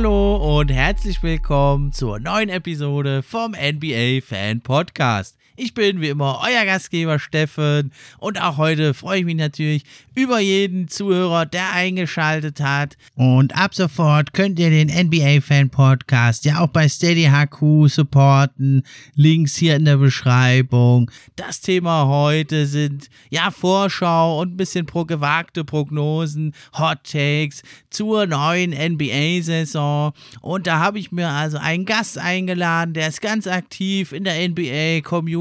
Hallo und herzlich willkommen zur neuen Episode vom NBA Fan Podcast. Ich bin wie immer euer Gastgeber Steffen und auch heute freue ich mich natürlich über jeden Zuhörer, der eingeschaltet hat. Und ab sofort könnt ihr den NBA Fan Podcast ja auch bei Steady HQ supporten. Links hier in der Beschreibung. Das Thema heute sind ja Vorschau und ein bisschen pro gewagte Prognosen, Hot Takes zur neuen NBA-Saison. Und da habe ich mir also einen Gast eingeladen, der ist ganz aktiv in der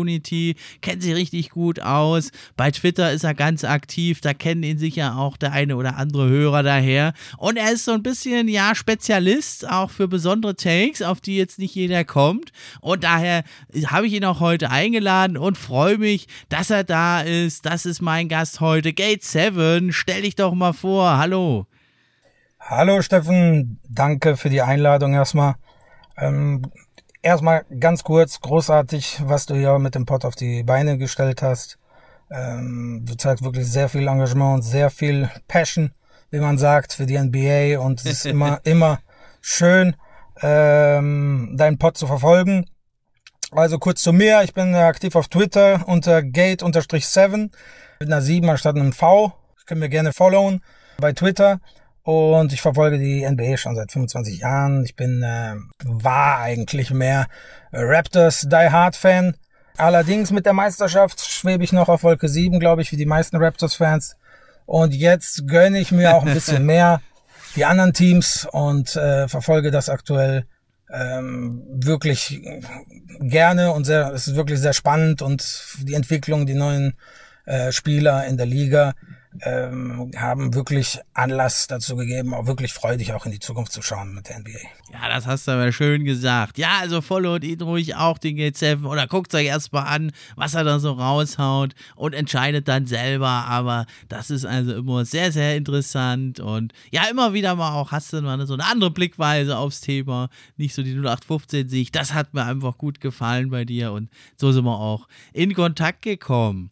NBA-Community, kennt sich richtig gut aus. Bei Twitter ist er ganz aktiv, da kennen ihn sicher auch der eine oder andere Hörer daher. Und er ist so ein bisschen, ja, Spezialist auch für besondere Takes, auf die jetzt nicht jeder kommt. Und daher habe ich ihn auch heute eingeladen und freue mich, dass er da ist. Das ist mein Gast heute, Gate 7. Stell dich doch mal vor. Hallo. Hallo Steffen, danke für die Einladung erstmal. Ähm, erstmal ganz kurz, großartig, was du hier mit dem Pod auf die Beine gestellt hast. Ähm, du zeigst wirklich sehr viel Engagement und sehr viel Passion, wie man sagt, für die NBA und es ist immer, immer schön, ähm, deinen Pod zu verfolgen. Also kurz zu mir, ich bin aktiv auf Twitter unter gate-7 mit einer 7 anstatt einem V. Können wir gerne followen bei Twitter. Und ich verfolge die NBA schon seit 25 Jahren. Ich bin, äh, war eigentlich mehr Raptors Die Hard Fan. Allerdings mit der Meisterschaft schwebe ich noch auf Wolke 7, glaube ich, wie die meisten Raptors-Fans. Und jetzt gönne ich mir auch ein bisschen mehr die anderen Teams und äh, verfolge das aktuell ähm, wirklich gerne und sehr, es ist wirklich sehr spannend und die Entwicklung, die neuen äh, Spieler in der Liga ähm, haben wirklich Anlass dazu gegeben, auch wirklich freudig auch in die Zukunft zu schauen mit der NBA. Ja, das hast du aber schön gesagt. Ja, also followt ihn ruhig auch, den Gate 7, oder guckt euch erstmal an, was er da so raushaut und entscheidet dann selber. Aber das ist also immer sehr, sehr interessant und ja, immer wieder mal auch hast du mal so eine andere Blickweise aufs Thema. Nicht so die 0815-Sicht. Das hat mir einfach gut gefallen bei dir und so sind wir auch in Kontakt gekommen.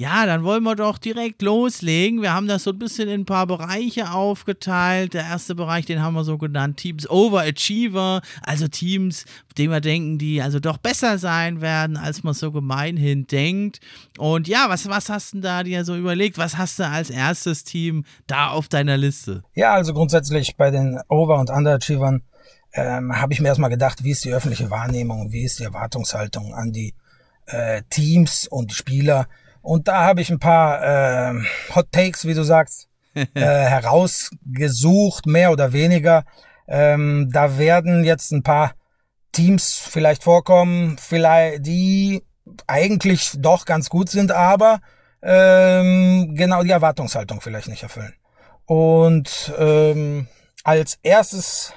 Ja, dann wollen wir doch direkt loslegen. Wir haben das so ein bisschen in ein paar Bereiche aufgeteilt. Der erste Bereich, den haben wir so genannt, Teams Overachiever, also Teams, denen wir denken, die also doch besser sein werden, als man so gemeinhin denkt. Und ja, was, was hast du da dir so überlegt? Was hast du als erstes Team da auf deiner Liste? Ja, also grundsätzlich bei den Over- und Underachievern ähm, habe ich mir erstmal gedacht, wie ist die öffentliche Wahrnehmung, wie ist die Erwartungshaltung an die äh, Teams und Spieler und da habe ich ein paar äh, Hot Takes, wie du sagst, äh, herausgesucht, mehr oder weniger. Ähm, da werden jetzt ein paar Teams vielleicht vorkommen, vielleicht die eigentlich doch ganz gut sind, aber ähm, genau die Erwartungshaltung vielleicht nicht erfüllen. Und ähm, als erstes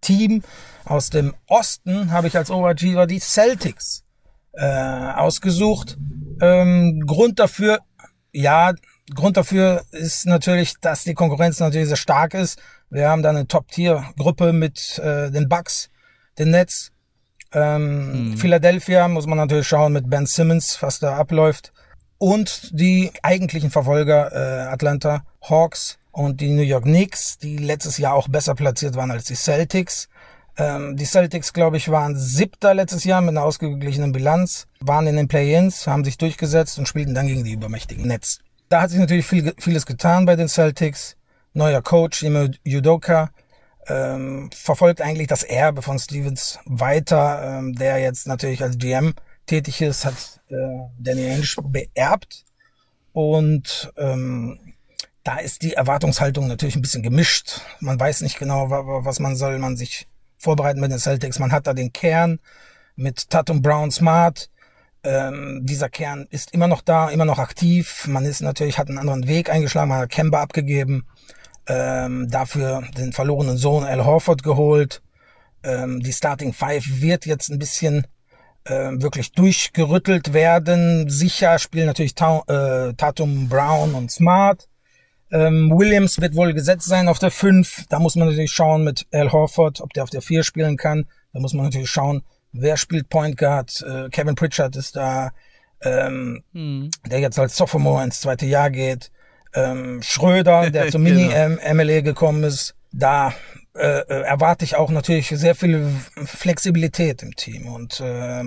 Team aus dem Osten habe ich als Overachiever die Celtics äh, ausgesucht. Ähm, Grund dafür, ja, Grund dafür ist natürlich, dass die Konkurrenz natürlich sehr stark ist. Wir haben da eine Top-Tier-Gruppe mit äh, den Bucks, den Nets. Ähm, hm. Philadelphia muss man natürlich schauen mit Ben Simmons, was da abläuft. Und die eigentlichen Verfolger äh, Atlanta Hawks und die New York Knicks, die letztes Jahr auch besser platziert waren als die Celtics. Ähm, die Celtics, glaube ich, waren siebter letztes Jahr mit einer ausgeglichenen Bilanz, waren in den Play-ins, haben sich durchgesetzt und spielten dann gegen die übermächtigen Nets. Da hat sich natürlich viel, vieles getan bei den Celtics. Neuer Coach, Ime Judoka, ähm, verfolgt eigentlich das Erbe von Stevens weiter, ähm, der jetzt natürlich als GM tätig ist, hat äh, Danny Ainge beerbt. Und ähm, da ist die Erwartungshaltung natürlich ein bisschen gemischt. Man weiß nicht genau, was man soll man sich vorbereiten mit den Celtics. Man hat da den Kern mit Tatum Brown Smart. Ähm, dieser Kern ist immer noch da, immer noch aktiv. Man ist natürlich, hat einen anderen Weg eingeschlagen, man hat Kemba abgegeben, ähm, dafür den verlorenen Sohn Al Horford geholt. Ähm, die Starting Five wird jetzt ein bisschen äh, wirklich durchgerüttelt werden. Sicher spielen natürlich Ta äh, Tatum, Brown und Smart. Ähm, Williams wird wohl gesetzt sein auf der 5. Da muss man natürlich schauen mit Al Horford, ob der auf der 4 spielen kann. Da muss man natürlich schauen, wer spielt Point Guard. Äh, Kevin Pritchard ist da, ähm, hm. der jetzt als Sophomore ins zweite Jahr geht. Ähm, Schröder, der zum Mini-MLE genau. gekommen ist. Da äh, äh, erwarte ich auch natürlich sehr viel Flexibilität im Team. Und äh,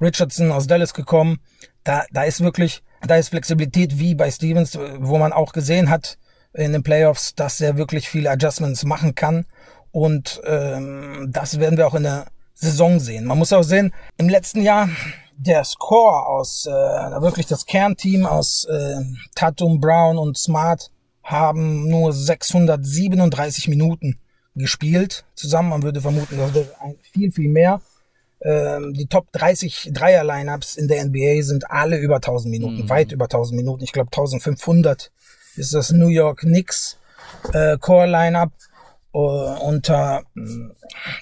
Richardson aus Dallas gekommen, da, da ist wirklich, da ist Flexibilität wie bei Stevens, wo man auch gesehen hat in den Playoffs, dass er wirklich viele Adjustments machen kann. Und ähm, das werden wir auch in der Saison sehen. Man muss auch sehen, im letzten Jahr der Score aus, äh, wirklich das Kernteam aus äh, Tatum, Brown und Smart haben nur 637 Minuten gespielt zusammen. Man würde vermuten, das wäre viel, viel mehr. Ähm, die Top 30 Dreier-Lineups in der NBA sind alle über 1000 Minuten, mhm. weit über 1000 Minuten. Ich glaube 1500 ist das New York Knicks äh, Core-Lineup äh, unter äh,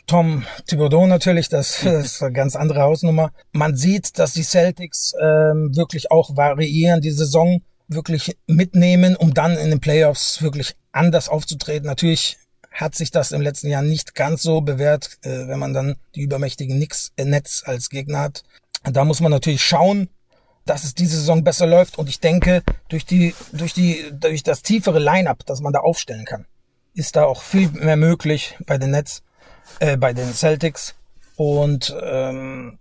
Tom Thibodeau natürlich, das, das ist eine ganz andere Hausnummer. Man sieht, dass die Celtics äh, wirklich auch variieren, die Saison wirklich mitnehmen, um dann in den Playoffs wirklich anders aufzutreten. Natürlich hat sich das im letzten Jahr nicht ganz so bewährt, äh, wenn man dann die übermächtigen Nix, äh, Netz als Gegner hat. Da muss man natürlich schauen, dass es diese Saison besser läuft und ich denke, durch die, durch die, durch das tiefere Line-Up, das man da aufstellen kann, ist da auch viel mehr möglich bei den Nets, äh, bei den Celtics und ähm,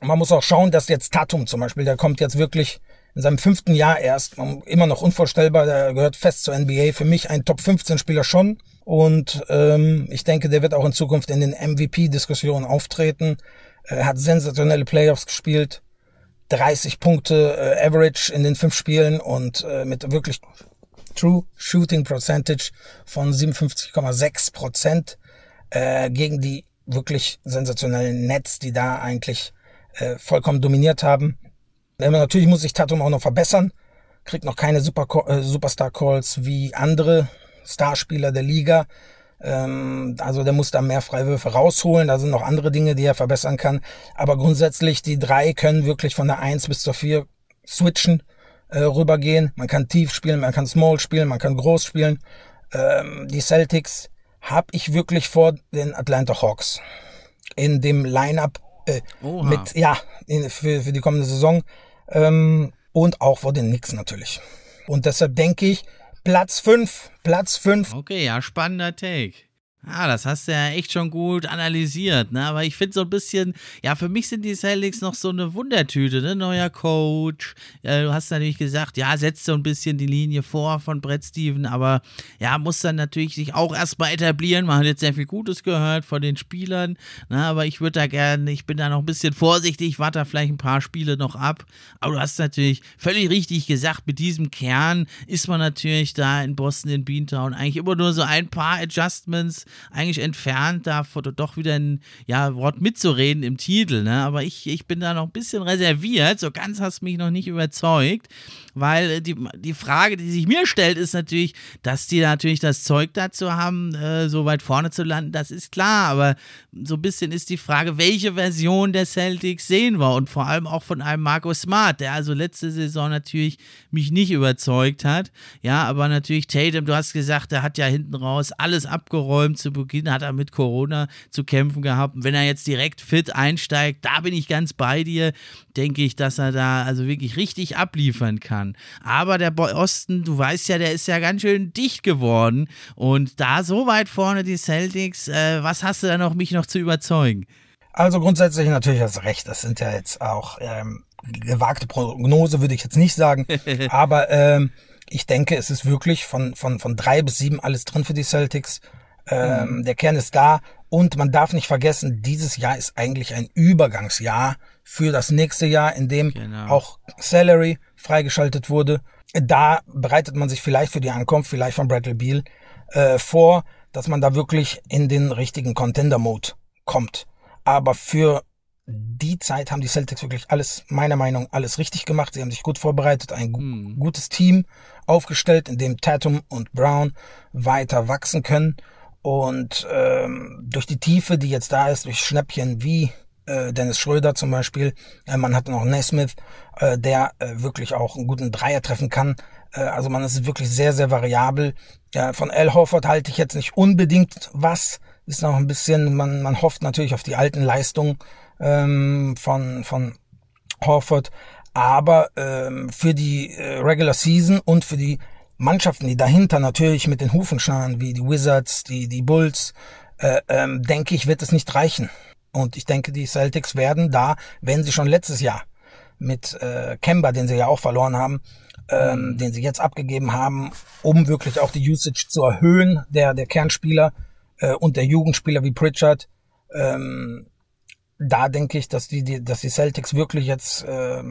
man muss auch schauen, dass jetzt Tatum zum Beispiel, der kommt jetzt wirklich in seinem fünften Jahr erst, immer noch unvorstellbar, der gehört fest zur NBA, für mich ein Top 15 Spieler schon, und ähm, ich denke, der wird auch in Zukunft in den MVP-Diskussionen auftreten. Er hat sensationelle Playoffs gespielt. 30 Punkte äh, Average in den fünf Spielen und äh, mit wirklich True Shooting Percentage von 57,6 Prozent äh, gegen die wirklich sensationellen Nets, die da eigentlich äh, vollkommen dominiert haben. Natürlich muss sich Tatum auch noch verbessern, kriegt noch keine Super äh, Superstar Calls wie andere Starspieler der Liga. Ähm, also der muss da mehr Freiwürfe rausholen. Da sind noch andere Dinge, die er verbessern kann. Aber grundsätzlich, die drei können wirklich von der 1 bis zur 4 switchen, äh, rübergehen. Man kann tief spielen, man kann small spielen, man kann groß spielen. Ähm, die Celtics habe ich wirklich vor den Atlanta Hawks in dem Lineup äh, mit ja in, für, für die kommende Saison ähm, und auch vor den Knicks natürlich. Und deshalb denke ich, Platz 5. Platz 5. Okay, ja, spannender Take. Ah, das hast du ja echt schon gut analysiert, ne? Aber ich finde so ein bisschen, ja, für mich sind die Celtics noch so eine Wundertüte, ne? Neuer Coach. Ja, du hast natürlich gesagt, ja, setzt so ein bisschen die Linie vor von Brett Steven, aber ja, muss dann natürlich sich auch erstmal etablieren. Man hat jetzt sehr viel Gutes gehört von den Spielern, ne? Aber ich würde da gerne, ich bin da noch ein bisschen vorsichtig, warte da vielleicht ein paar Spiele noch ab. Aber du hast natürlich völlig richtig gesagt, mit diesem Kern ist man natürlich da in Boston, in Beantown eigentlich immer nur so ein paar Adjustments eigentlich entfernt, da doch wieder ein ja, Wort mitzureden im Titel. Ne? Aber ich, ich bin da noch ein bisschen reserviert. So ganz hast du mich noch nicht überzeugt, weil äh, die, die Frage, die sich mir stellt, ist natürlich, dass die natürlich das Zeug dazu haben, äh, so weit vorne zu landen. Das ist klar. Aber so ein bisschen ist die Frage, welche Version der Celtics sehen wir? Und vor allem auch von einem Marco Smart, der also letzte Saison natürlich mich nicht überzeugt hat. Ja, aber natürlich Tatum, du hast gesagt, der hat ja hinten raus alles abgeräumt zu Beginn hat er mit Corona zu kämpfen gehabt. Und wenn er jetzt direkt fit einsteigt, da bin ich ganz bei dir, denke ich, dass er da also wirklich richtig abliefern kann. Aber der Osten, du weißt ja, der ist ja ganz schön dicht geworden. Und da so weit vorne die Celtics, äh, was hast du da noch, mich noch zu überzeugen? Also grundsätzlich natürlich hast du recht. Das sind ja jetzt auch ähm, gewagte Prognose, würde ich jetzt nicht sagen. aber ähm, ich denke, es ist wirklich von, von, von drei bis sieben alles drin für die Celtics. Ähm, mhm. Der Kern ist da und man darf nicht vergessen, dieses Jahr ist eigentlich ein Übergangsjahr für das nächste Jahr, in dem genau. auch Salary freigeschaltet wurde. Da bereitet man sich vielleicht für die Ankunft, vielleicht von Bradley Beal, äh, vor, dass man da wirklich in den richtigen Contender-Mode kommt. Aber für die Zeit haben die Celtics wirklich alles, meiner Meinung, alles richtig gemacht. Sie haben sich gut vorbereitet, ein gu mhm. gutes Team aufgestellt, in dem Tatum und Brown weiter wachsen können Und ähm, durch die Tiefe, die jetzt da ist, durch Schnäppchen wie äh, Dennis Schröder zum Beispiel, äh, man hat noch Naismith, äh, der äh, wirklich auch einen guten Dreier treffen kann. Äh, also man ist wirklich sehr, sehr variabel. Ja, von Al Horford halte ich jetzt nicht unbedingt was. Ist noch ein bisschen, man, man hofft natürlich auf die alten Leistungen ähm, von, von Horford. Aber ähm, für die äh, Regular Season und für die Mannschaften, die dahinter natürlich mit den Hufen schnarren, wie die Wizards, die, die Bulls, äh, ähm, denke ich, wird es nicht reichen. Und ich denke, die Celtics werden da, wenn sie schon letztes Jahr mit äh, Kemba, den sie ja auch verloren haben, ähm, den sie jetzt abgegeben haben, um wirklich auch die Usage zu erhöhen, der, der Kernspieler äh, und der Jugendspieler wie Pritchard. Ähm, da denke ich, dass die, die, dass die Celtics wirklich jetzt äh,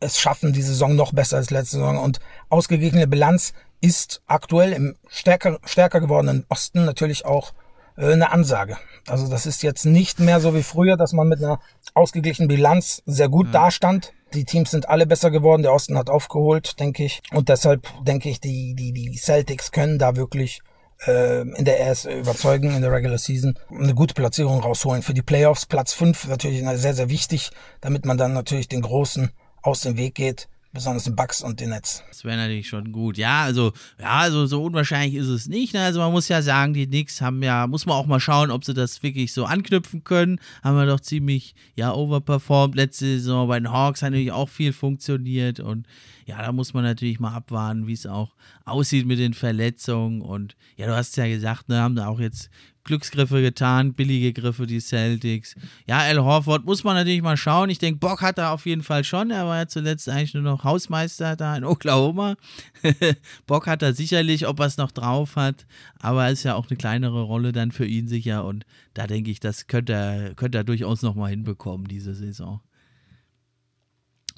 es schaffen, die Saison noch besser als letzte Saison. Und ausgeglichene Bilanz ist aktuell im stärker, stärker gewordenen Osten natürlich auch äh, eine Ansage. Also das ist jetzt nicht mehr so wie früher, dass man mit einer ausgeglichenen Bilanz sehr gut mhm. dastand. Die Teams sind alle besser geworden. Der Osten hat aufgeholt, denke ich. Und deshalb denke ich, die, die, die Celtics können da wirklich äh, in der ES überzeugen, in der Regular Season, eine gute Platzierung rausholen. Für die Playoffs Platz 5 natürlich sehr, sehr wichtig, damit man dann natürlich den großen aus dem Weg geht besonders den Bugs und den Netz. Das wäre natürlich schon gut. Ja, also, ja, also so unwahrscheinlich ist es nicht. Ne? Also man muss ja sagen, die Knicks haben ja, muss man auch mal schauen, ob sie das wirklich so anknüpfen können. Haben wir doch ziemlich, ja, overperformed letzte Saison. Bei den Hawks hat natürlich auch viel funktioniert und ja, da muss man natürlich mal abwarten, wie es auch aussieht mit den Verletzungen. Und ja, du hast ja gesagt, ne, haben da auch jetzt Glücksgriffe getan, billige Griffe, die Celtics. Ja, Al Horford muss man natürlich mal schauen. Ich denke, Bock hat er auf jeden Fall schon. Er war ja zuletzt eigentlich nur noch Hausmeister da in Oklahoma. Bock hat er sicherlich, ob er es noch drauf hat. Aber es ist ja auch eine kleinere Rolle dann für ihn sicher. Und da denke ich, das könnte er, könnte er durchaus nochmal hinbekommen, diese Saison.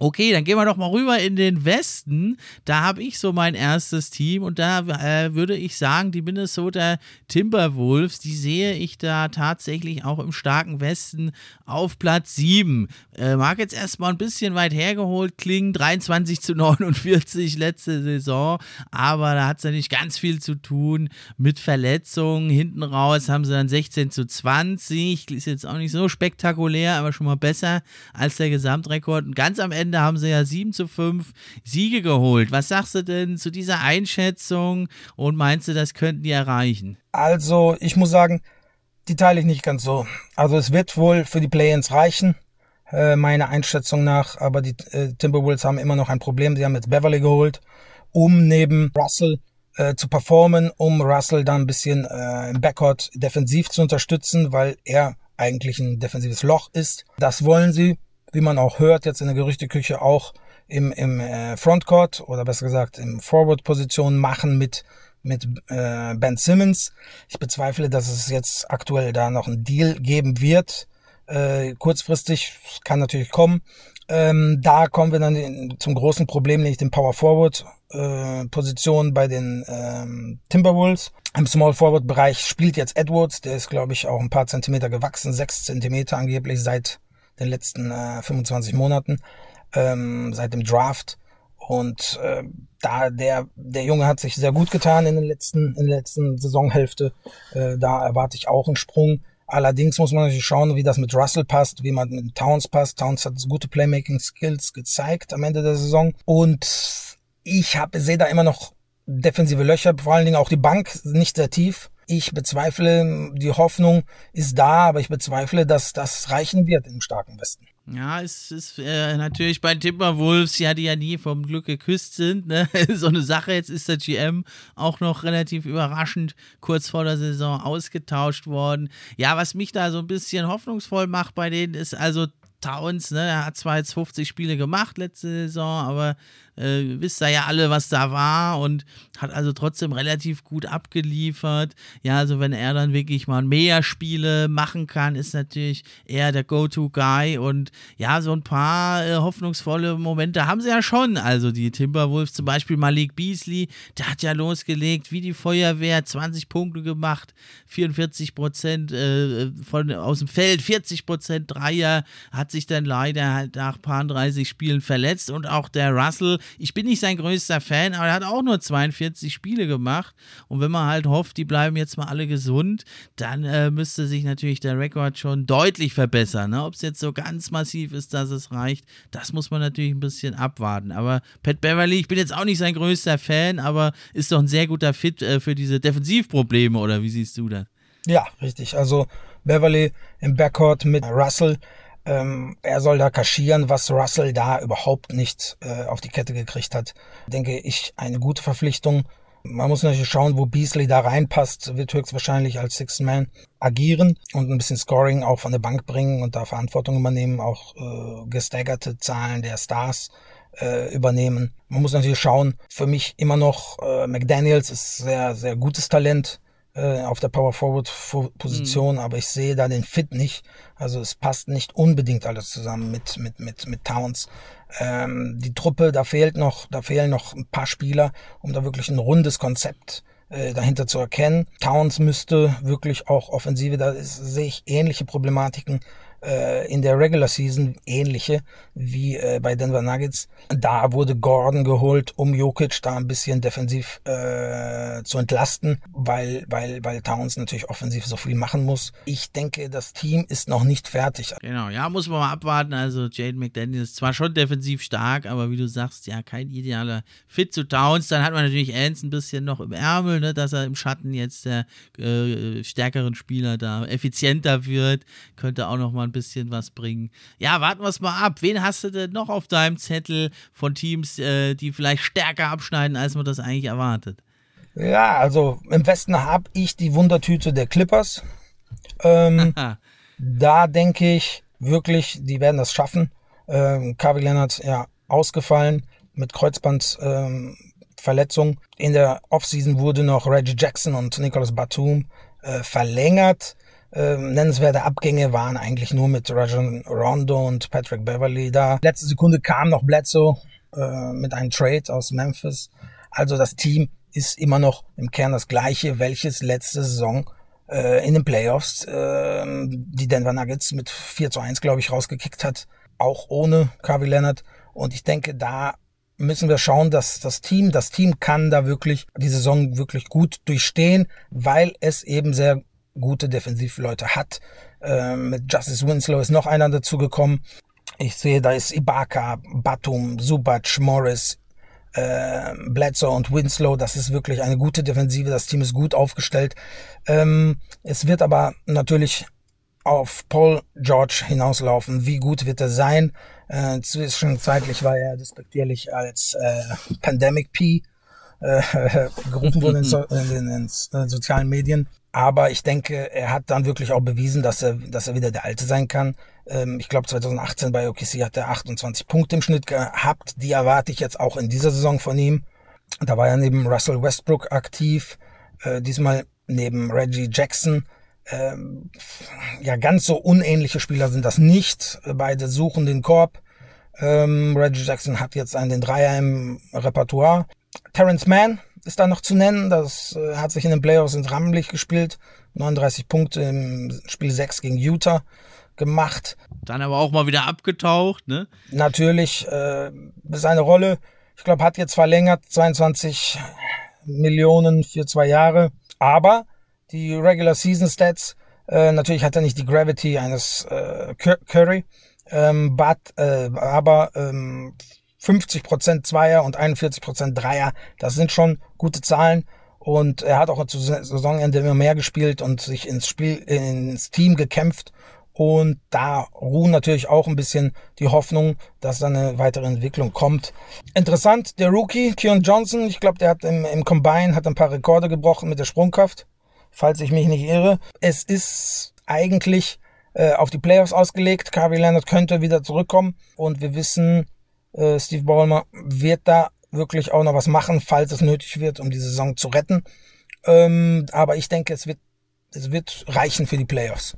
Okay, dann gehen wir doch mal rüber in den Westen. Da habe ich so mein erstes Team und da äh, würde ich sagen, die Minnesota Timberwolves, die sehe ich da tatsächlich auch im starken Westen auf Platz 7. Äh, mag jetzt erstmal ein bisschen weit hergeholt klingen, 23 zu 49 letzte Saison, aber da hat es ja nicht ganz viel zu tun mit Verletzungen. Hinten raus haben sie dann 16 zu 20. Ist jetzt auch nicht so spektakulär, aber schon mal besser als der Gesamtrekord. Und ganz am Ende Ende haben sie ja 7 zu 5 Siege geholt. Was sagst du denn zu dieser Einschätzung und meinst du, das könnten die erreichen? Also, ich muss sagen, die teile ich nicht ganz so. Also, es wird wohl für die Play-ins reichen, äh, meiner Einschätzung nach, aber die äh, Timberwolves haben immer noch ein Problem. Sie haben jetzt Beverly geholt, um neben Russell äh, zu performen, um Russell dann ein bisschen äh, im Backcourt defensiv zu unterstützen, weil er eigentlich ein defensives Loch ist. Das wollen sie wie man auch hört, jetzt in der Gerüchteküche auch im, im äh, Frontcourt oder besser gesagt im Forward-Position machen mit mit äh, Ben Simmons. Ich bezweifle, dass es jetzt aktuell da noch einen Deal geben wird. Äh, kurzfristig kann natürlich kommen. Ähm, da kommen wir dann in, zum großen Problem, nämlich den Power Forward äh, Position bei den ähm, Timberwolves. Im Small Forward Bereich spielt jetzt Edwards, der ist glaube ich auch ein paar Zentimeter gewachsen, sechs Zentimeter angeblich seit den letzten äh, 25 Monaten, ähm, seit dem Draft. Und äh, da der der Junge hat sich sehr gut getan in den letzten in der letzten Saisonhälfte. Äh, da erwarte ich auch einen Sprung. Allerdings muss man natürlich schauen, wie das mit Russell passt, wie man mit Towns passt. Towns hat gute Playmaking Skills gezeigt am Ende der Saison und ich sehe da immer noch defensive Löcher, vor allen Dingen auch die Bank nicht sehr tief. Ich bezweifle, die Hoffnung ist da, aber ich bezweifle, dass das reichen wird im starken Westen. Ja, es ist äh, natürlich bei Timberwolves, ja, die ja nie vom Glück geküsst sind, ne? so eine Sache. Jetzt ist der GM auch noch relativ überraschend kurz vor der Saison ausgetauscht worden. Ja, was mich da so ein bisschen hoffnungsvoll macht bei denen ist also Towns, ne, er hat zwar jetzt 50 Spiele gemacht letzte Saison, aber äh, wisst ihr ja alle, was da war und hat also trotzdem relativ gut abgeliefert. Ja, also wenn er dann wirklich mal mehr Spiele machen kann, ist natürlich er der Go-To-Guy und ja, so ein paar äh, hoffnungsvolle Momente haben sie ja schon. Also die Timberwolves, zum Beispiel Malik Beasley, der hat ja losgelegt wie die Feuerwehr, 20 Punkte gemacht, 44 Prozent äh, von, aus dem Feld, 40 Prozent Dreier, hat sich dann leider halt nach paar 30 Spielen verletzt und auch der Russell, ich bin nicht sein größter Fan, aber er hat auch nur 42 Spiele gemacht. Und wenn man halt hofft, die bleiben jetzt mal alle gesund, dann äh, müsste sich natürlich der Rekord schon deutlich verbessern. Ne? Ob es jetzt so ganz massiv ist, dass es reicht, das muss man natürlich ein bisschen abwarten. Aber Pat Beverly, ich bin jetzt auch nicht sein größter Fan, aber ist doch ein sehr guter Fit äh, für diese Defensivprobleme, oder wie siehst du das? Ja, richtig. Also Beverly im Backcourt mit Russell. Ähm, er soll da kaschieren, was Russell da überhaupt nicht äh, auf die Kette gekriegt hat. Denke ich, eine gute Verpflichtung. Man muss natürlich schauen, wo Beasley da reinpasst, wird höchstwahrscheinlich als Sixth Man agieren und ein bisschen Scoring auch von der Bank bringen und da Verantwortung übernehmen, auch äh, gestaggerte Zahlen der Stars äh, übernehmen. Man muss natürlich schauen, für mich immer noch äh, McDaniels ist sehr, sehr gutes Talent äh, auf der Power Forward Position, mhm. aber ich sehe da den Fit nicht. Also es passt nicht unbedingt alles zusammen mit mit mit mit Towns. Ähm, die Truppe, da fehlt noch, da fehlen noch ein paar Spieler, um da wirklich ein rundes Konzept äh, dahinter zu erkennen. Towns müsste wirklich auch Offensive, da ist, sehe ich ähnliche Problematiken äh, in der Regular Season ähnliche wie äh, bei Denver Nuggets. Da wurde Gordon geholt, um Jokic da ein bisschen defensiv äh, zu entlasten, weil, weil, weil Towns natürlich offensiv so viel machen muss. Ich denke, das Team ist noch nicht fertig. Genau, ja, muss man mal abwarten. Also Jade McDaniel ist zwar schon defensiv stark, aber wie du sagst, ja, kein idealer Fit zu Towns. Dann hat man natürlich Ernst ein bisschen noch im Ärmel, ne, dass er im Schatten jetzt der äh, stärkeren Spieler da effizienter wird. Könnte auch noch mal ein bisschen was bringen. Ja, warten wir es mal ab. Wen hast du denn noch auf deinem Zettel von Teams, äh, die vielleicht stärker abschneiden, als man das eigentlich erwartet? Ja, also im Westen habe ich die Wundertüte der Clippers. Ähm, da denke ich wirklich, die werden das schaffen. Ähm, Kawhi Leonard, ja, ausgefallen mit Kreuzbandverletzung. Ähm, In der Offseason wurde noch Reggie Jackson und Nicholas Batum äh, verlängert. Ähm, nennenswerte Abgänge waren eigentlich nur mit Rajon Rondo und Patrick Beverly da. Letzte Sekunde kam noch Bledsoe äh, mit einem Trade aus Memphis. Also das Team ist immer noch im Kern das gleiche, welches letzte Saison äh, in den Playoffs äh, die Denver Nuggets mit 4 zu 1, glaube ich, rausgekickt hat. Auch ohne Kawhi Leonard. Und ich denke, da müssen wir schauen, dass das Team, das Team kann da wirklich die Saison wirklich gut durchstehen, weil es eben sehr gute Defensivleute hat. Ähm, mit Justice Winslow ist noch einer dazu gekommen. Ich sehe, da ist Ibaka, Batum, Subac, Morris, äh, Bledsoe und Winslow. Das ist wirklich eine gute Defensive. Das Team ist gut aufgestellt. Ähm, es wird aber natürlich auf Paul George hinauslaufen. Wie gut wird er sein? Äh, zwischenzeitlich war er despektierlich als äh, Pandemic P äh, gerufen worden in, so, in, in, in, in sozialen Medien. Aber ich denke, er hat dann wirklich auch bewiesen, dass er, dass er wieder der Alte sein kann. Ähm, ich glaube, 2018 bei OKC hat er 28 Punkte im Schnitt gehabt. Die erwarte ich jetzt auch in dieser Saison von ihm. Da war er neben Russell Westbrook aktiv. Äh, diesmal neben Reggie Jackson. Ähm, ja, ganz so unähnliche Spieler sind das nicht. Beide suchen den Korb. Ähm, Reggie Jackson hat jetzt einen den Dreier im Repertoire. Terrence Mann ist da noch zu nennen. Das äh, hat sich in den Playoffs ins Rampenlicht gespielt. 39 Punkte im Spiel 6 gegen Utah gemacht. Dann aber auch mal wieder abgetaucht, ne? Natürlich, äh, seine Rolle, ich glaube, hat jetzt verlängert, 22 Millionen für zwei Jahre. Aber die Regular Season Stats, äh, natürlich hat er nicht die Gravity eines äh, Curry, ähm, but, äh, aber ähm, 50% Zweier und 41% Dreier. Das sind schon gute Zahlen. Und er hat auch zu Saisonende immer mehr gespielt und sich ins Spiel, ins Team gekämpft. Und da ruhen natürlich auch ein bisschen die Hoffnung, dass da eine weitere Entwicklung kommt. Interessant, der Rookie, Keon Johnson, ich glaube, der hat im, im Combine hat ein paar Rekorde gebrochen mit der Sprungkraft, falls ich mich nicht irre. Es ist eigentlich äh, auf die Playoffs ausgelegt. Kawhi Leonard könnte wieder zurückkommen und wir wissen, äh, Steve Ballmer wird da wirklich auch noch was machen, falls es nötig wird, um die Saison zu retten. Ähm, aber ich denke, es wird, es wird reichen für die Playoffs.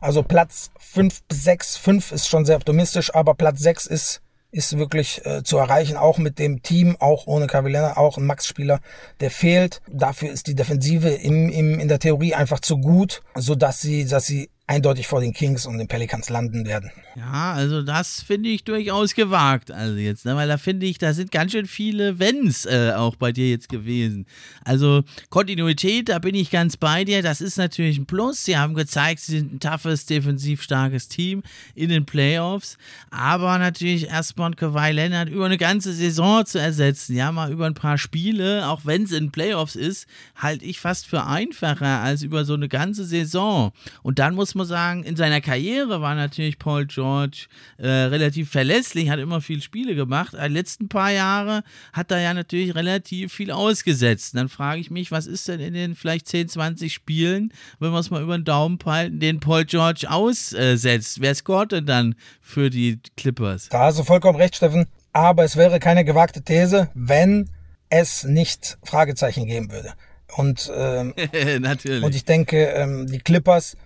Also Platz 5 bis 6, 5 ist schon sehr optimistisch, aber Platz 6 ist, ist wirklich äh, zu erreichen, auch mit dem Team, auch ohne Cavillena, auch ein Max-Spieler, der fehlt. Dafür ist die Defensive im, im, in der Theorie einfach zu gut, so dass sie, dass sie eindeutig vor den Kings und den Pelicans landen werden. Ja, also das finde ich durchaus gewagt. Also jetzt, ne, weil da finde ich, da sind ganz schön viele Wenns äh, auch bei dir jetzt gewesen. Also Kontinuität, da bin ich ganz bei dir. Das ist natürlich ein Plus. Sie haben gezeigt, sie sind ein toughes, defensiv starkes Team in den Playoffs. Aber natürlich erstmal Kawhi Leonard über eine ganze Saison zu ersetzen, ja, mal über ein paar Spiele, auch wenn es in Playoffs ist, halte ich fast für einfacher als über so eine ganze Saison. Und dann muss man sagen, in seiner Karriere war natürlich Paul George äh, relativ verlässlich, hat immer viel Spiele gemacht. Die letzten paar Jahre hat er ja natürlich relativ viel ausgesetzt. Dann frage ich mich, was ist denn in den vielleicht 10, 20 Spielen, wenn wir es mal über den Daumen halten, den Paul George aussetzt? Wer scoret denn dann für die Clippers? Da hast du vollkommen recht, Steffen. Aber es wäre keine gewagte These, wenn es nicht Fragezeichen geben würde. Und, ähm, Natürlich. und ich denke, ähm, die Clippers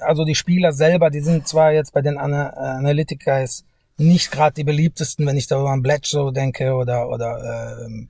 also die Spieler selber, die sind zwar jetzt bei den Ana Analytic Guys nicht gerade die beliebtesten, wenn ich darüber an Bledsoe denke oder, oder äh,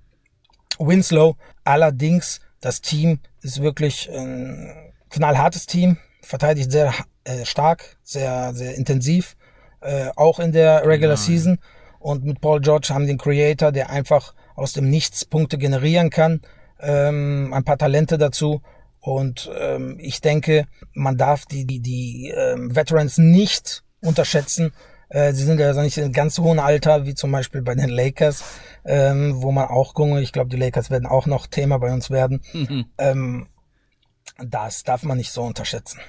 Winslow. Allerdings, das Team ist wirklich ein knallhartes Team, verteidigt sehr äh, stark, sehr, sehr intensiv, äh, auch in der Regular genau. Season. Und mit Paul George haben den Creator, der einfach aus dem Nichts Punkte generieren kann, ähm, ein paar Talente dazu und ähm, ich denke, man darf die, die, die ähm, Veterans nicht unterschätzen. Äh, sie sind ja also nicht in ganz hohen Alter, wie zum Beispiel bei den Lakers, ähm, wo man auch gucke. Ich glaube, die Lakers werden auch noch Thema bei uns werden. Mhm. Ähm, das darf man nicht so unterschätzen.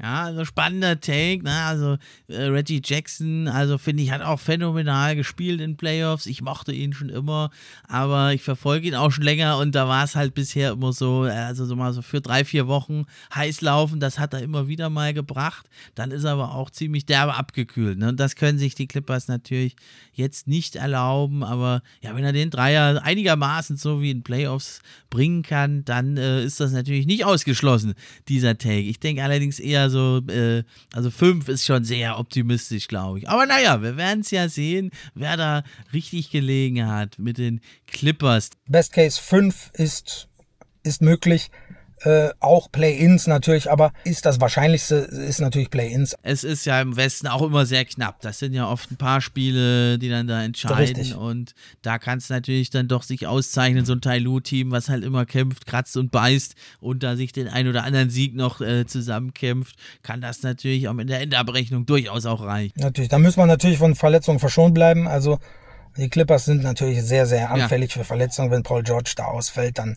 Ja, also spannender Take, ne? Also äh, Reggie Jackson, also finde ich, hat auch phänomenal gespielt in Playoffs. Ich mochte ihn schon immer, aber ich verfolge ihn auch schon länger und da war es halt bisher immer so, also so mal so für drei, vier Wochen heiß laufen, das hat er immer wieder mal gebracht. Dann ist er aber auch ziemlich derbe abgekühlt. Ne? Und das können sich die Clippers natürlich jetzt nicht erlauben, aber ja, wenn er den Dreier einigermaßen so wie in Playoffs bringen kann, dann äh, ist das natürlich nicht ausgeschlossen, dieser Take. Ich denke allerdings eher so, äh, also fünf ist schon sehr optimistisch, glaube ich. Aber naja, wir werden es ja sehen, wer da richtig gelegen hat mit den Clippers. Best Case 5 ist, ist möglich äh, auch Play-ins natürlich, aber ist das Wahrscheinlichste ist natürlich Play-ins. Es ist ja im Westen auch immer sehr knapp. Das sind ja oft ein paar Spiele, die dann da entscheiden Richtig. und da kann es natürlich dann doch sich auszeichnen, so ein Tailu-Team, was halt immer kämpft, kratzt und beißt und da sich den ein oder anderen Sieg noch äh, zusammenkämpft, kann das natürlich auch in der Endabrechnung durchaus auch reichen. Natürlich, da muss man natürlich von Verletzungen verschont bleiben. Also die Clippers sind natürlich sehr, sehr anfällig ja. für Verletzungen. Wenn Paul George da ausfällt, dann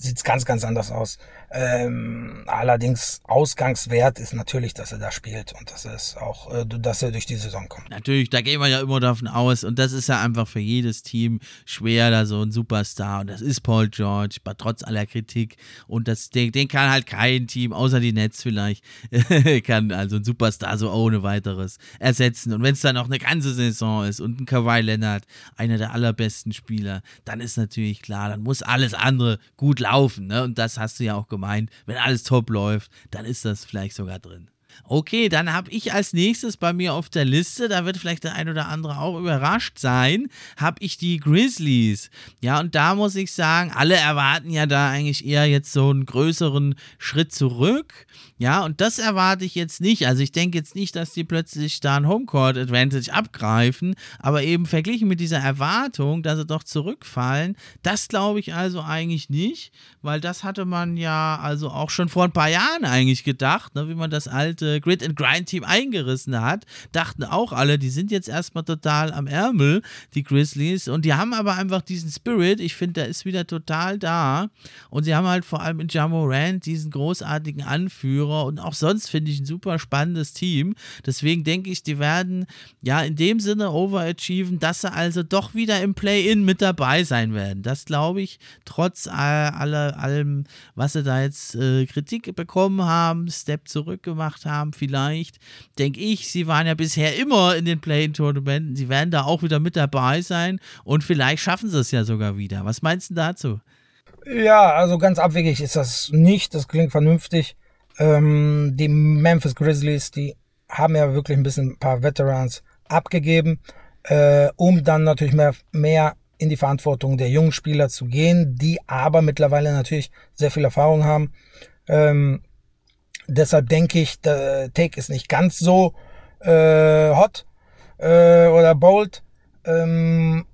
sieht's ganz, ganz anders aus. Ähm, allerdings Ausgangswert ist natürlich, dass er da spielt und dass es auch, äh, dass er durch die Saison kommt. Natürlich, da gehen wir ja immer davon aus und das ist ja einfach für jedes Team schwer, da so ein Superstar und das ist Paul George, trotz aller Kritik und das, den, den kann halt kein Team, außer die Nets vielleicht, kann also ein Superstar so ohne weiteres ersetzen und wenn es dann auch eine ganze Saison ist und ein Kawhi Leonard, einer der allerbesten Spieler, dann ist natürlich klar, dann muss alles andere gut laufen ne? und das hast du ja auch gemacht gemeint, wenn alles top läuft, dann ist das vielleicht sogar drin. Okay, dann habe ich als nächstes bei mir auf der Liste, da wird vielleicht der ein oder andere auch überrascht sein, habe ich die Grizzlies. Ja, und da muss ich sagen, alle erwarten ja da eigentlich eher jetzt so einen größeren Schritt zurück. Ja, und das erwarte ich jetzt nicht. Also ich denke jetzt nicht, dass die plötzlich da ein Homecourt Advantage abgreifen, aber eben verglichen mit dieser Erwartung, dass sie doch zurückfallen, das glaube ich also eigentlich nicht, weil das hatte man ja also auch schon vor ein paar Jahren eigentlich gedacht, ne, wie man das alte Grid and Grind Team eingerissen hat, dachten auch alle, die sind jetzt erstmal total am Ärmel, die Grizzlies, und die haben aber einfach diesen Spirit, ich finde, der ist wieder total da und sie haben halt vor allem in Jamorant diesen großartigen Anführer, Anführer und auch sonst finde ich ein super spannendes Team. Deswegen denke ich, die werden ja in dem Sinne overachieven, dass sie also doch wieder im Play-In mit dabei sein werden. Das glaube ich, trotz aller, allem, was sie da jetzt äh, Kritik bekommen haben, Step zurück gemacht haben, vielleicht, denke ich, sie waren ja bisher immer in den Play-In-Tournamenten. Sie werden da auch wieder mit dabei sein und vielleicht schaffen sie es ja sogar wieder. Was meinst du dazu? Ja, also ganz abwegig ist das nicht. Das klingt vernünftig. Ähm, die Memphis Grizzlies, die haben ja wirklich ein bisschen ein paar Veterans abgegeben, äh, um dann natürlich mehr, mehr in die Verantwortung der jungen Spieler zu gehen, die aber mittlerweile natürlich sehr viel Erfahrung haben. Ähm, Deshalb denke ich, der Take ist nicht ganz so äh, hot äh, oder bold. Ähm,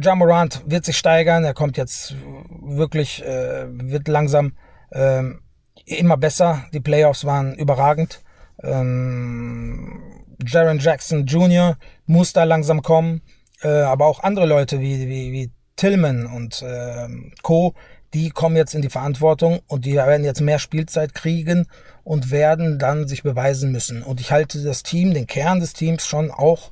Jamorant wird sich steigern. Er kommt jetzt wirklich, äh, wird langsam äh, immer besser. Die Playoffs waren überragend. Ähm, Jaron Jackson Jr. muss da langsam kommen. Äh, aber auch andere Leute wie, wie, wie Tillman und äh, Co., die kommen jetzt in die Verantwortung und die werden jetzt mehr Spielzeit kriegen und werden dann sich beweisen müssen. Und ich halte das Team, den Kern des Teams schon auch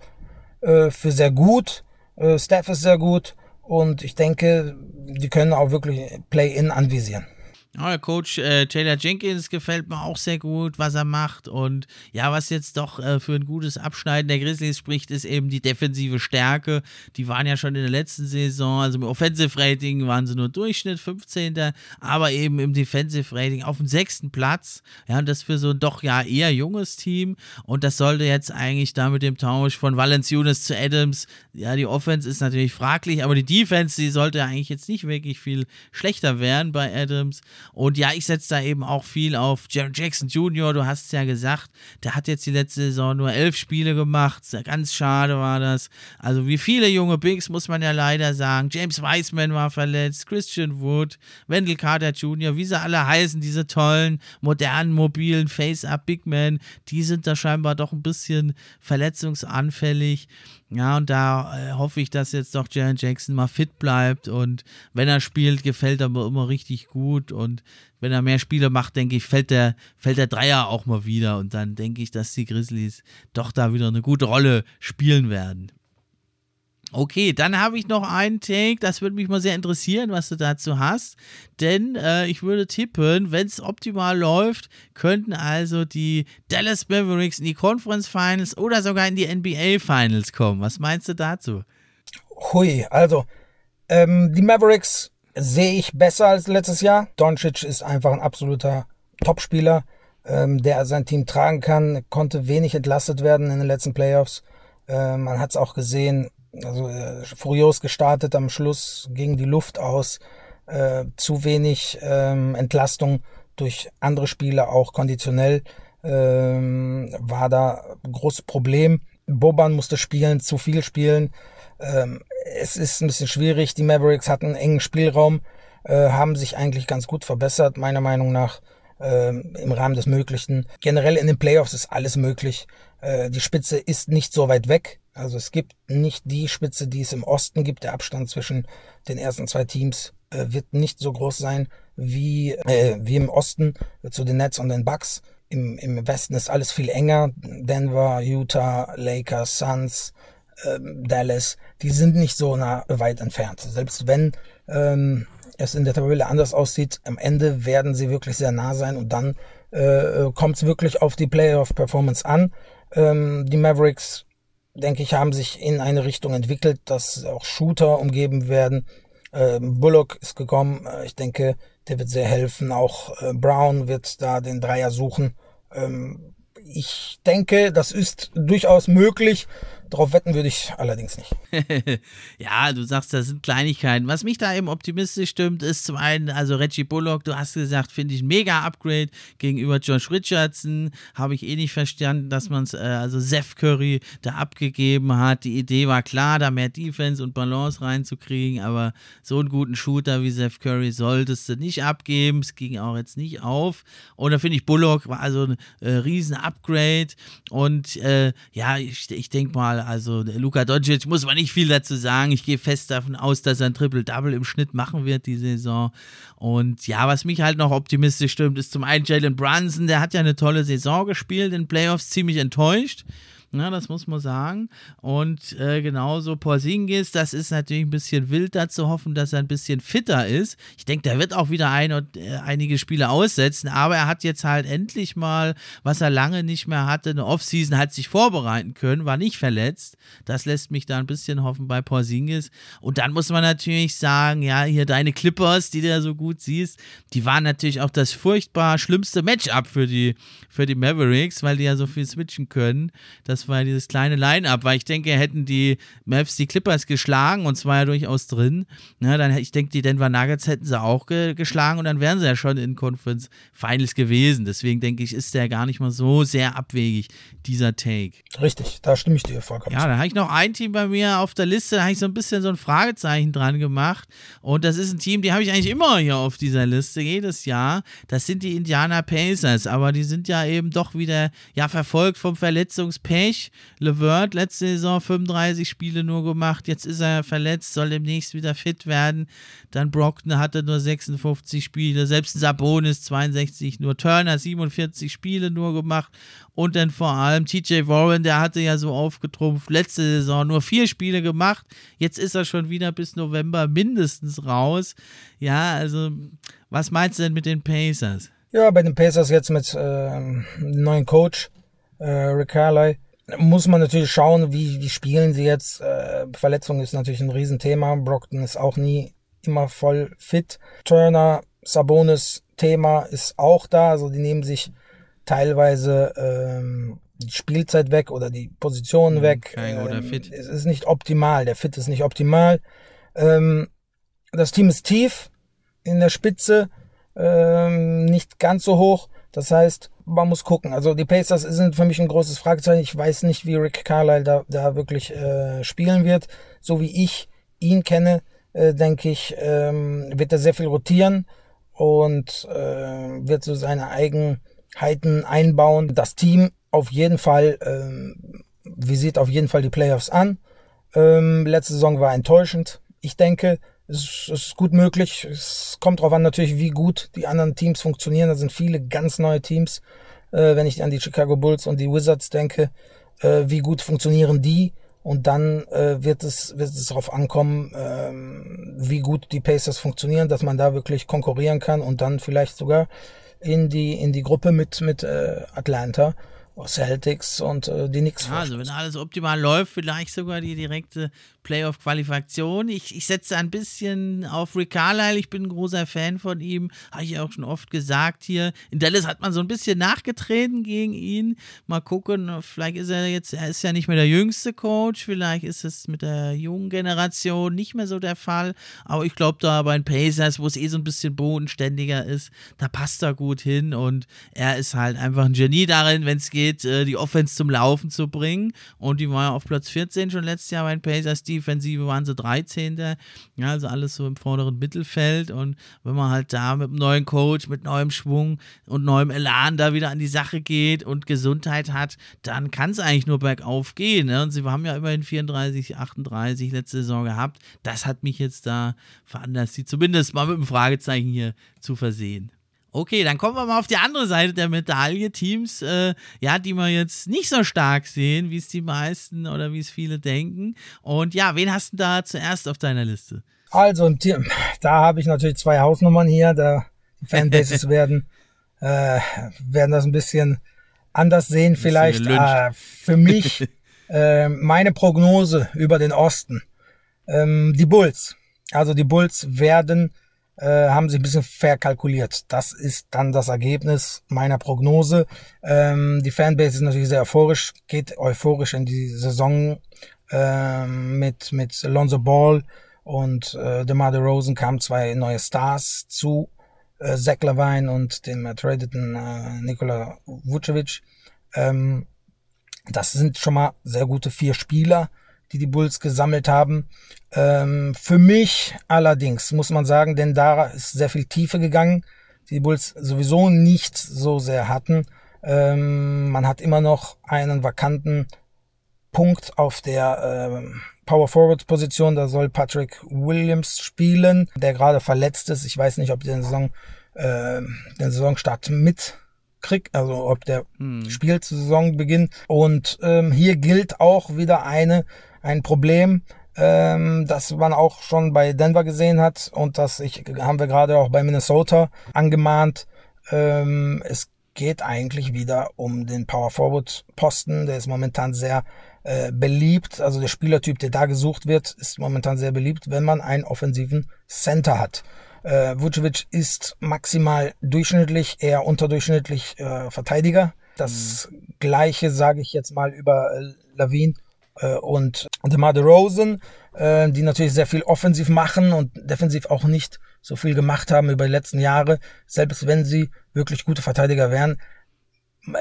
äh, für sehr gut. Äh, Staff ist sehr gut und ich denke, die können auch wirklich Play-In anvisieren. Ja, der Coach äh, Taylor Jenkins gefällt mir auch sehr gut, was er macht. Und ja, was jetzt doch äh, für ein gutes Abschneiden der Grizzlies spricht, ist eben die defensive Stärke. Die waren ja schon in der letzten Saison, also im Offensive Rating waren sie nur Durchschnitt, 15. Aber eben im Defensive Rating auf dem sechsten Platz. Ja, und das für so ein doch ja eher junges Team. Und das sollte jetzt eigentlich da mit dem Tausch von Valenciunas zu Adams, ja, die Offense ist natürlich fraglich, aber die Defense, die sollte eigentlich jetzt nicht wirklich viel schlechter werden bei Adams. Und ja, ich setze da eben auch viel auf Jaron Jackson Jr., du hast es ja gesagt, der hat jetzt die letzte Saison nur elf Spiele gemacht, ganz schade war das. Also wie viele junge Bigs, muss man ja leider sagen. James Wiseman war verletzt, Christian Wood, Wendell Carter Jr., wie sie alle heißen, diese tollen, modernen, mobilen Face-Up Big Men, die sind da scheinbar doch ein bisschen verletzungsanfällig. Ja, und da äh, hoffe ich, dass jetzt doch Jaron Jackson mal fit bleibt. Und wenn er spielt, gefällt er mir immer richtig gut. Und wenn er mehr Spiele macht, denke ich, fällt der, fällt der Dreier auch mal wieder. Und dann denke ich, dass die Grizzlies doch da wieder eine gute Rolle spielen werden. Okay, dann habe ich noch einen Take, das würde mich mal sehr interessieren, was du dazu hast. Denn äh, ich würde tippen, wenn es optimal läuft, könnten also die Dallas Mavericks in die Conference Finals oder sogar in die NBA Finals kommen. Was meinst du dazu? Hui, also ähm, die Mavericks sehe ich besser als letztes Jahr. Doncic ist einfach ein absoluter Topspieler, ähm, der sein Team tragen kann, konnte wenig entlastet werden in den letzten Playoffs. Äh, man hat es auch gesehen, also äh, furios gestartet am Schluss, ging die Luft aus, äh, zu wenig ähm, Entlastung durch andere Spieler, auch konditionell, ähm, war da ein großes Problem. Boban musste spielen, zu viel spielen. Ähm, es ist ein bisschen schwierig. Die Mavericks hatten einen engen Spielraum, äh, haben sich eigentlich ganz gut verbessert, meiner Meinung nach, äh, im Rahmen des Möglichen. Generell in den Playoffs ist alles möglich. Äh, die Spitze ist nicht so weit weg. Also es gibt nicht die Spitze, die es im Osten gibt. Der Abstand zwischen den ersten zwei Teams äh, wird nicht so groß sein wie, äh, wie im Osten äh, zu den Nets und den Bucks. Im, Im Westen ist alles viel enger. Denver, Utah, Lakers, Suns, ähm, Dallas, die sind nicht so nah, weit entfernt. Selbst wenn ähm, es in der Tabelle anders aussieht, am Ende werden sie wirklich sehr nah sein und dann äh, kommt es wirklich auf die Playoff-Performance an. Ähm, die Mavericks denke ich, haben sich in eine Richtung entwickelt, dass auch Shooter umgeben werden. Ähm, Bullock ist gekommen. Äh, ich denke, der wird sehr helfen. Auch äh, Brown wird da den Dreier suchen. Ähm, ich denke, das ist durchaus möglich. Darauf wetten würde ich allerdings nicht. ja, du sagst, das sind Kleinigkeiten. Was mich da eben optimistisch stimmt, ist zum einen, also Reggie Bullock, du hast gesagt, finde ich ein mega Upgrade gegenüber Josh Richardson. Habe ich eh nicht verstanden, dass man es, äh, also Seth Curry da abgegeben hat. Die Idee war klar, da mehr Defense und Balance reinzukriegen, aber so einen guten Shooter wie Seth Curry solltest du nicht abgeben. Es ging auch jetzt nicht auf. Und da finde ich Bullock war also ein äh, riesen Upgrade. Und äh, ja, ich, ich denke mal, also Luka Doncic muss man nicht viel dazu sagen. Ich gehe fest davon aus, dass er ein Triple-Double im Schnitt machen wird die Saison. Und ja, was mich halt noch optimistisch stimmt, ist zum einen Jalen Brunson. Der hat ja eine tolle Saison gespielt, in Playoffs ziemlich enttäuscht. Ja, das muss man sagen. Und äh, genauso Porzingis, das ist natürlich ein bisschen wild da zu hoffen, dass er ein bisschen fitter ist. Ich denke, der wird auch wieder ein und, äh, einige Spiele aussetzen, aber er hat jetzt halt endlich mal, was er lange nicht mehr hatte, eine Offseason hat sich vorbereiten können, war nicht verletzt. Das lässt mich da ein bisschen hoffen bei Porzingis. Und dann muss man natürlich sagen, ja, hier deine Clippers, die du ja so gut siehst, die waren natürlich auch das furchtbar schlimmste Matchup für die, für die Mavericks, weil die ja so viel switchen können. Das das war dieses kleine Line-Up, weil ich denke, hätten die Mavs die Clippers geschlagen und zwar ja durchaus drin, ne, dann ich denke, die Denver Nuggets hätten sie auch ge geschlagen und dann wären sie ja schon in Conference Finals gewesen. Deswegen denke ich, ist der gar nicht mal so sehr abwegig, dieser Take. Richtig, da stimme ich dir vollkommen. Ja, da habe ich noch ein Team bei mir auf der Liste, da habe ich so ein bisschen so ein Fragezeichen dran gemacht und das ist ein Team, die habe ich eigentlich immer hier auf dieser Liste, jedes Jahr. Das sind die Indiana Pacers, aber die sind ja eben doch wieder ja verfolgt vom Verletzungspech. Levert letzte Saison 35 Spiele nur gemacht, jetzt ist er verletzt, soll demnächst wieder fit werden. Dann Brockton hatte nur 56 Spiele, selbst Sabonis 62, nur Turner 47 Spiele nur gemacht und dann vor allem TJ Warren, der hatte ja so aufgetrumpft, letzte Saison nur vier Spiele gemacht, jetzt ist er schon wieder bis November mindestens raus. Ja, also was meinst du denn mit den Pacers? Ja, bei den Pacers jetzt mit ähm, neuen Coach, äh, Rick Carly, muss man natürlich schauen, wie, wie spielen sie jetzt. Äh, Verletzung ist natürlich ein Riesenthema. Brockton ist auch nie immer voll fit. Turner, Sabonis Thema ist auch da. Also die nehmen sich teilweise ähm, die Spielzeit weg oder die Positionen mhm, weg. Ähm, fit. Es ist nicht optimal. Der Fit ist nicht optimal. Ähm, das Team ist tief in der Spitze, ähm, nicht ganz so hoch. Das heißt, man muss gucken. Also die Pacers sind für mich ein großes Fragezeichen. Ich weiß nicht, wie Rick Carlisle da, da wirklich äh, spielen wird. So wie ich ihn kenne, äh, denke ich, ähm, wird er sehr viel rotieren und äh, wird so seine Eigenheiten einbauen. Das Team auf jeden Fall ähm, visiert auf jeden Fall die Playoffs an. Ähm, letzte Saison war enttäuschend. Ich denke, es ist gut möglich. Es kommt darauf an natürlich, wie gut die anderen Teams funktionieren. Da sind viele ganz neue Teams. Äh, wenn ich an die Chicago Bulls und die Wizards denke, äh, wie gut funktionieren die? Und dann äh, wird es wird es darauf ankommen, ähm, wie gut die Pacers funktionieren, dass man da wirklich konkurrieren kann und dann vielleicht sogar in die in die Gruppe mit mit äh, Atlanta Celtics und äh, die Knicks. Ja, also wenn alles optimal läuft, vielleicht sogar die direkte Playoff-Qualifikation. Ich, ich setze ein bisschen auf Rick Carlisle. Ich bin ein großer Fan von ihm. Habe ich auch schon oft gesagt hier. In Dallas hat man so ein bisschen nachgetreten gegen ihn. Mal gucken, vielleicht ist er jetzt, er ist ja nicht mehr der jüngste Coach. Vielleicht ist es mit der jungen Generation nicht mehr so der Fall. Aber ich glaube, da bei den Pacers, wo es eh so ein bisschen bodenständiger ist, da passt er gut hin. Und er ist halt einfach ein Genie darin, wenn es geht, äh, die Offense zum Laufen zu bringen. Und die war ja auf Platz 14 schon letztes Jahr bei den Pacers. Die Defensive waren sie 13. Ja, also alles so im vorderen Mittelfeld. Und wenn man halt da mit einem neuen Coach, mit neuem Schwung und neuem Elan da wieder an die Sache geht und Gesundheit hat, dann kann es eigentlich nur bergauf gehen. Ne? Und sie haben ja immerhin 34, 38 letzte Saison gehabt. Das hat mich jetzt da veranlasst, sie zumindest mal mit einem Fragezeichen hier zu versehen. Okay, dann kommen wir mal auf die andere Seite der Medaille. Teams, äh, ja, die wir jetzt nicht so stark sehen, wie es die meisten oder wie es viele denken. Und ja, wen hast du da zuerst auf deiner Liste? Also, da habe ich natürlich zwei Hausnummern hier. Da die Fanbases werden, äh, werden das ein bisschen anders sehen, vielleicht. Äh, für mich äh, meine Prognose über den Osten. Ähm, die Bulls. Also die Bulls werden äh, haben sich ein bisschen verkalkuliert. Das ist dann das Ergebnis meiner Prognose. Ähm, die Fanbase ist natürlich sehr euphorisch, geht euphorisch in die Saison äh, mit, mit Alonso Ball und äh, DeMar DeRozan kamen zwei neue Stars zu. Äh, Zach Levine und dem ertradeten äh, Nikola Vucevic. Ähm, das sind schon mal sehr gute vier Spieler die die Bulls gesammelt haben. Ähm, für mich allerdings muss man sagen, denn da ist sehr viel Tiefe gegangen, die, die Bulls sowieso nicht so sehr hatten. Ähm, man hat immer noch einen vakanten Punkt auf der ähm, Power Forward Position. Da soll Patrick Williams spielen, der gerade verletzt ist. Ich weiß nicht, ob der Saison, äh, den Saisonstart mit kriegt, also ob der hm. spielt zu Saisonbeginn. Und ähm, hier gilt auch wieder eine ein Problem, ähm, das man auch schon bei Denver gesehen hat und das ich, haben wir gerade auch bei Minnesota angemahnt. Ähm, es geht eigentlich wieder um den Power Forward Posten. Der ist momentan sehr äh, beliebt. Also der Spielertyp, der da gesucht wird, ist momentan sehr beliebt, wenn man einen offensiven Center hat. Äh, Vucevic ist maximal durchschnittlich, eher unterdurchschnittlich äh, Verteidiger Das mhm. gleiche sage ich jetzt mal über äh, Lavin äh, und DeMar DeRozan, äh, die natürlich sehr viel offensiv machen und defensiv auch nicht so viel gemacht haben über die letzten Jahre, selbst wenn sie wirklich gute Verteidiger wären.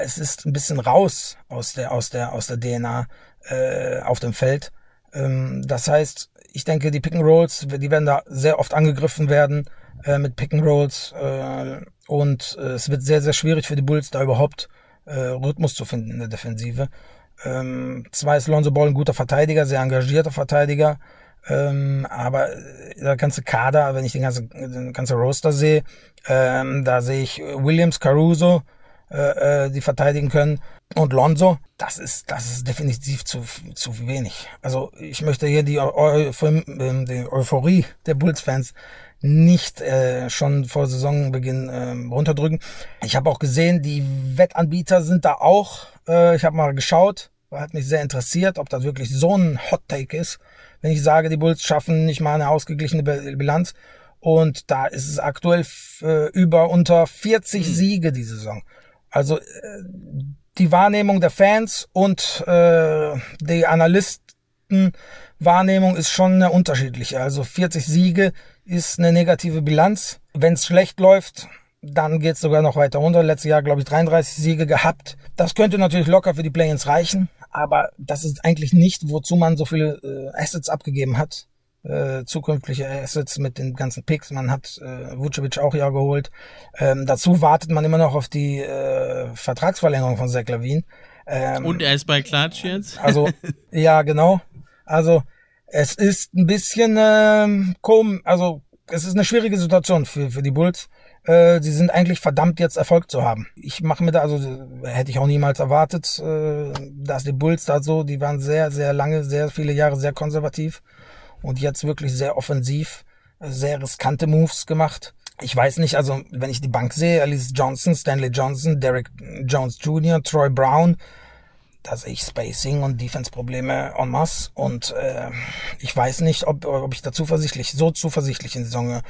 Es ist ein bisschen raus aus der aus der aus der DNA äh, auf dem Feld. Ähm, das heißt, ich denke, die Pick and Rolls, die werden da sehr oft angegriffen werden äh, mit Pick and Rolls äh, und äh, es wird sehr sehr schwierig für die Bulls da überhaupt äh, Rhythmus zu finden in der Defensive. Ähm, zwar ist Lonzo Ball ein guter Verteidiger, sehr engagierter Verteidiger, ähm, aber der ganze Kader, wenn ich den ganzen, den ganzen Roster sehe, ähm, da sehe ich Williams, Caruso, äh, äh, die verteidigen können und Lonzo, das ist, das ist definitiv zu, zu wenig. Also ich möchte hier die, ähm, die Euphorie der Bulls-Fans nicht äh, schon vor Saisonbeginn äh, runterdrücken. Ich habe auch gesehen, die Wettanbieter sind da auch. Äh, ich habe mal geschaut, hat mich sehr interessiert, ob das wirklich so ein Hot Take ist wenn ich sage, die Bulls schaffen nicht mal eine ausgeglichene Bilanz. Und da ist es aktuell äh, über unter 40 mhm. Siege die Saison. Also äh, die Wahrnehmung der Fans und äh, die Analystenwahrnehmung ist schon eine unterschiedliche. Also 40 Siege ist eine negative Bilanz. Wenn es schlecht läuft, dann geht es sogar noch weiter runter. Letztes Jahr, glaube ich, 33 Siege gehabt. Das könnte natürlich locker für die Play-ins reichen aber das ist eigentlich nicht, wozu man so viele äh, Assets abgegeben hat. Äh, zukünftige Assets mit den ganzen Picks. Man hat äh, Vucevic auch ja geholt. Ähm, dazu wartet man immer noch auf die äh, Vertragsverlängerung von Zach Lavin. Ähm, Und er ist bei Klatsch jetzt? Also, ja, genau. Also, es ist ein bisschen ähm, komisch, also es ist eine schwierige Situation für, für die Bulls äh, sie sind eigentlich verdammt jetzt Erfolg zu haben. Ich mache mir da, also hätte ich auch niemals erwartet, äh, dass die Bulls da so, die waren sehr, sehr lange, sehr viele Jahre sehr konservativ und jetzt wirklich sehr offensiv, sehr riskante Moves gemacht. Ich weiß nicht, also wenn ich die Bank sehe, Alice Johnson, Stanley Johnson, Derek Jones Jr., Troy Brown, da sehe ich Spacing und Defense-Probleme en masse und äh, ich weiß nicht, ob, ob ich da zuversichtlich, so zuversichtlich in die Saison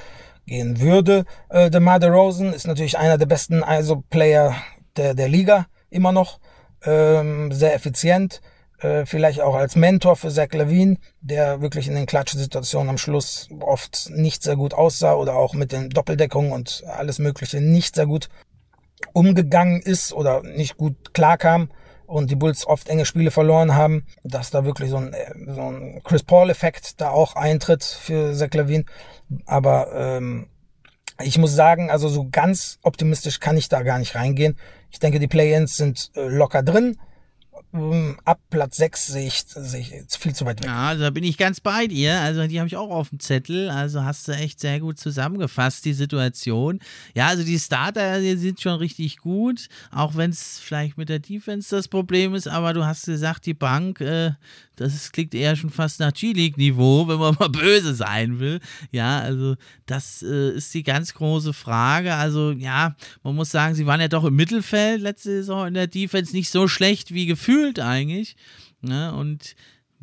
gehen würde. Äh, DeMar DeRozan ist natürlich einer der besten ISO-Player der, der Liga, immer noch. Ähm, sehr effizient. Äh, vielleicht auch als Mentor für Zach Levine, der wirklich in den Klatschsituationen am Schluss oft nicht sehr gut aussah oder auch mit den Doppeldeckungen und alles Mögliche nicht sehr gut umgegangen ist oder nicht gut klarkam und die Bulls oft enge Spiele verloren haben, dass da wirklich so ein, so ein Chris Paul-Effekt da auch eintritt für Zach Levine. Aber ähm, ich muss sagen, also so ganz optimistisch kann ich da gar nicht reingehen. Ich denke, die Play-ins sind äh, locker drin. Ähm, ab Platz 6 sehe ich, sehe ich viel zu weit weg. Ja, also da bin ich ganz bei dir. Also die habe ich auch auf dem Zettel. Also hast du echt sehr gut zusammengefasst, die Situation. Ja, also die Starter die sind schon richtig gut, auch wenn es vielleicht mit der Defense das Problem ist. Aber du hast gesagt, die Bank, äh, das ist, klingt eher schon fast nach G-League-Niveau, wenn man mal böse sein will. Ja, also das äh, ist die ganz große Frage. Also ja, man muss sagen, sie waren ja doch im Mittelfeld letzte Saison in der Defense nicht so schlecht wie gefühlt eigentlich. Ne? Und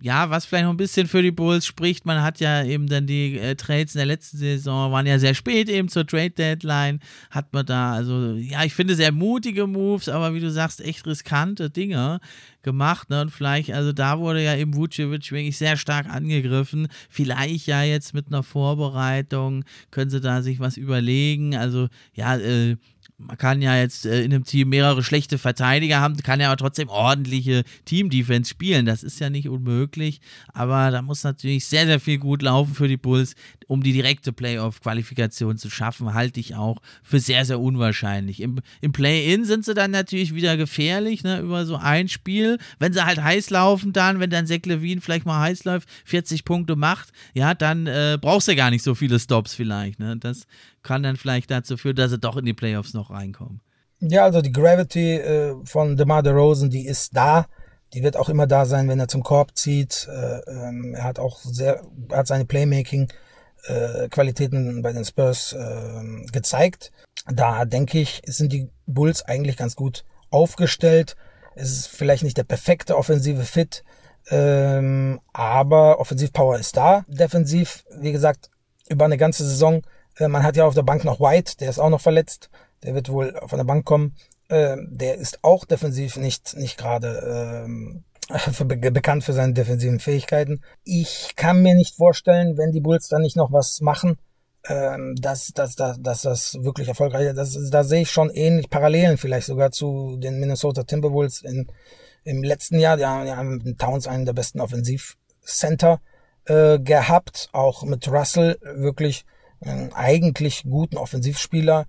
ja, was vielleicht noch ein bisschen für die Bulls spricht, man hat ja eben dann die äh, Trades in der letzten Saison, waren ja sehr spät eben zur Trade Deadline, hat man da, also ja, ich finde sehr mutige Moves, aber wie du sagst, echt riskante Dinge gemacht, ne? Und vielleicht, also da wurde ja eben Vucevic wirklich sehr stark angegriffen. Vielleicht ja jetzt mit einer Vorbereitung können sie da sich was überlegen. Also ja, äh, man kann ja jetzt äh, in einem Team mehrere schlechte Verteidiger haben, kann ja aber trotzdem ordentliche Team-Defense spielen. Das ist ja nicht unmöglich, aber da muss natürlich sehr, sehr viel gut laufen für die Bulls, um die direkte Playoff-Qualifikation zu schaffen, halte ich auch für sehr, sehr unwahrscheinlich. Im, im Play-In sind sie dann natürlich wieder gefährlich, ne, über so ein Spiel. Wenn sie halt heiß laufen, dann, wenn dann Zach Levine vielleicht mal heiß läuft, 40 Punkte macht, ja, dann äh, brauchst du gar nicht so viele Stops vielleicht. Ne? Das kann dann vielleicht dazu führen, dass sie doch in die Playoffs noch reinkommen. Ja, also die Gravity äh, von DeMar DeRozan, die ist da. Die wird auch immer da sein, wenn er zum Korb zieht. Äh, ähm, er hat auch sehr, hat seine Playmaking-Qualitäten äh, bei den Spurs äh, gezeigt. Da denke ich, sind die Bulls eigentlich ganz gut aufgestellt. Es ist vielleicht nicht der perfekte offensive Fit, ähm, aber Offensivpower ist da. Defensiv, wie gesagt, über eine ganze Saison man hat ja auf der Bank noch White, der ist auch noch verletzt. Der wird wohl von der Bank kommen. äh, der ist auch defensiv nicht, nicht gerade ähm, bekannt für seine defensiven Fähigkeiten. Ich kann mir nicht vorstellen, wenn die Bulls da nicht noch was machen, ähm, dass, dass, dass, dass das wirklich erfolgreich ist. Das, da sehe ich schon ähnlich Parallelen vielleicht sogar zu den Minnesota Timberwolves in, im letzten Jahr. Die haben, die haben mit Towns einen der besten Offensivcenter äh, gehabt, auch mit Russell wirklich einen eigentlich guten Offensivspieler.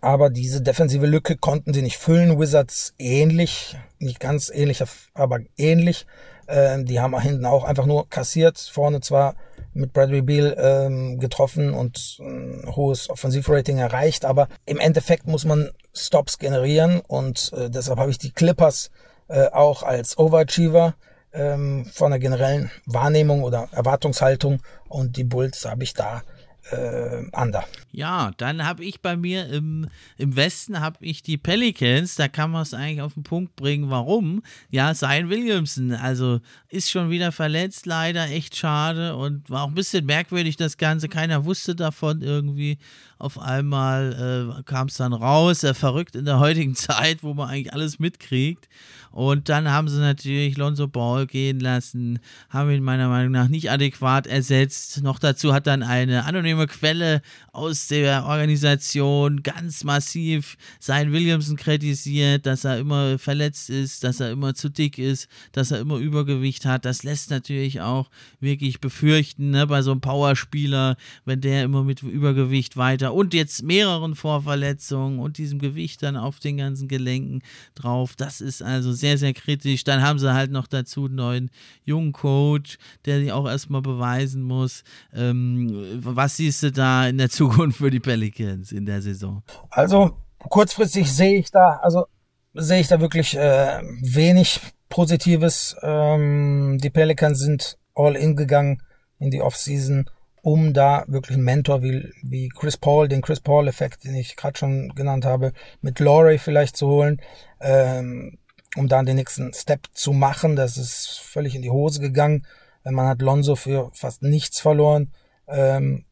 Aber diese defensive Lücke konnten sie nicht füllen. Wizards ähnlich, nicht ganz ähnlich, aber ähnlich. Ähm, die haben hinten auch einfach nur kassiert. Vorne zwar mit Bradley Beal ähm, getroffen und ein hohes Offensivrating erreicht, aber im Endeffekt muss man Stops generieren und äh, deshalb habe ich die Clippers äh, auch als Overachiever ähm, von der generellen Wahrnehmung oder Erwartungshaltung und die Bulls habe ich da äh, Under. Ja, dann habe ich bei mir im, im Westen habe ich die Pelicans, da kann man es eigentlich auf den Punkt bringen, warum. Ja, Zion Williamson, also ist schon wieder verletzt, leider, echt schade und war auch ein bisschen merkwürdig das Ganze, keiner wusste davon irgendwie. Auf einmal äh, kam es dann raus, äh, verrückt in der heutigen Zeit, wo man eigentlich alles mitkriegt. Und dann haben sie natürlich Lonzo Ball gehen lassen, haben ihn meiner Meinung nach nicht adäquat ersetzt. Noch dazu hat dann eine anonyme Quelle aus der Organisation ganz massiv sein Williamson kritisiert, dass er immer verletzt ist, dass er immer zu dick ist, dass er immer Übergewicht hat. Das lässt natürlich auch wirklich befürchten, ne, bei so einem Powerspieler, wenn der immer mit Übergewicht weiter und jetzt mehreren Vorverletzungen und diesem Gewicht dann auf den ganzen Gelenken drauf. Das ist also sehr, sehr kritisch. Dann haben sie halt noch dazu einen neuen jungen Coach, der sich auch erstmal beweisen muss. Ähm, was siehst du da in der Zukunft für die Pelicans in der Saison? Also kurzfristig sehe ich da, also sehe ich da wirklich äh, wenig Positives. Ähm, die Pelicans sind all in gegangen in die Offseason, um da wirklich einen Mentor wie, wie Chris Paul, den Chris Paul-Effekt, den ich gerade schon genannt habe, mit Laurie vielleicht zu holen. Ähm, um dann den nächsten Step zu machen. Das ist völlig in die Hose gegangen. Man hat Lonzo für fast nichts verloren ähm,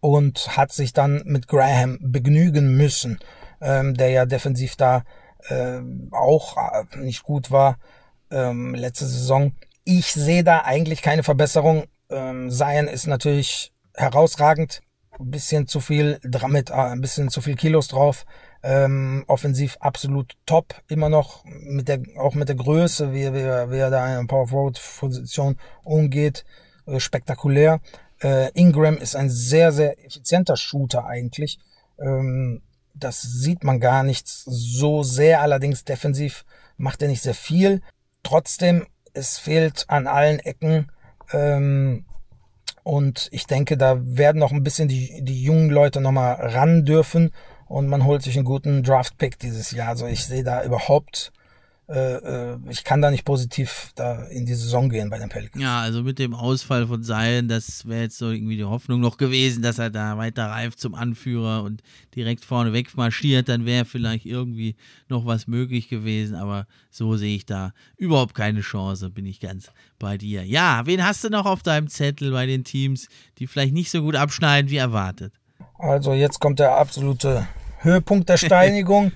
und hat sich dann mit Graham begnügen müssen, ähm, der ja defensiv da äh, auch nicht gut war ähm, letzte Saison. Ich sehe da eigentlich keine Verbesserung. Ähm, Zion ist natürlich herausragend, ein bisschen zu viel mit, äh, ein bisschen zu viel Kilos drauf. Ähm, offensiv absolut top, immer noch mit der, auch mit der Größe, wie, wie, wie er da in Power Forward Position umgeht, äh, spektakulär. Äh, Ingram ist ein sehr, sehr effizienter Shooter eigentlich. Ähm, das sieht man gar nicht so sehr, allerdings defensiv macht er nicht sehr viel. Trotzdem, es fehlt an allen Ecken. Ähm, und ich denke, da werden noch ein bisschen die, die jungen Leute nochmal ran dürfen und man holt sich einen guten Draft-Pick dieses Jahr. Also ich sehe da überhaupt äh, äh, ich kann da nicht positiv da in die Saison gehen bei den Pelicans. Ja, also mit dem Ausfall von Seien, das wäre jetzt so irgendwie die Hoffnung noch gewesen, dass er da weiter reift zum Anführer und direkt vorne weg marschiert, dann wäre vielleicht irgendwie noch was möglich gewesen, aber so sehe ich da überhaupt keine Chance, bin ich ganz bei dir. Ja, wen hast du noch auf deinem Zettel bei den Teams, die vielleicht nicht so gut abschneiden wie erwartet? Also jetzt kommt der absolute Höhepunkt der Steinigung.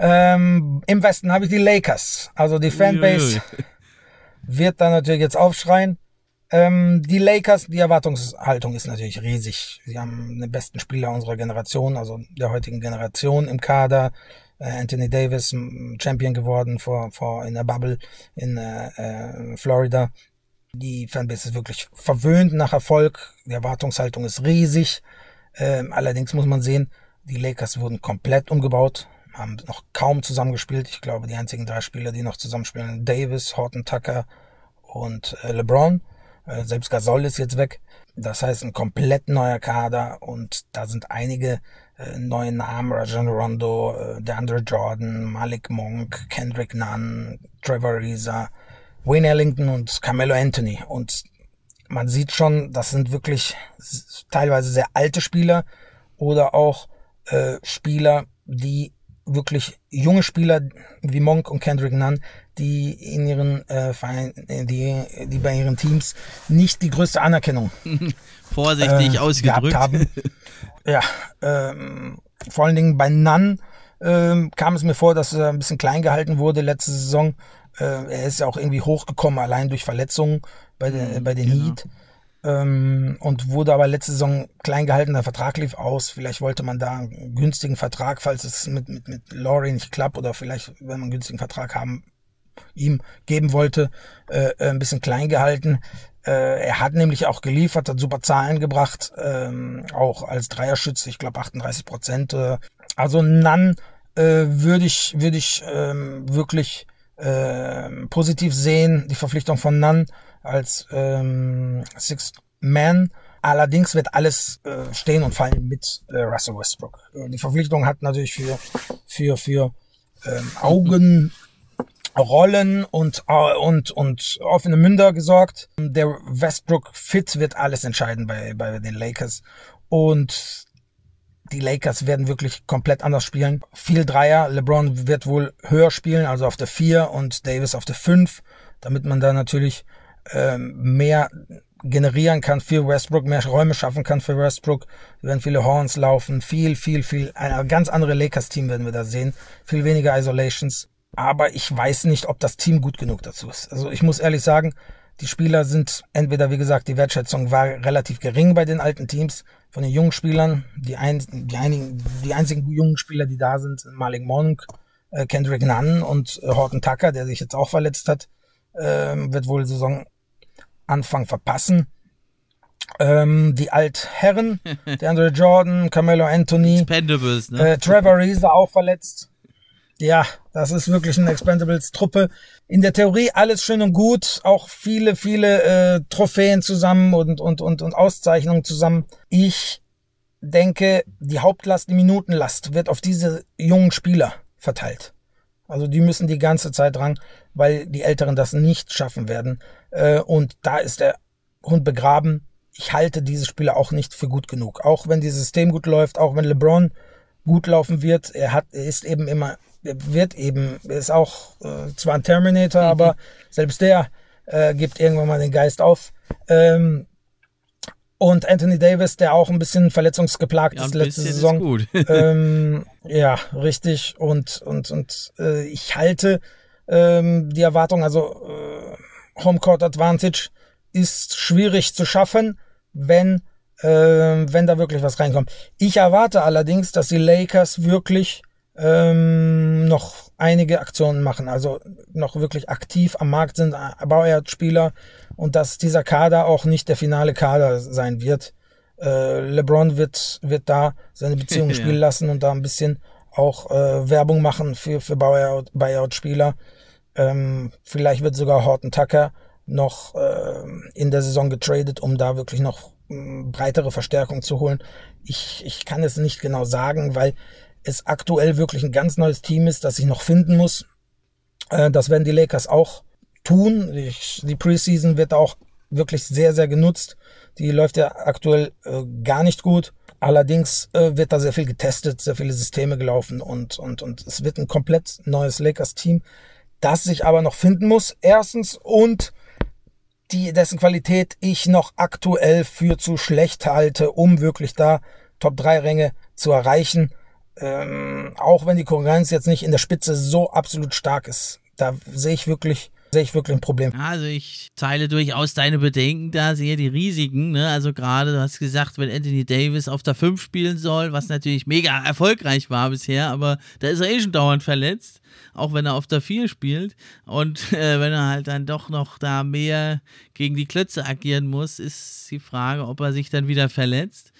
Ähm, Im Westen habe ich die Lakers. Also die Fanbase wird da natürlich jetzt aufschreien. Ähm, die Lakers, die Erwartungshaltung ist natürlich riesig. Sie haben den besten Spieler unserer Generation, also der heutigen Generation im Kader. Äh, Anthony Davis, Champion geworden vor, vor in der Bubble in äh, äh, Florida. Die Fanbase ist wirklich verwöhnt nach Erfolg. Die Erwartungshaltung ist riesig. Ähm, allerdings muss man sehen, die Lakers wurden komplett umgebaut, haben noch kaum zusammengespielt. Ich glaube, die einzigen drei Spieler, die noch zusammenspielen, Davis, Horton Tucker und äh, LeBron. Äh, selbst Gasol ist jetzt weg. Das heißt, ein komplett neuer Kader und da sind einige äh, neue Namen, Rajon Rondo, äh, DeAndre Jordan, Malik Monk, Kendrick Nunn, Trevor Reza, Wayne Ellington und Carmelo Anthony. Und man sieht schon, das sind wirklich teilweise sehr alte Spieler oder auch äh, Spieler, die wirklich junge Spieler wie Monk und Kendrick Nunn, die in ihren äh, Verein, die, die bei ihren Teams nicht die größte Anerkennung vorsichtig äh, ausgedrückt haben. ja, ähm, vor allen Dingen bei Nunn ähm, kam es mir vor, dass er ein bisschen klein gehalten wurde letzte Saison. Äh, er ist ja auch irgendwie hochgekommen, allein durch Verletzungen bei, den, mhm, bei den genau. Heat. Ähm, und wurde aber letzte Saison klein gehalten, der Vertrag lief aus. Vielleicht wollte man da einen günstigen Vertrag, falls es mit, mit, mit Laurie nicht klappt oder vielleicht, wenn man einen günstigen Vertrag haben, ihm geben wollte, äh, äh ein bisschen klein gehalten. Äh, er hat nämlich auch geliefert, hat super Zahlen gebracht, ähm, auch als Dreierschütze, ich glaube 38 Prozent. Äh, also Nan äh, würde ich, würde ich ähm, wirklich äh, positiv sehen, die Verpflichtung von Nan als ähm, Sixth Man. Allerdings wird alles äh, stehen und fallen mit äh, Russell Westbrook. Äh, die Verpflichtung hat natürlich für, für, für ähm, Augen, Rollen und, äh, und, und offene Münder gesorgt. Der Westbrook Fit wird alles entscheiden bei, bei den Lakers. Und die Lakers werden wirklich komplett anders spielen. Viel Dreier. LeBron wird wohl höher spielen, also auf der 4 und Davis auf der 5, damit man da natürlich mehr generieren kann für Westbrook, mehr Räume schaffen kann für Westbrook. Wir werden viele Horns laufen, viel, viel, viel, ein ganz andere Lakers-Team werden wir da sehen, viel weniger Isolations. Aber ich weiß nicht, ob das Team gut genug dazu ist. Also ich muss ehrlich sagen, die Spieler sind entweder, wie gesagt, die Wertschätzung war relativ gering bei den alten Teams von den jungen Spielern. Die, ein, die, einigen, die einzigen jungen Spieler, die da sind, Malik Monk, äh, Kendrick Nunn und äh, Horton Tucker, der sich jetzt auch verletzt hat, äh, wird wohl Saisonanfang verpassen. Ähm, die Altherren, der Andre Jordan, Carmelo Anthony, ne? äh, Trevor Reeser auch verletzt. Ja, das ist wirklich eine Expendables-Truppe. In der Theorie alles schön und gut, auch viele, viele äh, Trophäen zusammen und, und, und, und Auszeichnungen zusammen. Ich denke, die Hauptlast, die Minutenlast wird auf diese jungen Spieler verteilt. Also die müssen die ganze Zeit dran, weil die Älteren das nicht schaffen werden. Äh, und da ist der Hund begraben. Ich halte diese Spieler auch nicht für gut genug. Auch wenn dieses System gut läuft, auch wenn LeBron gut laufen wird, er hat, er ist eben immer wird eben, ist auch äh, zwar ein Terminator, mhm. aber selbst der äh, gibt irgendwann mal den Geist auf. Ähm, und Anthony Davis, der auch ein bisschen verletzungsgeplagt ja, ist letzte Saison. Ist ähm, ja, richtig. Und, und, und äh, ich halte ähm, die Erwartung, also äh, Homecourt Advantage ist schwierig zu schaffen, wenn, äh, wenn da wirklich was reinkommt. Ich erwarte allerdings, dass die Lakers wirklich ähm, noch einige Aktionen machen, also noch wirklich aktiv am Markt sind, Bauert-Spieler und dass dieser Kader auch nicht der finale Kader sein wird. Äh, LeBron wird, wird da seine Beziehung spielen lassen und da ein bisschen auch äh, Werbung machen für, für Buyout-Spieler. Ähm, vielleicht wird sogar Horton Tucker noch äh, in der Saison getradet, um da wirklich noch äh, breitere Verstärkung zu holen. Ich, ich kann es nicht genau sagen, weil es aktuell wirklich ein ganz neues Team ist, das ich noch finden muss. Äh, das werden die Lakers auch tun. die Preseason wird auch wirklich sehr, sehr genutzt. Die läuft ja aktuell äh, gar nicht gut. Allerdings äh, wird da sehr viel getestet, sehr viele Systeme gelaufen und, und, und es wird ein komplett neues Lakers-Team, das sich aber noch finden muss. Erstens und die, dessen Qualität ich noch aktuell für zu schlecht halte, um wirklich da Top 3 Ränge zu erreichen ähm, auch wenn die Konkurrenz jetzt nicht in der Spitze so absolut stark ist, da sehe ich wirklich sehe ich wirklich ein Problem. Also ich teile durchaus deine Bedenken da, sehe die Risiken. Ne? Also gerade, du hast gesagt, wenn Anthony Davis auf der 5 spielen soll, was natürlich mega erfolgreich war bisher, aber da ist er eh schon dauernd verletzt, auch wenn er auf der 4 spielt. Und äh, wenn er halt dann doch noch da mehr gegen die Klötze agieren muss, ist die Frage, ob er sich dann wieder verletzt.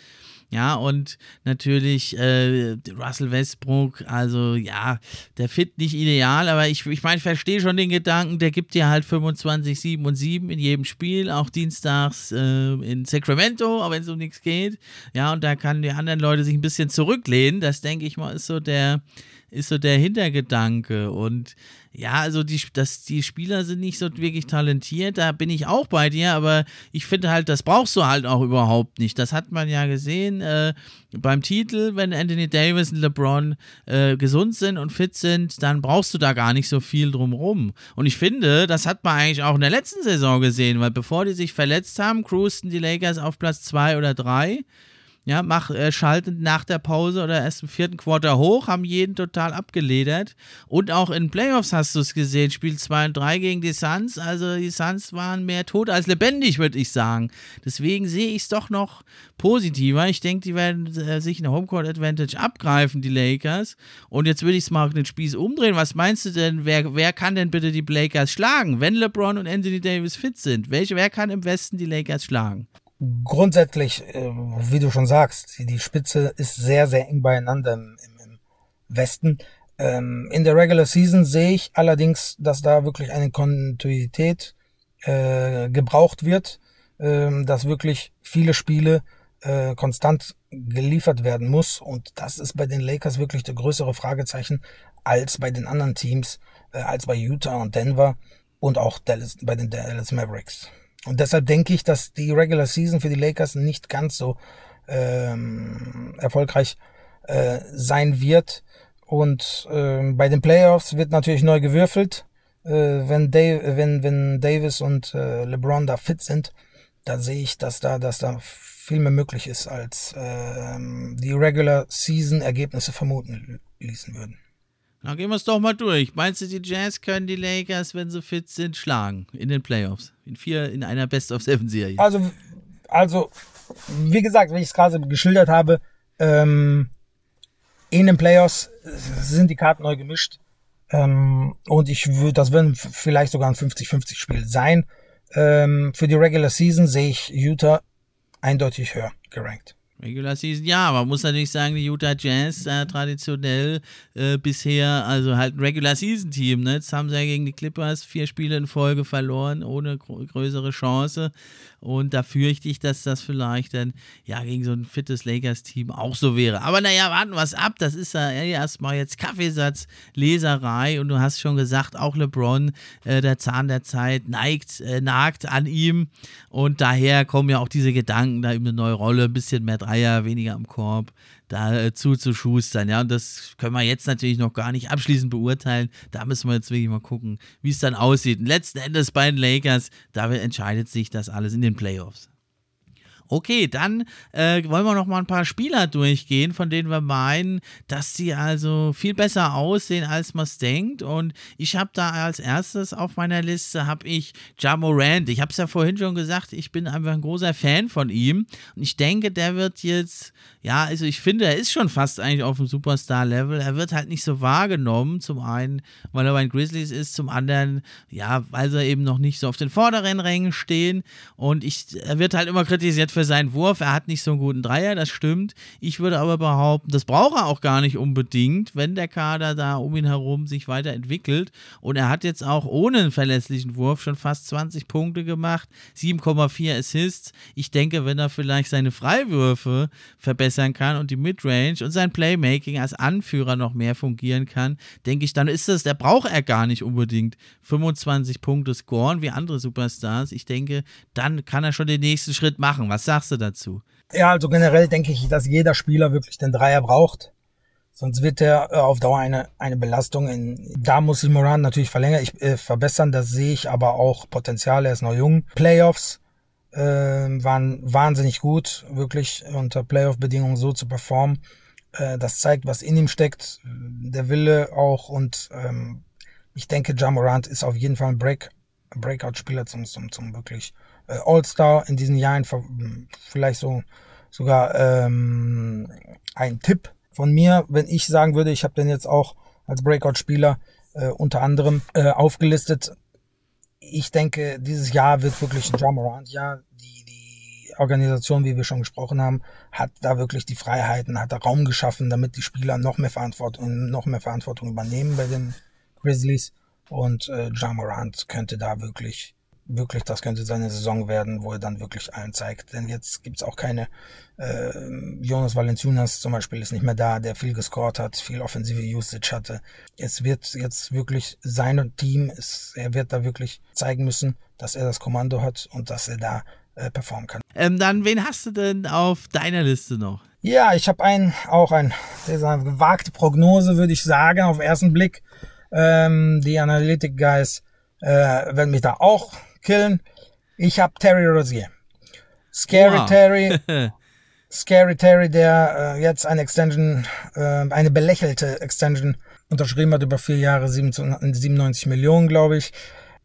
Ja, und natürlich äh, Russell Westbrook, also ja, der Fit nicht ideal, aber ich, ich meine, ich verstehe schon den Gedanken, der gibt dir halt 25, 7 und 7 in jedem Spiel, auch dienstags äh, in Sacramento, auch wenn es um nichts geht. Ja, und da kann die anderen Leute sich ein bisschen zurücklehnen. Das denke ich mal, ist so der, ist so der Hintergedanke. Und ja, also die, das, die Spieler sind nicht so wirklich talentiert, da bin ich auch bei dir, aber ich finde halt, das brauchst du halt auch überhaupt nicht. Das hat man ja gesehen äh, beim Titel, wenn Anthony Davis und LeBron äh, gesund sind und fit sind, dann brauchst du da gar nicht so viel drumrum. Und ich finde, das hat man eigentlich auch in der letzten Saison gesehen, weil bevor die sich verletzt haben, cruisten die Lakers auf Platz 2 oder 3 ja, mach, äh, schalten nach der Pause oder erst im vierten Quarter hoch, haben jeden total abgeledert. Und auch in Playoffs hast du es gesehen, Spiel 2 und 3 gegen die Suns. Also die Suns waren mehr tot als lebendig, würde ich sagen. Deswegen sehe ich es doch noch positiver. Ich denke, die werden äh, sich eine Homecourt Advantage abgreifen, die Lakers. Und jetzt würde ich es mal auf den Spieß umdrehen. Was meinst du denn, wer, wer kann denn bitte die Lakers schlagen, wenn LeBron und Anthony Davis fit sind? Welche, wer kann im Westen die Lakers schlagen? Grundsätzlich, äh, wie du schon sagst, die Spitze ist sehr, sehr eng beieinander im, im Westen. Ähm, in der Regular Season sehe ich allerdings, dass da wirklich eine Kontinuität äh, gebraucht wird, äh, dass wirklich viele Spiele äh, konstant geliefert werden muss. Und das ist bei den Lakers wirklich der größere Fragezeichen als bei den anderen Teams, als bei Utah und Denver und auch Dallas, bei den Dallas Mavericks. Und deshalb denke ich, dass die Regular Season für die Lakers nicht ganz so ähm, erfolgreich äh, sein wird. Und äh, bei den Playoffs wird natürlich neu gewürfelt. Äh, wenn, Dave, wenn, wenn Davis und äh, LeBron da fit sind, da sehe ich, dass da, dass da viel mehr möglich ist, als äh, die Regular Season Ergebnisse vermuten ließen würden. Na, gehen wir es doch mal durch. Meinst du, die Jazz können die Lakers, wenn sie fit sind, schlagen in den Playoffs? In vier, in einer Best-of-Seven-Serie? Also, also, wie gesagt, wie ich es gerade geschildert habe, ähm, in den Playoffs sind die Karten neu gemischt. Ähm, und ich würde, das wird vielleicht sogar ein 50-50-Spiel sein. Ähm, für die Regular Season sehe ich Utah eindeutig höher gerankt. Regular Season, ja, man muss natürlich sagen, die Utah Jazz äh, traditionell äh, bisher, also halt ein Regular Season Team, ne? Jetzt haben sie ja gegen die Clippers vier Spiele in Folge verloren, ohne größere Chance. Und da fürchte ich, dass das vielleicht dann ja gegen so ein fittes Lakers-Team auch so wäre. Aber naja, warten wir es ab. Das ist ja erstmal jetzt Kaffeesatz, Leserei. Und du hast schon gesagt, auch LeBron, äh, der Zahn der Zeit, neigt, äh, nagt an ihm. Und daher kommen ja auch diese Gedanken, da eben eine neue Rolle, ein bisschen mehr Dreier, weniger am Korb da äh, zuzuschustern. Ja, und das können wir jetzt natürlich noch gar nicht abschließend beurteilen. Da müssen wir jetzt wirklich mal gucken, wie es dann aussieht. Letzten Endes bei den Lakers, da entscheidet sich das alles in den Playoffs. Okay, dann äh, wollen wir noch mal ein paar Spieler durchgehen, von denen wir meinen, dass sie also viel besser aussehen, als man es denkt. Und ich habe da als erstes auf meiner Liste habe ich Ja Morant. Ich habe es ja vorhin schon gesagt, ich bin einfach ein großer Fan von ihm. Und ich denke, der wird jetzt, ja, also ich finde, er ist schon fast eigentlich auf dem Superstar-Level. Er wird halt nicht so wahrgenommen. Zum einen, weil er bei den Grizzlies ist, zum anderen, ja, weil sie eben noch nicht so auf den vorderen Rängen stehen. Und ich, er wird halt immer kritisiert für für seinen Wurf. Er hat nicht so einen guten Dreier, das stimmt. Ich würde aber behaupten, das braucht er auch gar nicht unbedingt, wenn der Kader da um ihn herum sich weiterentwickelt. Und er hat jetzt auch ohne einen verlässlichen Wurf schon fast 20 Punkte gemacht, 7,4 Assists. Ich denke, wenn er vielleicht seine Freiwürfe verbessern kann und die Midrange und sein Playmaking als Anführer noch mehr fungieren kann, denke ich, dann ist das, der braucht er gar nicht unbedingt 25 Punkte scoren wie andere Superstars. Ich denke, dann kann er schon den nächsten Schritt machen. Was sagst du dazu? Ja, also generell denke ich, dass jeder Spieler wirklich den Dreier braucht. Sonst wird er äh, auf Dauer eine, eine Belastung. In, da muss sich Moran natürlich verlängern, ich, äh, verbessern. Das sehe ich aber auch Potenzial. Er ist noch jung. Playoffs äh, waren wahnsinnig gut, wirklich unter Playoff-Bedingungen so zu performen. Äh, das zeigt, was in ihm steckt. Der Wille auch. Und ähm, ich denke, Jamorant ist auf jeden Fall ein Break, Breakout-Spieler zum, zum, zum wirklich All-Star in diesen Jahren, vielleicht so sogar ähm, ein Tipp von mir, wenn ich sagen würde, ich habe den jetzt auch als Breakout-Spieler äh, unter anderem äh, aufgelistet. Ich denke, dieses Jahr wird wirklich ein Jamorant-Jahr. Die, die Organisation, wie wir schon gesprochen haben, hat da wirklich die Freiheiten, hat da Raum geschaffen, damit die Spieler noch mehr Verantwortung, noch mehr Verantwortung übernehmen bei den Grizzlies. Und äh, Jamorant könnte da wirklich wirklich, das könnte seine Saison werden, wo er dann wirklich allen zeigt. Denn jetzt gibt's auch keine, äh, Jonas Valanciunas zum Beispiel ist nicht mehr da, der viel gescored hat, viel offensive Usage hatte. Es wird jetzt wirklich sein Team, ist, er wird da wirklich zeigen müssen, dass er das Kommando hat und dass er da äh, performen kann. Ähm, dann, wen hast du denn auf deiner Liste noch? Ja, ich habe einen, auch ein, dieser gewagte Prognose, würde ich sagen, auf ersten Blick. Ähm, die Analytic Guys äh, werden mich da auch killen. Ich habe Terry Rozier. Scary wow. Terry. Scary Terry, der äh, jetzt eine Extension, äh, eine belächelte Extension unterschrieben hat über vier Jahre, 97 Millionen, glaube ich.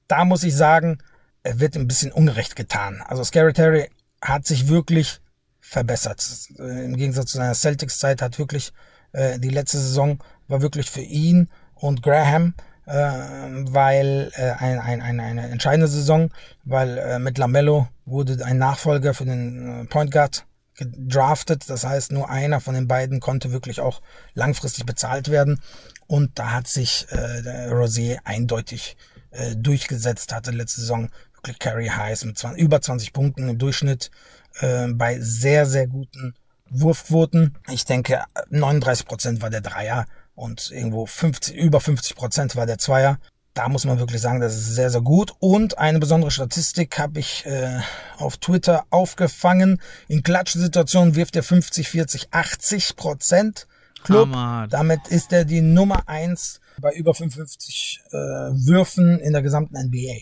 Da muss ich sagen, er wird ein bisschen ungerecht getan. Also Scary Terry hat sich wirklich verbessert. Äh, Im Gegensatz zu seiner Celtics-Zeit hat wirklich äh, die letzte Saison war wirklich für ihn und Graham, weil äh, ein, ein, ein, eine entscheidende Saison, weil äh, mit Lamello wurde ein Nachfolger für den äh, Point Guard gedraftet. Das heißt, nur einer von den beiden konnte wirklich auch langfristig bezahlt werden. Und da hat sich äh, Rosier eindeutig äh, durchgesetzt, hatte letzte Saison wirklich Carry Highs mit 20, über 20 Punkten im Durchschnitt äh, bei sehr, sehr guten Wurfquoten. Ich denke, 39 Prozent war der Dreier und irgendwo 50, über 50 Prozent war der Zweier da muss man wirklich sagen, das ist sehr, sehr gut. Und eine besondere Statistik habe ich äh, auf Twitter aufgefangen. In Klatschsituationen wirft er 50, 40, 80 Prozent Club. Hammer. Damit ist er die Nummer eins bei über 55 äh, Würfen in der gesamten NBA.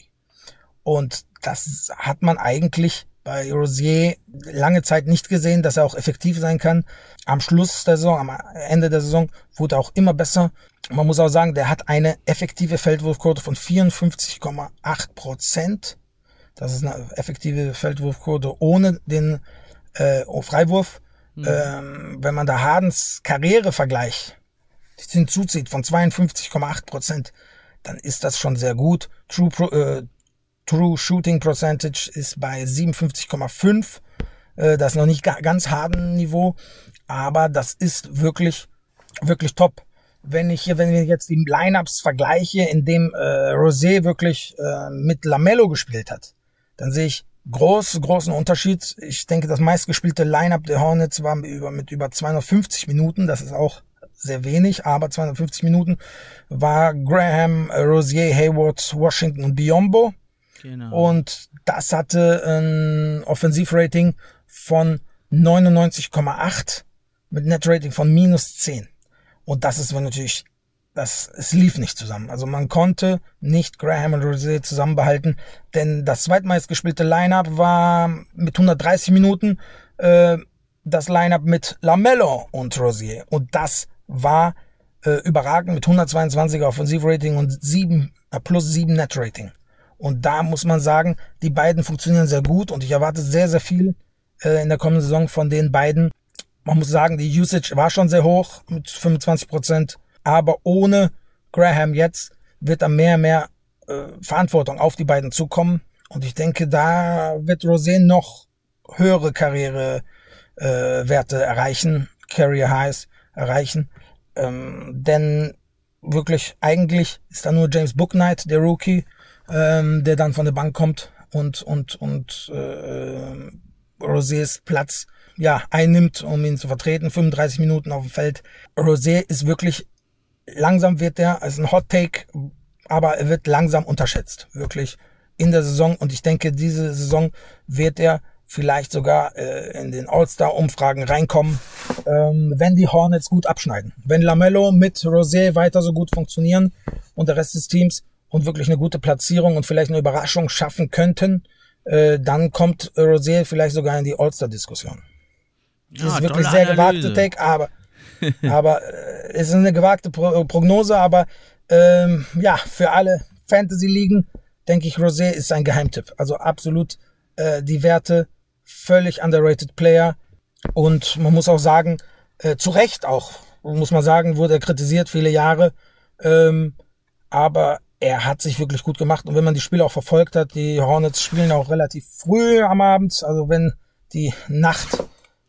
Und das hat man eigentlich bei Rosier lange Zeit nicht gesehen, dass er auch effektiv sein kann. Am Schluss der Saison, am Ende der Saison wurde er auch immer besser. Man muss auch sagen, der hat eine effektive Feldwurfquote von 54,8 Prozent. Das ist eine effektive Feldwurfquote ohne den äh, Freiwurf. Mhm. Ähm, wenn man da Hardens Karrierevergleich hinzuzieht von 52,8 Prozent, dann ist das schon sehr gut. True, Pro, äh, True Shooting Percentage ist bei 57,5. Äh, das ist noch nicht ganz harten Niveau, aber das ist wirklich, wirklich top. Wenn ich hier, wenn ich jetzt die Lineups vergleiche, in dem äh, Rosé wirklich äh, mit Lamello gespielt hat, dann sehe ich groß, großen Unterschied. Ich denke, das meistgespielte Lineup der Hornets war mit über, mit über 250 Minuten. Das ist auch sehr wenig, aber 250 Minuten war Graham, Rosier, Hayward, Washington und Biombo. Genau. Und das hatte ein Offensivrating von 99,8 mit Netrating von minus 10. Und das ist natürlich, das, es lief nicht zusammen. Also man konnte nicht Graham und Rosier zusammenbehalten, denn das zweitmeistgespielte Lineup war mit 130 Minuten äh, das Lineup mit Lamello und Rosier. Und das war äh, überragend mit 122er Offensivrating und 7, äh, plus 7 Netrating. Und da muss man sagen, die beiden funktionieren sehr gut und ich erwarte sehr, sehr viel äh, in der kommenden Saison von den beiden. Man muss sagen, die Usage war schon sehr hoch mit 25 Prozent, aber ohne Graham jetzt wird da mehr, mehr äh, Verantwortung auf die beiden zukommen. Und ich denke, da wird Rosen noch höhere Karrierewerte äh, Werte erreichen, Carrier Highs erreichen. Ähm, denn wirklich, eigentlich ist da nur James Booknight, der Rookie, ähm, der dann von der Bank kommt und und und äh, Rosés Platz ja einnimmt, um ihn zu vertreten. 35 Minuten auf dem Feld. Rosé ist wirklich langsam wird er, also ein Hot Take, aber er wird langsam unterschätzt, wirklich in der Saison. Und ich denke, diese Saison wird er vielleicht sogar äh, in den All-Star-Umfragen reinkommen, ähm, wenn die Hornets gut abschneiden. Wenn Lamello mit Rosé weiter so gut funktionieren und der Rest des Teams, und wirklich eine gute Platzierung und vielleicht eine Überraschung schaffen könnten, äh, dann kommt Rosier vielleicht sogar in die All-Star-Diskussion. Das ja, ist wirklich sehr gewagte Take, aber, aber äh, es ist eine gewagte Pro Prognose, aber ähm, ja, für alle Fantasy-Ligen denke ich, Rosé ist ein Geheimtipp. Also absolut äh, die Werte, völlig underrated Player. Und man muss auch sagen, äh, zu Recht auch, muss man sagen, wurde er kritisiert viele Jahre. Ähm, aber er hat sich wirklich gut gemacht. Und wenn man die Spiele auch verfolgt hat, die Hornets spielen auch relativ früh am Abend. Also wenn die Nacht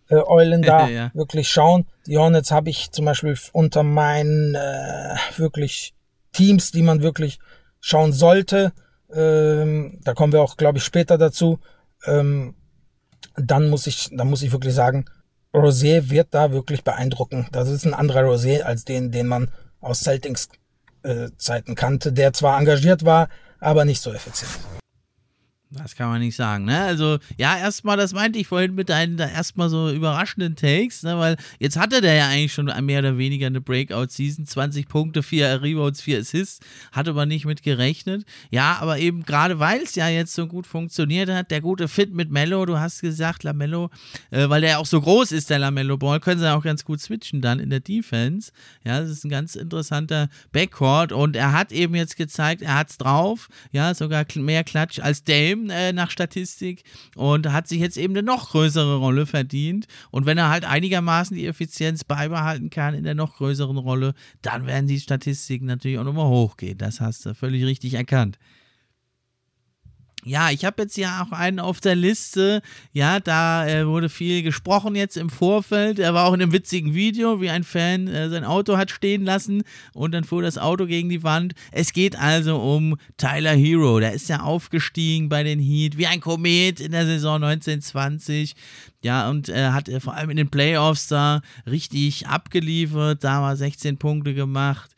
äh, Eulen da ja. wirklich schauen. Die Hornets habe ich zum Beispiel unter meinen äh, wirklich Teams, die man wirklich schauen sollte. Ähm, da kommen wir auch, glaube ich, später dazu. Ähm, dann muss ich, dann muss ich wirklich sagen, Rosier wird da wirklich beeindrucken. Das ist ein anderer Rosier als den, den man aus Celtics Zeiten kannte, der zwar engagiert war, aber nicht so effizient. Das kann man nicht sagen, ne? Also, ja, erstmal, das meinte ich vorhin mit deinen erstmal so überraschenden Takes, ne? Weil jetzt hatte der ja eigentlich schon mehr oder weniger eine Breakout-Season. 20 Punkte, 4 Rebounds, 4 Assists. Hatte man nicht mit gerechnet. Ja, aber eben gerade weil es ja jetzt so gut funktioniert hat, der gute Fit mit Mello, du hast gesagt, Lamello, äh, weil der ja auch so groß ist, der Lamello Ball, können sie auch ganz gut switchen dann in der Defense. Ja, das ist ein ganz interessanter Backcourt und er hat eben jetzt gezeigt, er hat's drauf. Ja, sogar mehr Klatsch als Dame äh, nach Statistik und hat sich jetzt eben eine noch größere Rolle verdient. Und wenn er halt einigermaßen die Effizienz beibehalten kann in der noch größeren Rolle, dann werden die Statistiken natürlich auch nochmal hochgehen. Das hast du völlig richtig erkannt. Ja, ich habe jetzt ja auch einen auf der Liste. Ja, da äh, wurde viel gesprochen jetzt im Vorfeld. Er war auch in einem witzigen Video, wie ein Fan äh, sein Auto hat stehen lassen und dann fuhr das Auto gegen die Wand. Es geht also um Tyler Hero. Der ist ja aufgestiegen bei den Heat wie ein Komet in der Saison 1920. Ja, und äh, hat äh, vor allem in den Playoffs da richtig abgeliefert. Da war 16 Punkte gemacht.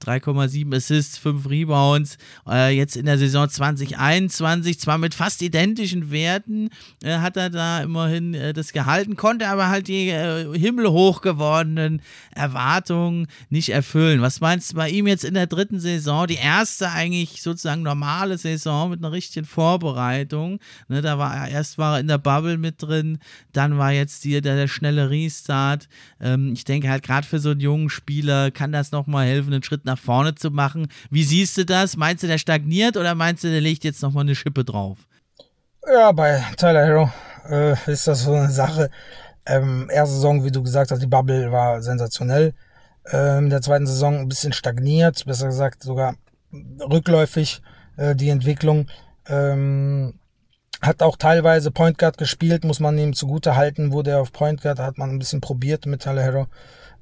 3,7 Assists, 5 Rebounds. Äh, jetzt in der Saison 2021, zwar mit fast identischen Werten, äh, hat er da immerhin äh, das gehalten, konnte aber halt die äh, himmelhoch gewordenen Erwartungen nicht erfüllen. Was meinst du bei ihm jetzt in der dritten Saison? Die erste eigentlich sozusagen normale Saison mit einer richtigen Vorbereitung. Ne, da war er, erst war er in der Bubble mit drin, dann war jetzt hier der, der schnelle Restart. Ähm, ich denke halt gerade für so einen jungen Spieler kann das nochmal helfen, einen Schritt nach vorne zu machen. Wie siehst du das? Meinst du, der stagniert oder meinst du, der legt jetzt nochmal eine Schippe drauf? Ja, bei Tyler Hero äh, ist das so eine Sache. Ähm, erste Saison, wie du gesagt hast, die Bubble war sensationell. Ähm, in der zweiten Saison ein bisschen stagniert, besser gesagt sogar rückläufig äh, die Entwicklung. Ähm, hat auch teilweise Point Guard gespielt, muss man ihm zugute halten, wurde er auf Point Guard, hat man ein bisschen probiert mit Tyler Hero.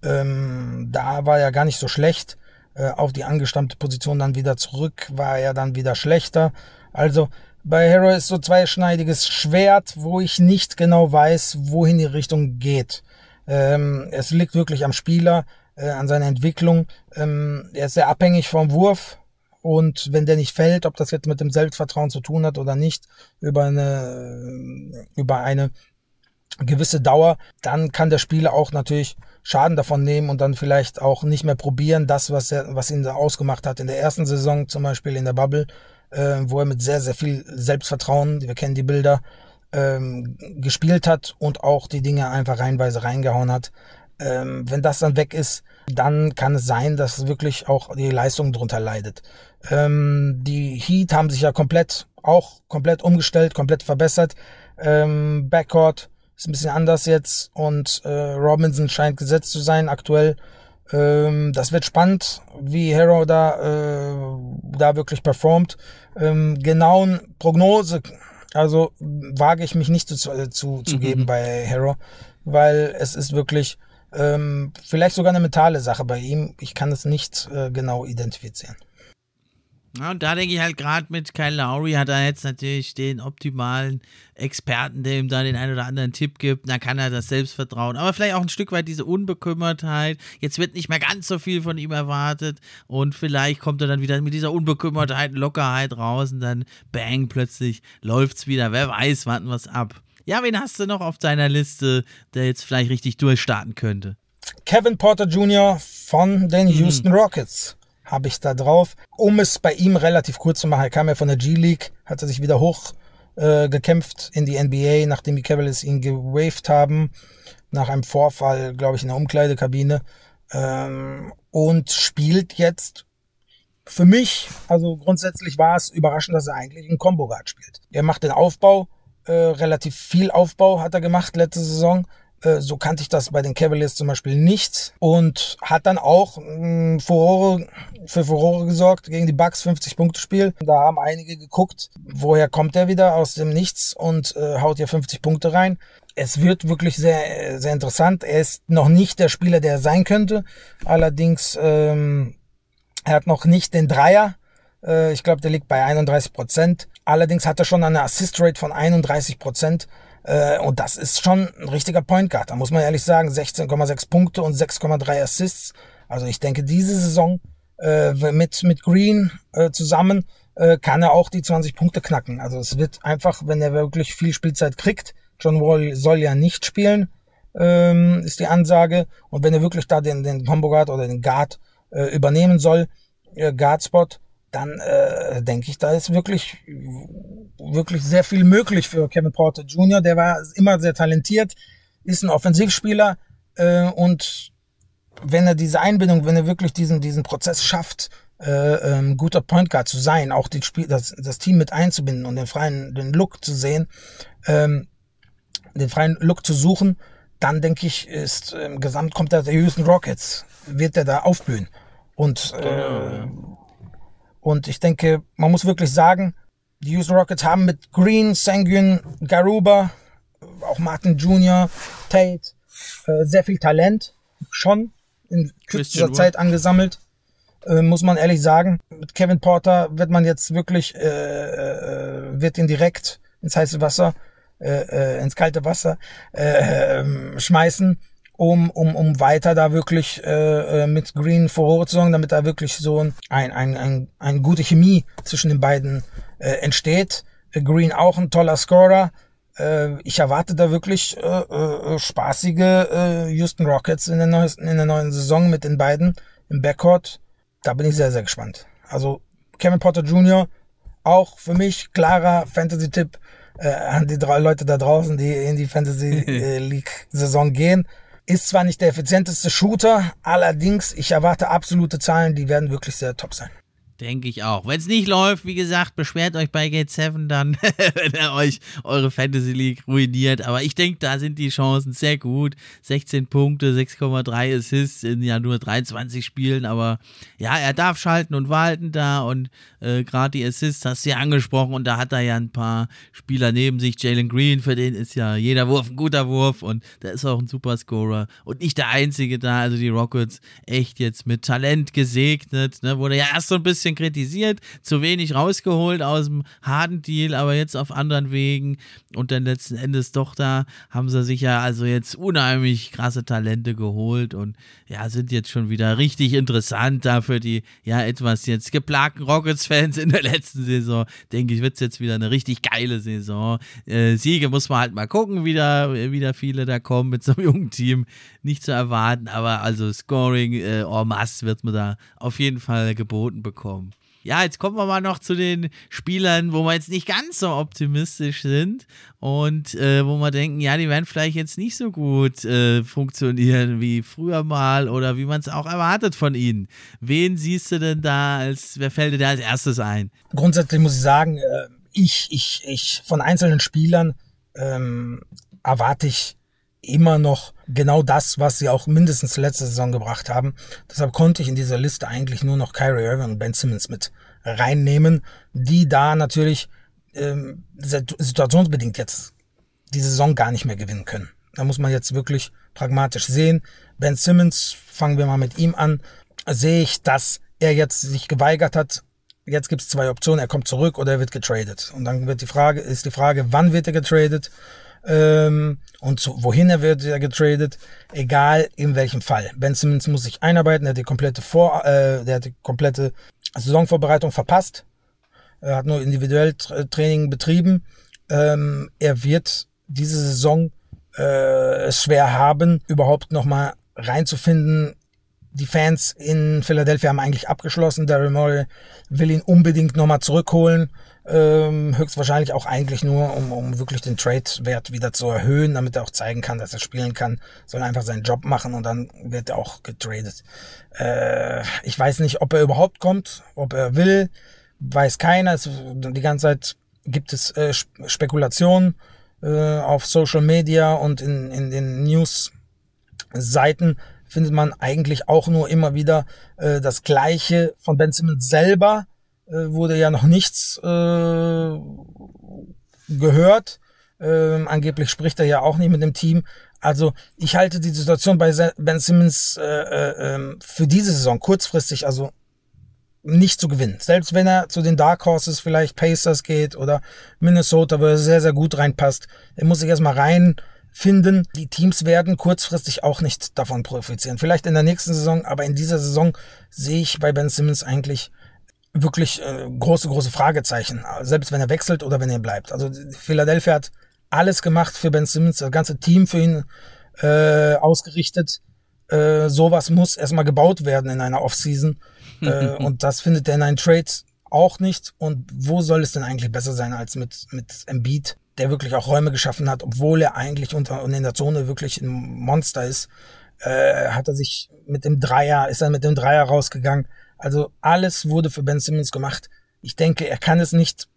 Ähm, da war er gar nicht so schlecht. Äh, auf die angestammte Position dann wieder zurück, war er dann wieder schlechter. Also bei Hero ist so zweischneidiges Schwert, wo ich nicht genau weiß, wohin die Richtung geht. Ähm, es liegt wirklich am Spieler, äh, an seiner Entwicklung. Ähm, er ist sehr abhängig vom Wurf. Und wenn der nicht fällt, ob das jetzt mit dem Selbstvertrauen zu tun hat oder nicht, über eine, über eine gewisse Dauer, dann kann der Spieler auch natürlich Schaden davon nehmen und dann vielleicht auch nicht mehr probieren, das, was, er, was ihn da ausgemacht hat. In der ersten Saison zum Beispiel in der Bubble, äh, wo er mit sehr, sehr viel Selbstvertrauen, wir kennen die Bilder, ähm, gespielt hat und auch die Dinge einfach reinweise reingehauen hat. Ähm, wenn das dann weg ist, dann kann es sein, dass wirklich auch die Leistung drunter leidet. Ähm, die Heat haben sich ja komplett, auch komplett umgestellt, komplett verbessert. Ähm, Backcourt ist ein bisschen anders jetzt und äh, Robinson scheint gesetzt zu sein aktuell. Ähm, das wird spannend, wie Hero da, äh, da wirklich performt. Ähm, genauen Prognose, also wage ich mich nicht zu, äh, zu, zu mhm. geben bei Hero, weil es ist wirklich ähm, vielleicht sogar eine mentale Sache bei ihm. Ich kann es nicht äh, genau identifizieren. Ja, und da denke ich halt gerade mit Kyle Lowry hat er jetzt natürlich den optimalen Experten, der ihm da den einen oder anderen Tipp gibt. Da kann er das Selbstvertrauen, aber vielleicht auch ein Stück weit diese Unbekümmertheit. Jetzt wird nicht mehr ganz so viel von ihm erwartet und vielleicht kommt er dann wieder mit dieser Unbekümmertheit, Lockerheit raus und dann bang, plötzlich läuft's wieder. Wer weiß, warten wir es ab. Ja, wen hast du noch auf deiner Liste, der jetzt vielleicht richtig durchstarten könnte? Kevin Porter Jr. von den mhm. Houston Rockets habe ich da drauf. Um es bei ihm relativ kurz zu machen, er kam ja von der G-League, hatte sich wieder hoch äh, gekämpft in die NBA, nachdem die Cavaliers ihn gewaved haben, nach einem Vorfall, glaube ich, in der Umkleidekabine. Ähm, und spielt jetzt für mich, also grundsätzlich war es überraschend, dass er eigentlich einen Combo Guard spielt. Er macht den Aufbau, äh, relativ viel Aufbau hat er gemacht letzte Saison, so kannte ich das bei den Cavaliers zum Beispiel nicht und hat dann auch mm, Furore, für Furore gesorgt gegen die Bucks 50 Punkte Spiel. Da haben einige geguckt, woher kommt er wieder aus dem Nichts und äh, haut hier 50 Punkte rein. Es wird wirklich sehr sehr interessant. Er ist noch nicht der Spieler, der er sein könnte. Allerdings ähm, er hat noch nicht den Dreier. Äh, ich glaube, der liegt bei 31 Prozent. Allerdings hat er schon eine Assist Rate von 31 Prozent. Äh, und das ist schon ein richtiger Point Guard. Da muss man ehrlich sagen, 16,6 Punkte und 6,3 Assists. Also ich denke, diese Saison äh, mit, mit Green äh, zusammen äh, kann er auch die 20 Punkte knacken. Also es wird einfach, wenn er wirklich viel Spielzeit kriegt, John Wall soll ja nicht spielen, ähm, ist die Ansage. Und wenn er wirklich da den, den Combo Guard oder den Guard äh, übernehmen soll, Guard-Spot, dann äh, denke ich, da ist wirklich, wirklich sehr viel möglich für Kevin Porter Jr. Der war immer sehr talentiert, ist ein Offensivspieler äh, und wenn er diese Einbindung, wenn er wirklich diesen, diesen Prozess schafft, äh, ähm, guter Point Guard zu sein, auch die Spiel, das, das Team mit einzubinden und den freien, den Look zu sehen, ähm, den freien Look zu suchen, dann denke ich, ist im Gesamt kommt da der Houston Rockets, wird er da aufblühen. Und, äh, und ich denke, man muss wirklich sagen, die Houston Rockets haben mit Green, Sanguin, Garuba, auch Martin Jr., Tate, äh, sehr viel Talent schon in kürzester Zeit angesammelt. Äh, muss man ehrlich sagen. Mit Kevin Porter wird man jetzt wirklich, äh, äh, wird ihn direkt ins heiße Wasser, äh, äh, ins kalte Wasser äh, äh, schmeißen, um, um, um weiter da wirklich äh, äh mit Green vor zu sorgen, damit da wirklich so ein, ein, ein, ein, eine gute Chemie zwischen den beiden äh, entsteht. Green auch ein toller Scorer. Äh, ich erwarte da wirklich äh, äh, spaßige äh, Houston Rockets in der, neuesten, in der neuen Saison mit den beiden im Backcourt. Da bin ich sehr, sehr gespannt. Also Kevin Potter Jr. auch für mich klarer Fantasy-Tipp äh, an die drei Leute da draußen, die in die Fantasy äh, gehen. Ist zwar nicht der effizienteste Shooter, allerdings ich erwarte absolute Zahlen, die werden wirklich sehr top sein. Denke ich auch. Wenn es nicht läuft, wie gesagt, beschwert euch bei Gate 7 dann, wenn er euch eure Fantasy League ruiniert. Aber ich denke, da sind die Chancen sehr gut. 16 Punkte, 6,3 Assists in ja nur 23 Spielen. Aber ja, er darf schalten und walten da. Und äh, gerade die Assists hast du ja angesprochen. Und da hat er ja ein paar Spieler neben sich. Jalen Green, für den ist ja jeder Wurf ein guter Wurf. Und der ist auch ein Superscorer. Und nicht der Einzige da. Also die Rockets echt jetzt mit Talent gesegnet. Ne? Wurde ja erst so ein bisschen bisschen kritisiert, zu wenig rausgeholt aus dem harten Deal, aber jetzt auf anderen Wegen und dann letzten Endes doch da haben sie sich ja also jetzt unheimlich krasse Talente geholt und ja, sind jetzt schon wieder richtig interessant da für die ja etwas jetzt geplagten Rockets-Fans in der letzten Saison. Denke ich, wird es jetzt wieder eine richtig geile Saison. Äh, Siege muss man halt mal gucken, wie da, wie viele da kommen mit so einem jungen Team. Nicht zu erwarten, aber also Scoring äh, en masse wird man da auf jeden Fall geboten bekommen. Ja, jetzt kommen wir mal noch zu den Spielern, wo wir jetzt nicht ganz so optimistisch sind und äh, wo wir denken, ja, die werden vielleicht jetzt nicht so gut äh, funktionieren wie früher mal oder wie man es auch erwartet von ihnen. Wen siehst du denn da als, wer fällt dir da als erstes ein? Grundsätzlich muss ich sagen, äh, ich, ich, ich von einzelnen Spielern ähm, erwarte ich immer noch genau das, was sie auch mindestens letzte Saison gebracht haben. Deshalb konnte ich in dieser Liste eigentlich nur noch Kyrie Irving und Ben Simmons mit reinnehmen, die da natürlich ähm, situationsbedingt jetzt die Saison gar nicht mehr gewinnen können. Da muss man jetzt wirklich pragmatisch sehen. Ben Simmons, fangen wir mal mit ihm an, sehe ich, dass er jetzt sich geweigert hat. Jetzt gibt es zwei Optionen, er kommt zurück oder er wird getradet. Und dann wird die Frage, ist die Frage, wann wird er getradet? Ähm, und zu, wohin er wird er getradet, egal in welchem Fall. Ben Simmons muss sich einarbeiten, er hat die komplette Vor, äh, der hat die komplette Saisonvorbereitung verpasst. Er hat nur individuell Training betrieben. Ähm, er wird diese Saison äh, es schwer haben, überhaupt nochmal reinzufinden. Die Fans in Philadelphia haben eigentlich abgeschlossen. Daryl Morey will ihn unbedingt nochmal zurückholen. Ähm, höchstwahrscheinlich auch eigentlich nur, um, um wirklich den Trade-Wert wieder zu erhöhen, damit er auch zeigen kann, dass er spielen kann. Soll einfach seinen Job machen und dann wird er auch getradet. Äh, ich weiß nicht, ob er überhaupt kommt, ob er will, weiß keiner. Es, die ganze Zeit gibt es äh, Spekulationen äh, auf Social Media und in, in den News-Seiten findet man eigentlich auch nur immer wieder äh, das Gleiche von Ben Simmons selber wurde ja noch nichts äh, gehört. Ähm, angeblich spricht er ja auch nicht mit dem Team. Also ich halte die Situation bei Ben Simmons äh, äh, ähm, für diese Saison kurzfristig also nicht zu gewinnen. Selbst wenn er zu den Dark Horses vielleicht Pacers geht oder Minnesota, wo er sehr, sehr gut reinpasst, er muss sich erstmal reinfinden. Die Teams werden kurzfristig auch nicht davon profitieren. Vielleicht in der nächsten Saison, aber in dieser Saison sehe ich bei Ben Simmons eigentlich wirklich äh, große, große Fragezeichen, selbst wenn er wechselt oder wenn er bleibt. Also Philadelphia hat alles gemacht für Ben Simmons, das ganze Team für ihn äh, ausgerichtet. Äh, sowas muss erstmal gebaut werden in einer Offseason. äh, und das findet er in einem Trade auch nicht. Und wo soll es denn eigentlich besser sein als mit, mit Embiid, der wirklich auch Räume geschaffen hat, obwohl er eigentlich unter und in der Zone wirklich ein Monster ist, äh, hat er sich mit dem Dreier, ist er mit dem Dreier rausgegangen. Also alles wurde für Ben Simmons gemacht. Ich denke, er kann es nicht,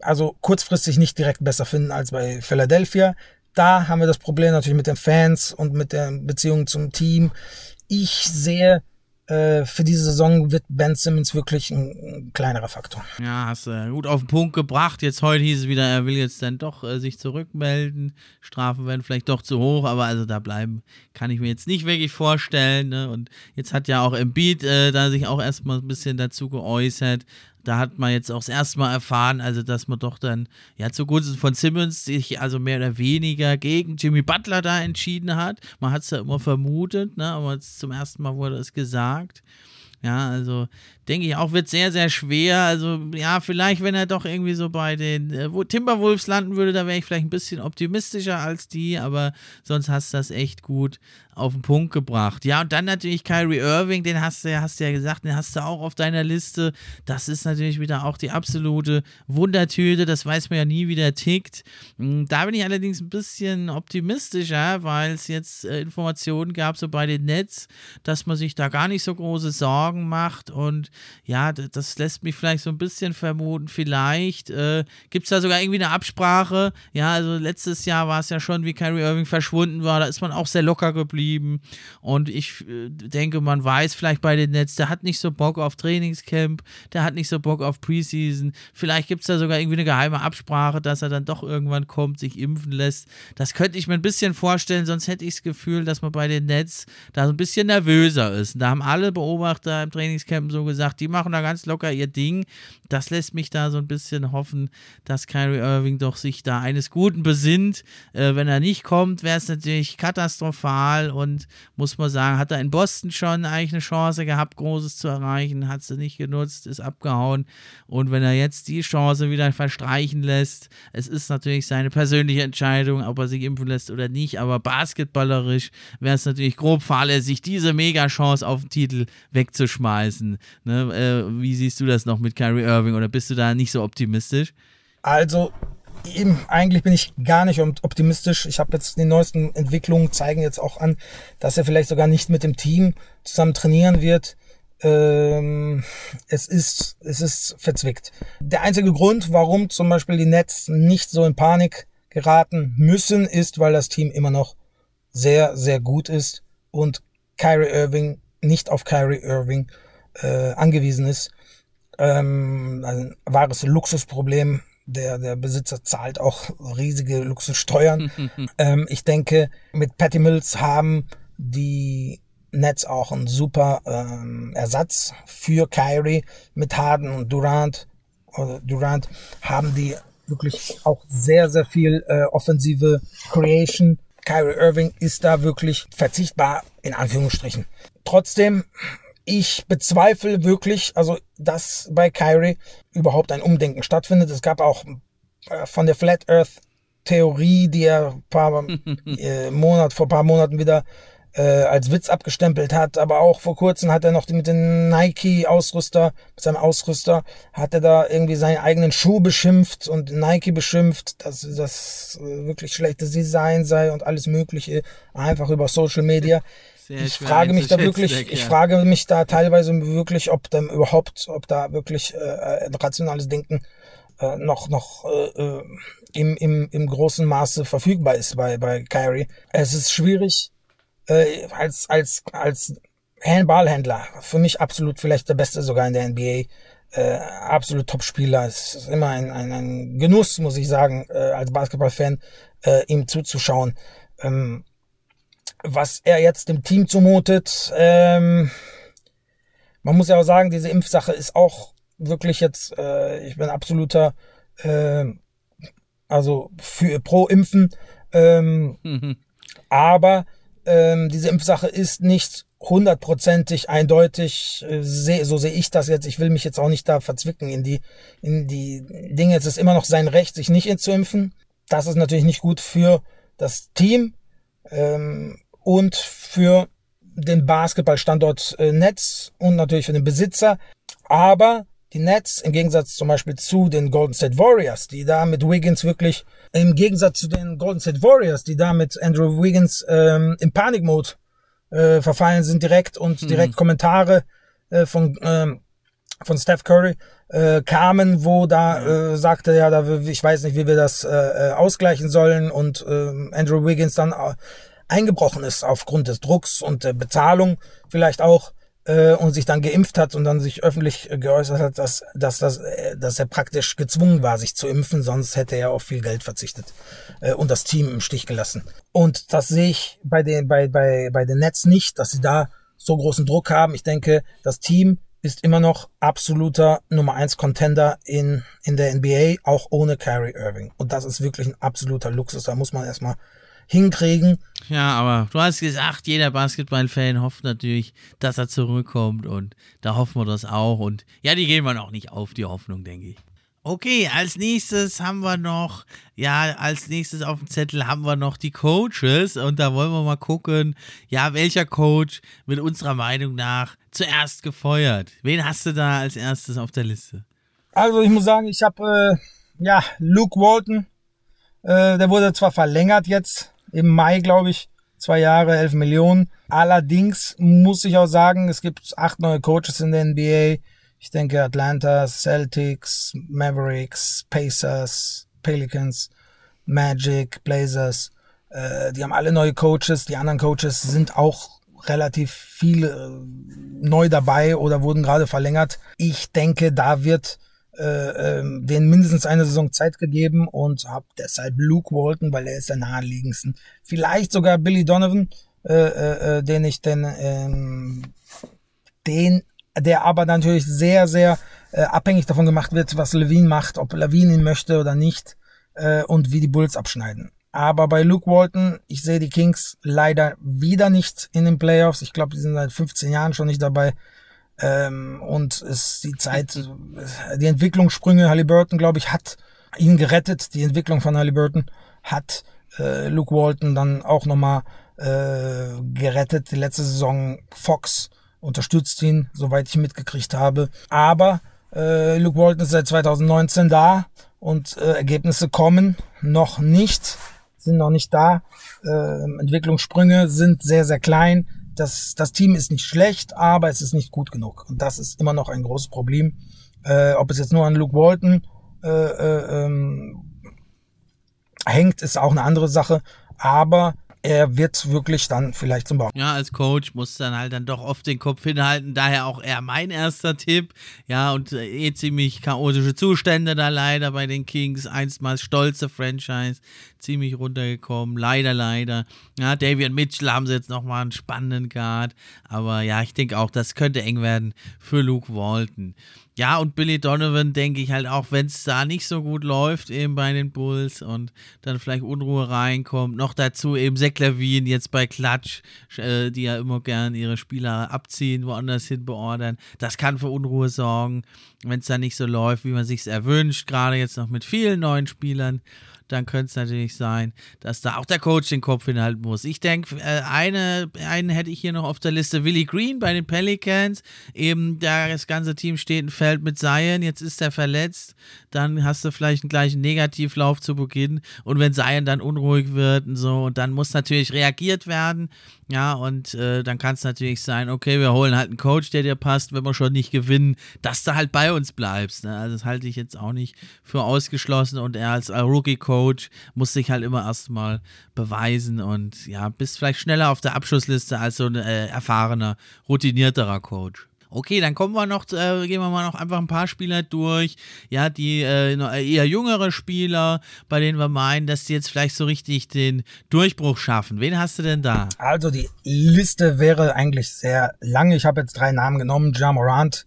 also kurzfristig nicht direkt besser finden als bei Philadelphia. Da haben wir das Problem natürlich mit den Fans und mit der Beziehung zum Team. Ich sehe äh, für diese Saison wird Ben Simmons wirklich ein, ein, kleinerer Faktor. Ja, hast du gut auf den Punkt gebracht. Jetzt heute hieß es wieder, er will jetzt dann doch äh, sich zurückmelden. Strafen werden vielleicht doch zu hoch, aber also da bleiben kann ich mir jetzt nicht wirklich vorstellen. Ne? Und jetzt hat ja auch Embiid äh, da sich auch erstmal ein bisschen dazu geäußert da hat man jetzt auch das erste Mal erfahren, also dass man doch dann ja zugunsten von Simmons sich also mehr oder weniger gegen Jimmy Butler da entschieden hat. Man hat es ja immer vermutet, ne? aber zum ersten Mal wurde es gesagt. Ja, also denke ich auch, wird sehr, sehr schwer. Also, ja, vielleicht, wenn er doch irgendwie so bei den äh, Timberwolves landen würde, da wäre ich vielleicht ein bisschen optimistischer als die, aber sonst hast du das echt gut auf den Punkt gebracht. Ja, und dann natürlich Kyrie Irving, den hast du, hast du ja gesagt, den hast du auch auf deiner Liste. Das ist natürlich wieder auch die absolute Wundertüte. Das weiß man ja nie, wie der tickt. Hm, da bin ich allerdings ein bisschen optimistischer, weil es jetzt äh, Informationen gab, so bei den Nets, dass man sich da gar nicht so große Sorgen macht und ja, das lässt mich vielleicht so ein bisschen vermuten, vielleicht äh, gibt es da sogar irgendwie eine Absprache. Ja, also letztes Jahr war es ja schon, wie Kyrie Irving verschwunden war, da ist man auch sehr locker geblieben. Und ich äh, denke, man weiß vielleicht bei den Nets, der hat nicht so Bock auf Trainingscamp, der hat nicht so Bock auf Preseason. Vielleicht gibt es da sogar irgendwie eine geheime Absprache, dass er dann doch irgendwann kommt, sich impfen lässt. Das könnte ich mir ein bisschen vorstellen, sonst hätte ich das Gefühl, dass man bei den Nets da so ein bisschen nervöser ist. Und da haben alle Beobachter im Trainingscamp so gesagt, gesagt, die machen da ganz locker ihr Ding. Das lässt mich da so ein bisschen hoffen, dass Kyrie Irving doch sich da eines Guten besinnt. Äh, wenn er nicht kommt, wäre es natürlich katastrophal und muss man sagen, hat er in Boston schon eigentlich eine Chance gehabt, Großes zu erreichen, hat sie nicht genutzt, ist abgehauen. Und wenn er jetzt die Chance wieder verstreichen lässt, es ist natürlich seine persönliche Entscheidung, ob er sich impfen lässt oder nicht, aber basketballerisch wäre es natürlich grob fahrlässig, diese Mega-Chance auf den Titel wegzuschmeißen. Ne? Äh, wie siehst du das noch mit Kyrie Irving oder bist du da nicht so optimistisch? Also, eben, eigentlich bin ich gar nicht optimistisch. Ich habe jetzt die neuesten Entwicklungen zeigen jetzt auch an, dass er vielleicht sogar nicht mit dem Team zusammen trainieren wird. Ähm, es ist, es ist verzwickt. Der einzige Grund, warum zum Beispiel die Nets nicht so in Panik geraten müssen, ist, weil das Team immer noch sehr, sehr gut ist und Kyrie Irving nicht auf Kyrie Irving äh, angewiesen ist. Ähm, ein wahres Luxusproblem. Der, der Besitzer zahlt auch riesige Luxussteuern. ähm, ich denke, mit Patty Mills haben die Nets auch einen super ähm, Ersatz für Kyrie. Mit Harden und Durant, oder Durant haben die wirklich auch sehr, sehr viel äh, offensive Creation. Kyrie Irving ist da wirklich verzichtbar, in Anführungsstrichen. Trotzdem ich bezweifle wirklich, also dass bei Kyrie überhaupt ein Umdenken stattfindet. Es gab auch äh, von der Flat Earth Theorie, die er paar äh, Monat, vor paar Monaten wieder äh, als Witz abgestempelt hat, aber auch vor kurzem hat er noch mit dem Nike-Ausrüster, mit seinem Ausrüster, hat er da irgendwie seinen eigenen Schuh beschimpft und Nike beschimpft, dass das äh, wirklich schlechtes Design sei und alles Mögliche, einfach über Social Media. Sehr ich frage mich da wirklich, weg, ja. ich frage mich da teilweise wirklich, ob da überhaupt, ob da wirklich äh, ein rationales Denken äh, noch noch äh, äh, im, im, im großen Maße verfügbar ist bei bei Kyrie. Es ist schwierig äh, als als als Ballhändler für mich absolut vielleicht der beste sogar in der NBA. Äh, absolut Top-Spieler. Es ist immer ein, ein, ein Genuss, muss ich sagen, äh, als Basketballfan, äh, ihm zuzuschauen. Ähm, was er jetzt dem Team zumutet. Ähm, man muss ja auch sagen, diese Impfsache ist auch wirklich jetzt, äh, ich bin absoluter, äh, also für pro Impfen. Ähm, mhm. Aber ähm, diese Impfsache ist nicht hundertprozentig eindeutig, äh, so sehe ich das jetzt. Ich will mich jetzt auch nicht da verzwicken in die, in die Dinge. Es ist immer noch sein Recht, sich nicht zu impfen. Das ist natürlich nicht gut für das Team ähm, und für den Basketballstandort äh, Netz und natürlich für den Besitzer. Aber die Nets, im Gegensatz zum Beispiel zu den Golden State Warriors, die da mit Wiggins wirklich, im Gegensatz zu den Golden State Warriors, die da mit Andrew Wiggins ähm, im Panikmode äh, verfallen sind direkt und mhm. direkt Kommentare äh, von, ähm, von Steph Curry äh, kamen, wo da äh, sagte, ja, da, ich weiß nicht, wie wir das äh, äh ausgleichen sollen und äh, Andrew Wiggins dann äh, eingebrochen ist aufgrund des Drucks und der Bezahlung vielleicht auch äh, und sich dann geimpft hat und dann sich öffentlich geäußert hat, dass, dass, dass, äh, dass er praktisch gezwungen war, sich zu impfen, sonst hätte er auf viel Geld verzichtet äh, und das Team im Stich gelassen. Und das sehe ich bei den, bei, bei, bei den Nets nicht, dass sie da so großen Druck haben. Ich denke, das Team ist immer noch absoluter Nummer eins Contender in, in der NBA, auch ohne Kyrie Irving. Und das ist wirklich ein absoluter Luxus. Da muss man erstmal hinkriegen. Ja, aber du hast gesagt, jeder Basketballfan hofft natürlich, dass er zurückkommt und da hoffen wir das auch. Und ja, die gehen wir auch nicht auf, die Hoffnung, denke ich. Okay, als nächstes haben wir noch, ja, als nächstes auf dem Zettel haben wir noch die Coaches und da wollen wir mal gucken, ja, welcher Coach mit unserer Meinung nach zuerst gefeuert. Wen hast du da als erstes auf der Liste? Also ich muss sagen, ich habe, äh, ja, Luke Walton, äh, der wurde zwar verlängert jetzt, im Mai, glaube ich. Zwei Jahre, elf Millionen. Allerdings muss ich auch sagen, es gibt acht neue Coaches in der NBA. Ich denke Atlanta, Celtics, Mavericks, Pacers, Pelicans, Magic, Blazers. Äh, die haben alle neue Coaches. Die anderen Coaches sind auch relativ viele äh, neu dabei oder wurden gerade verlängert. Ich denke, da wird äh, ähm, denen mindestens eine Saison Zeit gegeben und habe deshalb Luke Walton, weil er ist der naheliegendsten. Vielleicht sogar Billy Donovan, äh, äh, äh, den ich denn, ähm, den, der aber natürlich sehr, sehr äh, abhängig davon gemacht wird, was Levine macht, ob Levine ihn möchte oder nicht äh, und wie die Bulls abschneiden. Aber bei Luke Walton, ich sehe die Kings leider wieder nicht in den Playoffs. Ich glaube, die sind seit 15 Jahren schon nicht dabei. Ähm, und es die Zeit, die Entwicklungssprünge Halliburton, glaube ich, hat ihn gerettet. Die Entwicklung von Halliburton hat äh, Luke Walton dann auch nochmal äh, gerettet. Die letzte Saison Fox unterstützt ihn, soweit ich mitgekriegt habe. Aber äh, Luke Walton ist seit 2019 da und äh, Ergebnisse kommen noch nicht, sind noch nicht da. Äh, Entwicklungssprünge sind sehr, sehr klein das, das Team ist nicht schlecht, aber es ist nicht gut genug. Und das ist immer noch ein großes Problem. Äh, ob es jetzt nur an Luke Walton äh, äh, ähm, hängt, ist auch eine andere Sache. Aber er wird wirklich dann vielleicht zum Bau. Ja, als Coach muss dann halt dann doch oft den Kopf hinhalten. Daher auch eher mein erster Tipp. Ja, und äh, eh ziemlich chaotische Zustände da leider bei den Kings. Einstmals stolze Franchise. Ziemlich runtergekommen. Leider, leider. Ja, Davian Mitchell haben sie jetzt nochmal einen spannenden Guard. Aber ja, ich denke auch, das könnte eng werden für Luke Walton. Ja, und Billy Donovan denke ich halt auch, wenn es da nicht so gut läuft, eben bei den Bulls und dann vielleicht Unruhe reinkommt. Noch dazu eben Zach Lavin jetzt bei Klatsch, äh, die ja immer gern ihre Spieler abziehen, woanders hin beordern. Das kann für Unruhe sorgen, wenn es da nicht so läuft, wie man sich erwünscht. Gerade jetzt noch mit vielen neuen Spielern dann könnte es natürlich sein, dass da auch der Coach den Kopf hinhalten muss. Ich denke, äh, eine, einen hätte ich hier noch auf der Liste, Willie Green bei den Pelicans. Eben das ganze Team steht und fällt mit Zion, jetzt ist er verletzt, dann hast du vielleicht einen gleichen Negativlauf zu Beginn und wenn Zion dann unruhig wird und so und dann muss natürlich reagiert werden, ja, und äh, dann kann es natürlich sein, okay, wir holen halt einen Coach, der dir passt, wenn wir schon nicht gewinnen, dass du halt bei uns bleibst. Ne? Also das halte ich jetzt auch nicht für ausgeschlossen und er als Rookie-Coach muss sich halt immer erstmal beweisen und ja, bist vielleicht schneller auf der Abschlussliste als so ein äh, erfahrener, routinierterer Coach. Okay, dann kommen wir noch, äh, gehen wir mal noch einfach ein paar Spieler durch. Ja, die äh, eher jüngere Spieler, bei denen wir meinen, dass die jetzt vielleicht so richtig den Durchbruch schaffen. Wen hast du denn da? Also die Liste wäre eigentlich sehr lang. Ich habe jetzt drei Namen genommen. Ja Morant,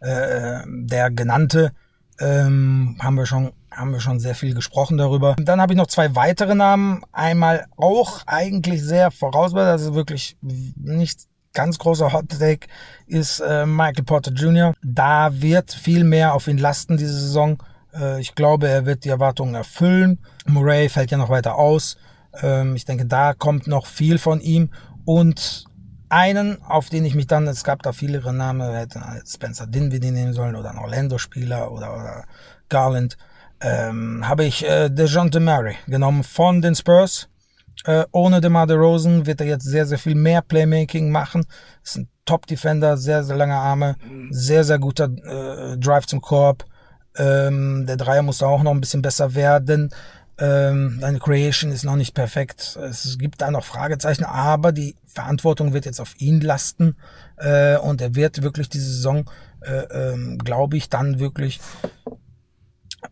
äh, der genannte, ähm, haben wir schon haben wir schon sehr viel gesprochen darüber. Dann habe ich noch zwei weitere Namen. Einmal auch eigentlich sehr vorausbar, also wirklich nicht ganz großer Hot Take ist äh, Michael Porter Jr. Da wird viel mehr auf ihn lasten diese Saison. Äh, ich glaube, er wird die Erwartungen erfüllen. Murray fällt ja noch weiter aus. Ähm, ich denke, da kommt noch viel von ihm. Und einen, auf den ich mich dann, es gab da viele Namen, wir hätten Spencer Dinwiddie nehmen sollen oder ein Orlando-Spieler oder, oder Garland, ähm, habe ich äh, DeJounte Murray genommen von den Spurs. Äh, ohne DeMar DeRozan wird er jetzt sehr, sehr viel mehr Playmaking machen. Ist ein Top-Defender, sehr, sehr lange Arme, sehr, sehr guter äh, Drive zum Korb. Ähm, der Dreier muss auch noch ein bisschen besser werden. Ähm, deine Creation ist noch nicht perfekt. Es gibt da noch Fragezeichen, aber die Verantwortung wird jetzt auf ihn lasten äh, und er wird wirklich diese Saison, äh, ähm, glaube ich, dann wirklich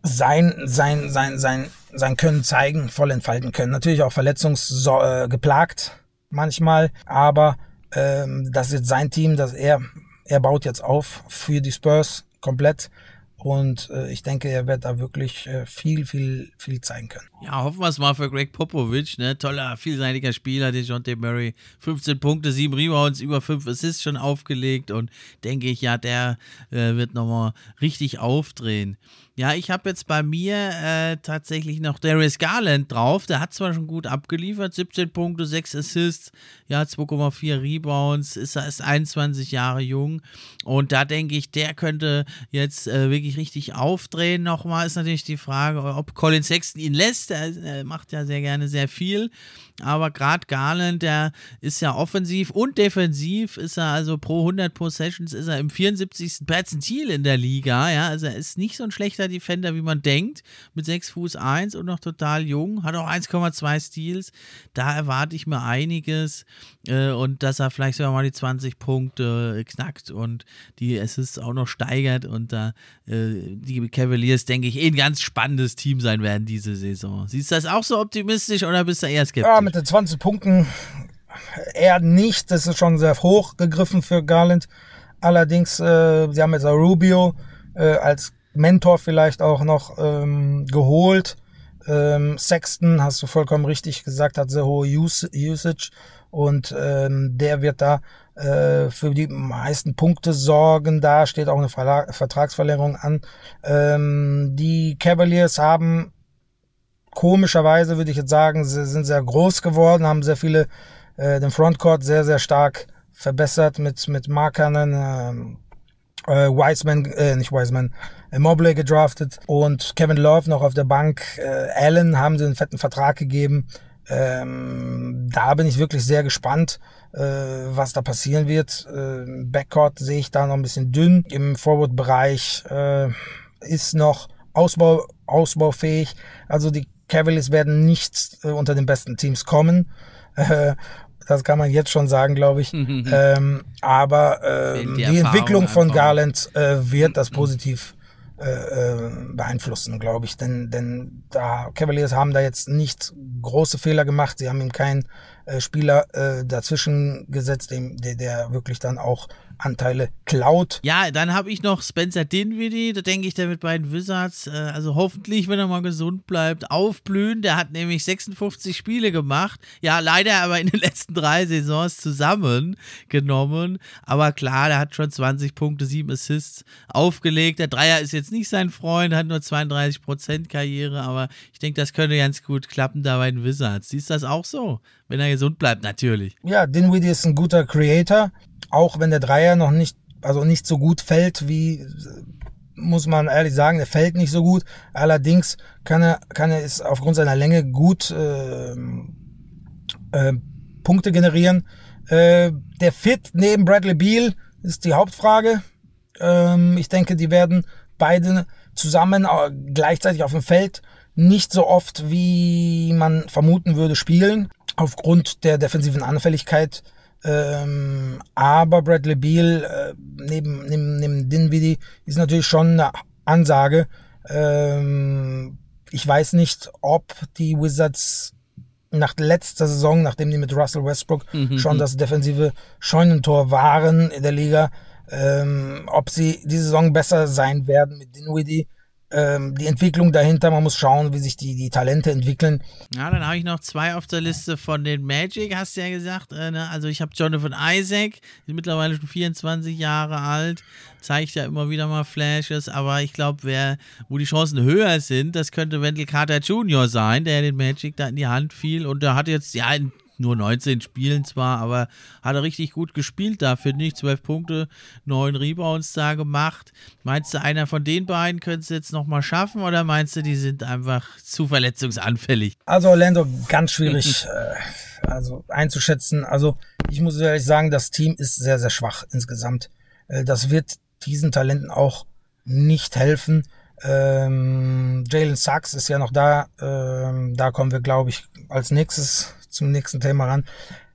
sein, sein, sein, sein, sein Können zeigen, voll entfalten können. Natürlich auch verletzungsgeplagt äh, manchmal, aber ähm, das ist sein Team, dass er, er baut jetzt auf für die Spurs komplett. Und äh, ich denke, er wird da wirklich äh, viel, viel, viel zeigen können. Ja, hoffen wir es mal für Greg Popovich, ne? Toller, vielseitiger Spieler, T. Murray. 15 Punkte, 7 Rebounds, über 5 Assists schon aufgelegt und denke ich, ja, der äh, wird nochmal richtig aufdrehen. Ja, ich habe jetzt bei mir äh, tatsächlich noch Darius Garland drauf. Der hat zwar schon gut abgeliefert, 17 Punkte, 6 Assists, ja, 2,4 Rebounds, ist ist 21 Jahre jung. Und da denke ich, der könnte jetzt äh, wirklich richtig aufdrehen. Nochmal ist natürlich die Frage, ob Colin Sexton ihn lässt. Er, er macht ja sehr gerne sehr viel. Aber gerade Garland, der ist ja offensiv und defensiv, ist er also pro 100 Possessions, ist er im 74. Perzentil in der Liga. Ja, also er ist nicht so ein schlechter Defender, wie man denkt, mit 6 Fuß 1 und noch total jung, hat auch 1,2 Steals. Da erwarte ich mir einiges äh, und dass er vielleicht sogar mal die 20 Punkte knackt und die Assists auch noch steigert und da äh, die Cavaliers, denke ich, eh ein ganz spannendes Team sein werden diese Saison. Siehst du das auch so optimistisch oder bist du eher skeptisch? Ja, mit den 20 Punkten eher nicht. Das ist schon sehr hoch gegriffen für Garland. Allerdings, äh, sie haben jetzt auch Rubio äh, als Mentor vielleicht auch noch ähm, geholt. Ähm, Sexton, hast du vollkommen richtig gesagt, hat sehr hohe Us Usage und ähm, der wird da äh, für die meisten Punkte sorgen. Da steht auch eine Verla Vertragsverlängerung an. Ähm, die Cavaliers haben komischerweise würde ich jetzt sagen, sie sind sehr groß geworden, haben sehr viele, äh, den Frontcourt sehr, sehr stark verbessert mit, mit Markanen, äh, äh, Wiseman, äh, nicht Wiseman, äh, Mobley gedraftet und Kevin Love noch auf der Bank. Äh, Allen haben sie einen fetten Vertrag gegeben. Ähm, da bin ich wirklich sehr gespannt, äh, was da passieren wird. Äh, Backcourt sehe ich da noch ein bisschen dünn. Im Forward-Bereich äh, ist noch Ausbau, ausbaufähig. Also die Cavaliers werden nicht äh, unter den besten Teams kommen. Äh, das kann man jetzt schon sagen, glaube ich. ähm, aber äh, die, die Entwicklung von Garland äh, wird das positiv äh, äh, beeinflussen, glaube ich. Denn, denn da Cavaliers haben da jetzt nicht große Fehler gemacht. Sie haben ihm keinen äh, Spieler äh, dazwischen gesetzt, dem, der, der wirklich dann auch Anteile klaut. Ja, dann habe ich noch Spencer Dinwiddie, da denke ich, der mit beiden Wizards, äh, also hoffentlich, wenn er mal gesund bleibt, aufblühen. Der hat nämlich 56 Spiele gemacht. Ja, leider aber in den letzten drei Saisons zusammengenommen. Aber klar, der hat schon 20 Punkte, 7 Assists aufgelegt. Der Dreier ist jetzt nicht sein Freund, hat nur 32% Karriere, aber ich denke, das könnte ganz gut klappen da bei den Wizards. Siehst du das auch so? Wenn er gesund bleibt, natürlich. Ja, Dinwiddie ist ein guter Creator auch wenn der Dreier noch nicht, also nicht so gut fällt, wie muss man ehrlich sagen, der fällt nicht so gut. Allerdings kann er, kann er es aufgrund seiner Länge gut äh, äh, Punkte generieren. Äh, der Fit neben Bradley Beal ist die Hauptfrage. Ähm, ich denke, die werden beide zusammen äh, gleichzeitig auf dem Feld nicht so oft, wie man vermuten würde, spielen. Aufgrund der defensiven Anfälligkeit ähm, aber Bradley Beal äh, neben, neben, neben Dinwiddie ist natürlich schon eine Ansage. Ähm, ich weiß nicht, ob die Wizards nach letzter Saison, nachdem die mit Russell Westbrook mhm. schon das defensive Scheunentor waren in der Liga, ähm, ob sie diese Saison besser sein werden mit Dinwiddie. Ähm, die Entwicklung dahinter. Man muss schauen, wie sich die, die Talente entwickeln. Ja, dann habe ich noch zwei auf der Liste von den Magic, hast du ja gesagt. Äh, ne? Also ich habe Jonathan Isaac, ist mittlerweile schon 24 Jahre alt, zeigt ja immer wieder mal Flashes, aber ich glaube, wer, wo die Chancen höher sind, das könnte Wendell Carter Jr. sein, der den Magic da in die Hand fiel und der hat jetzt ja in nur 19 Spielen zwar, aber hat er richtig gut gespielt da, finde ich. 12 Punkte, 9 Rebounds da gemacht. Meinst du, einer von den beiden könnte es jetzt nochmal schaffen oder meinst du, die sind einfach zu verletzungsanfällig? Also Orlando, ganz schwierig äh, also einzuschätzen. Also ich muss ehrlich sagen, das Team ist sehr, sehr schwach insgesamt. Äh, das wird diesen Talenten auch nicht helfen. Ähm, Jalen Sachs ist ja noch da. Ähm, da kommen wir, glaube ich, als nächstes zum nächsten Thema ran.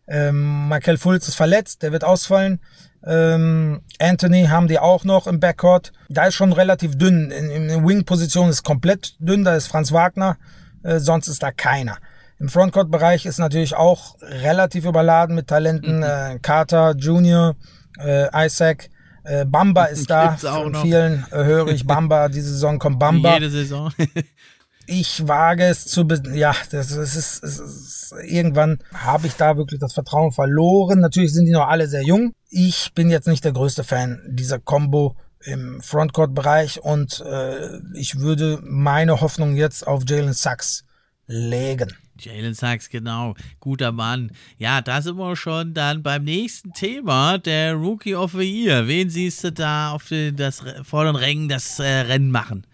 Ähm, Michael Fultz ist verletzt, der wird ausfallen. Ähm, Anthony haben die auch noch im Backcourt. Da ist schon relativ dünn. In, in der Wing-Position ist komplett dünn. Da ist Franz Wagner. Äh, sonst ist da keiner. Im Frontcourt-Bereich ist natürlich auch relativ überladen mit Talenten. Mhm. Äh, Carter Jr., äh, Isaac. Äh, Bamba ist da. Von vielen äh, höre ich Bamba. Diese Saison kommt Bamba. Jede Saison. ich wage es zu, ja, das, ist, das ist, irgendwann habe ich da wirklich das Vertrauen verloren. Natürlich sind die noch alle sehr jung. Ich bin jetzt nicht der größte Fan dieser Combo im Frontcourt-Bereich und äh, ich würde meine Hoffnung jetzt auf Jalen Sachs legen. Jalen Sachs, genau. Guter Mann. Ja, da sind wir schon dann beim nächsten Thema, der Rookie of the Year. Wen siehst du da auf den, das vorderen Rängen das äh, Rennen machen?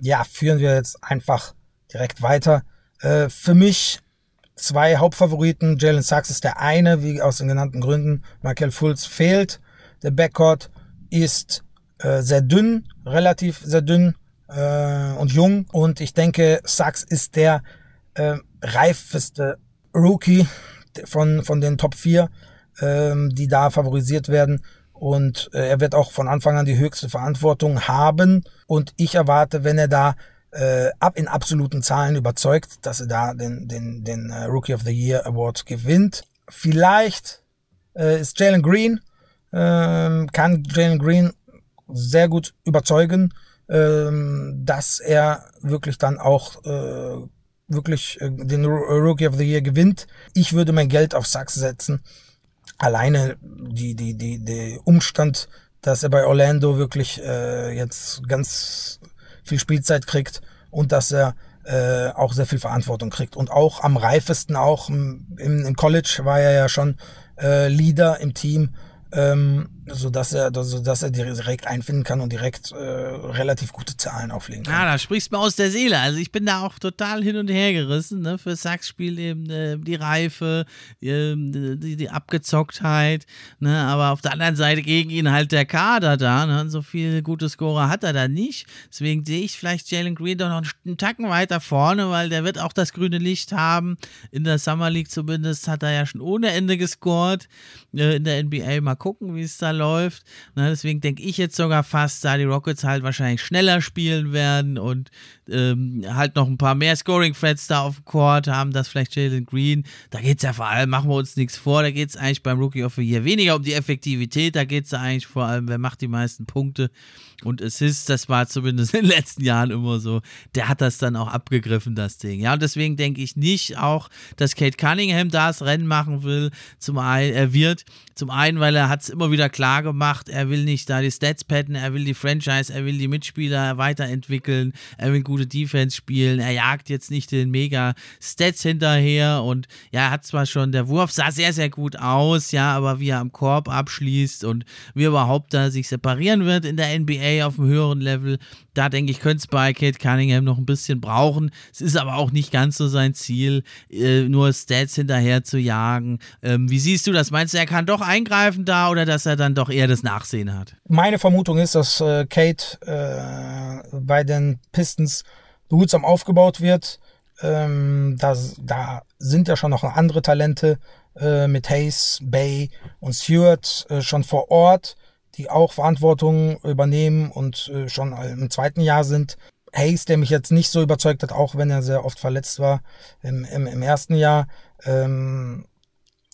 Ja, führen wir jetzt einfach direkt weiter. Äh, für mich zwei Hauptfavoriten. Jalen Sachs ist der eine, wie aus den genannten Gründen. Michael Fultz fehlt. Der Backcourt ist äh, sehr dünn, relativ sehr dünn äh, und jung. Und ich denke, Sachs ist der äh, reifeste Rookie von, von den Top 4, ähm, die da favorisiert werden. Und äh, er wird auch von Anfang an die höchste Verantwortung haben. Und ich erwarte, wenn er da äh, ab in absoluten Zahlen überzeugt, dass er da den, den, den äh, Rookie of the Year Award gewinnt. Vielleicht äh, ist Jalen Green, äh, kann Jalen Green sehr gut überzeugen, äh, dass er wirklich dann auch äh, wirklich äh, den Rookie of the Year gewinnt. Ich würde mein Geld auf Sachs setzen alleine die, die, die, die Umstand, dass er bei Orlando wirklich äh, jetzt ganz viel Spielzeit kriegt und dass er äh, auch sehr viel Verantwortung kriegt. Und auch am reifesten, auch im, im College war er ja schon äh, Leader im Team ähm, so dass er, so dass er direkt einfinden kann und direkt äh, relativ gute Zahlen auflegen kann. Ja, da sprichst du mir aus der Seele. Also ich bin da auch total hin und her gerissen. Ne? Für Sachs spielt eben äh, die Reife, äh, die, die, Abgezocktheit. Ne? Aber auf der anderen Seite gegen ihn halt der Kader da. Ne? So viele gute Scorer hat er da nicht. Deswegen sehe ich vielleicht Jalen Green doch noch einen Tacken weiter vorne, weil der wird auch das grüne Licht haben. In der Summer League zumindest hat er ja schon ohne Ende gescored. Äh, in der NBA mal gucken, wie es da läuft. Na, deswegen denke ich jetzt sogar fast, da die Rockets halt wahrscheinlich schneller spielen werden und ähm, halt noch ein paar mehr Scoring-Threads da auf dem Court haben, das vielleicht Jalen Green. Da geht es ja vor allem, machen wir uns nichts vor, da geht es eigentlich beim Rookie of the Year weniger um die Effektivität, da geht es eigentlich vor allem, wer macht die meisten Punkte und Assists, das war zumindest in den letzten Jahren immer so, der hat das dann auch abgegriffen, das Ding. Ja, und deswegen denke ich nicht auch, dass Kate Cunningham das Rennen machen will, zum einen, er wird, zum einen, weil er hat es immer wieder klar gemacht, er will nicht da die Stats patten, er will die Franchise, er will die Mitspieler weiterentwickeln, er will gute Defense spielen, er jagt jetzt nicht den mega Stats hinterher und ja, er hat zwar schon, der Wurf sah sehr, sehr gut aus, ja, aber wie er am Korb abschließt und wie er überhaupt da sich separieren wird in der NBA auf einem höheren Level, da denke ich, könnte es bei Kate Cunningham noch ein bisschen brauchen. Es ist aber auch nicht ganz so sein Ziel, äh, nur Stats hinterher zu jagen. Ähm, wie siehst du das? Meinst du, er kann doch eingreifen da oder dass er dann doch eher das Nachsehen hat? Meine Vermutung ist, dass äh, Kate äh, bei den Pistons behutsam aufgebaut wird. Ähm, das, da sind ja schon noch andere Talente äh, mit Hayes, Bay und Stewart äh, schon vor Ort die auch Verantwortung übernehmen und äh, schon im zweiten Jahr sind. Hayes, der mich jetzt nicht so überzeugt hat, auch wenn er sehr oft verletzt war im, im, im ersten Jahr. Ähm,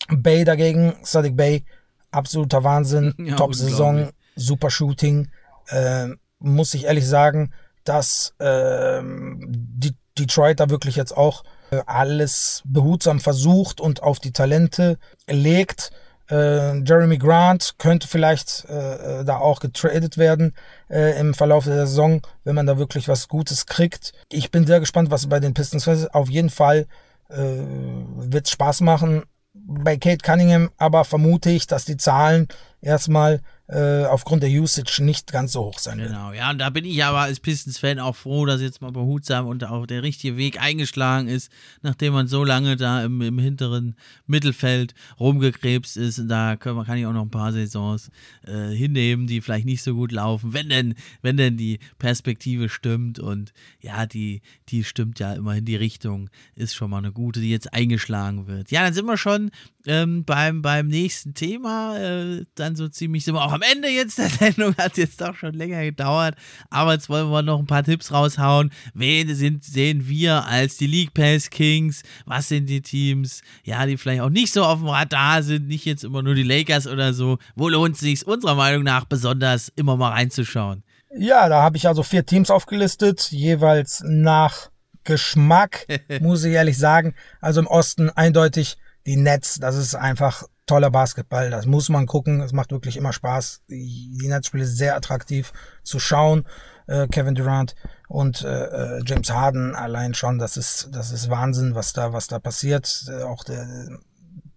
Bay dagegen, Sadiq Bay, absoluter Wahnsinn, ja, Top-Saison, super Shooting. Ähm, muss ich ehrlich sagen, dass ähm, die Detroit da wirklich jetzt auch äh, alles behutsam versucht und auf die Talente legt. Äh, Jeremy Grant könnte vielleicht äh, äh, da auch getradet werden äh, im Verlauf der Saison, wenn man da wirklich was Gutes kriegt. Ich bin sehr gespannt, was bei den Pistons ist. Auf jeden Fall äh, wird Spaß machen. Bei Kate Cunningham aber vermute ich, dass die Zahlen erstmal äh, aufgrund der Usage nicht ganz so hoch sein Genau, ja, und da bin ich aber als Pistons-Fan auch froh, dass jetzt mal behutsam und auch der richtige Weg eingeschlagen ist, nachdem man so lange da im, im hinteren Mittelfeld rumgekrebst ist. Und da können, kann ich auch noch ein paar Saisons äh, hinnehmen, die vielleicht nicht so gut laufen, wenn denn, wenn denn die Perspektive stimmt. Und ja, die, die stimmt ja immer in die Richtung, ist schon mal eine gute, die jetzt eingeschlagen wird. Ja, dann sind wir schon ähm, beim, beim nächsten Thema. Äh, dann so ziemlich sind wir auch am Ende jetzt der Sendung. Hat jetzt doch schon länger gedauert. Aber jetzt wollen wir noch ein paar Tipps raushauen. Wen sind, sehen wir als die League Pass Kings? Was sind die Teams, ja, die vielleicht auch nicht so auf dem Radar sind? Nicht jetzt immer nur die Lakers oder so. Wo lohnt es sich unserer Meinung nach besonders immer mal reinzuschauen? Ja, da habe ich also vier Teams aufgelistet, jeweils nach Geschmack, muss ich ehrlich sagen. Also im Osten eindeutig die Nets, das ist einfach toller Basketball, das muss man gucken, es macht wirklich immer Spaß. Die Netzspiele sind sehr attraktiv zu schauen. Äh, Kevin Durant und äh, äh, James Harden allein schon, das ist das ist Wahnsinn, was da was da passiert. Äh, auch der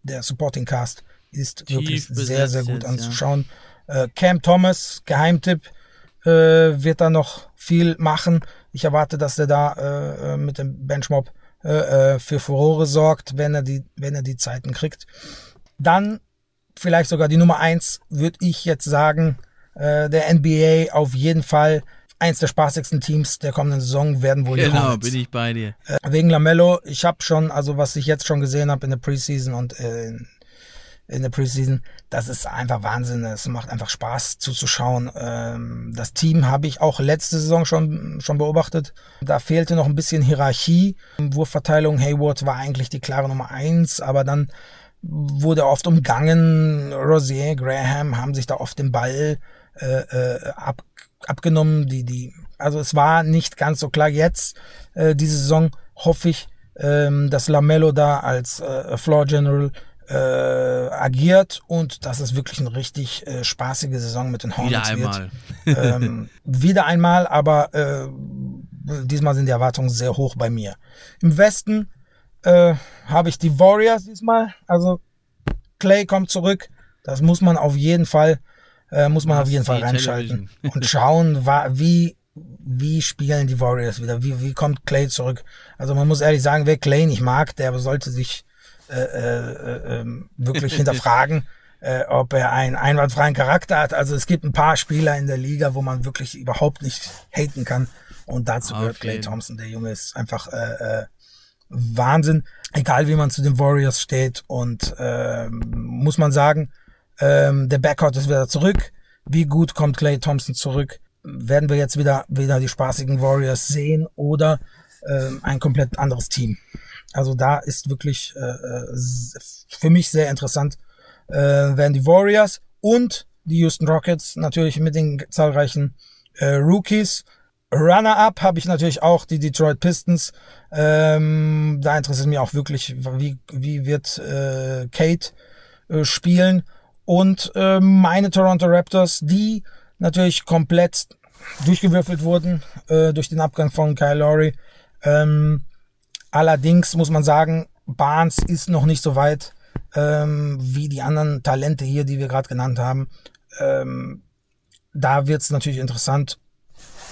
der Supporting Cast ist Tief wirklich sehr sehr gut jetzt, anzuschauen. Ja. Äh, Cam Thomas, Geheimtipp, äh, wird da noch viel machen. Ich erwarte, dass er da mit dem Benchmob äh, für Furore sorgt, wenn er die wenn er die Zeiten kriegt. Dann vielleicht sogar die Nummer eins, würde ich jetzt sagen, äh, der NBA auf jeden Fall eins der spaßigsten Teams der kommenden Saison werden wohl genau, die bin ich bei dir. Äh, wegen Lamello, ich habe schon, also was ich jetzt schon gesehen habe in der Preseason und äh, in, in der Preseason, das ist einfach Wahnsinn. Es macht einfach Spaß zuzuschauen. Ähm, das Team habe ich auch letzte Saison schon, schon beobachtet. Da fehlte noch ein bisschen Hierarchie. Wurfverteilung, Hayward war eigentlich die klare Nummer eins, aber dann wurde oft umgangen. Rosier, Graham haben sich da oft den Ball äh, äh, ab, abgenommen. Die, die, also es war nicht ganz so klar. Jetzt, äh, diese Saison, hoffe ich, ähm, dass Lamello da als äh, Floor General äh, agiert und dass es wirklich eine richtig äh, spaßige Saison mit den Hornets wieder einmal. wird. ähm, wieder einmal, aber äh, diesmal sind die Erwartungen sehr hoch bei mir. Im Westen äh, habe ich die Warriors diesmal. Also Clay kommt zurück. Das muss man auf jeden Fall, äh, muss man auf jeden Fall reinschalten und schauen, wie wie spielen die Warriors wieder? Wie, wie kommt Clay zurück? Also man muss ehrlich sagen, wer Clay nicht mag, der sollte sich äh, äh, äh, wirklich hinterfragen, äh, ob er einen einwandfreien Charakter hat. Also es gibt ein paar Spieler in der Liga, wo man wirklich überhaupt nicht haten kann. Und dazu gehört Clay Thompson. Der Junge ist einfach äh, äh, Wahnsinn, egal wie man zu den Warriors steht. Und ähm, muss man sagen, ähm, der Backcourt ist wieder zurück. Wie gut kommt Clay Thompson zurück? Werden wir jetzt wieder, wieder die spaßigen Warriors sehen oder ähm, ein komplett anderes Team? Also da ist wirklich äh, äh für mich sehr interessant, äh, werden die Warriors und die Houston Rockets natürlich mit den zahlreichen äh, Rookies Runner-up habe ich natürlich auch die Detroit Pistons. Ähm, da interessiert mich auch wirklich, wie, wie wird äh, Kate äh, spielen. Und äh, meine Toronto Raptors, die natürlich komplett durchgewürfelt wurden äh, durch den Abgang von Kyle Lowry. Ähm, allerdings muss man sagen, Barnes ist noch nicht so weit ähm, wie die anderen Talente hier, die wir gerade genannt haben. Ähm, da wird es natürlich interessant,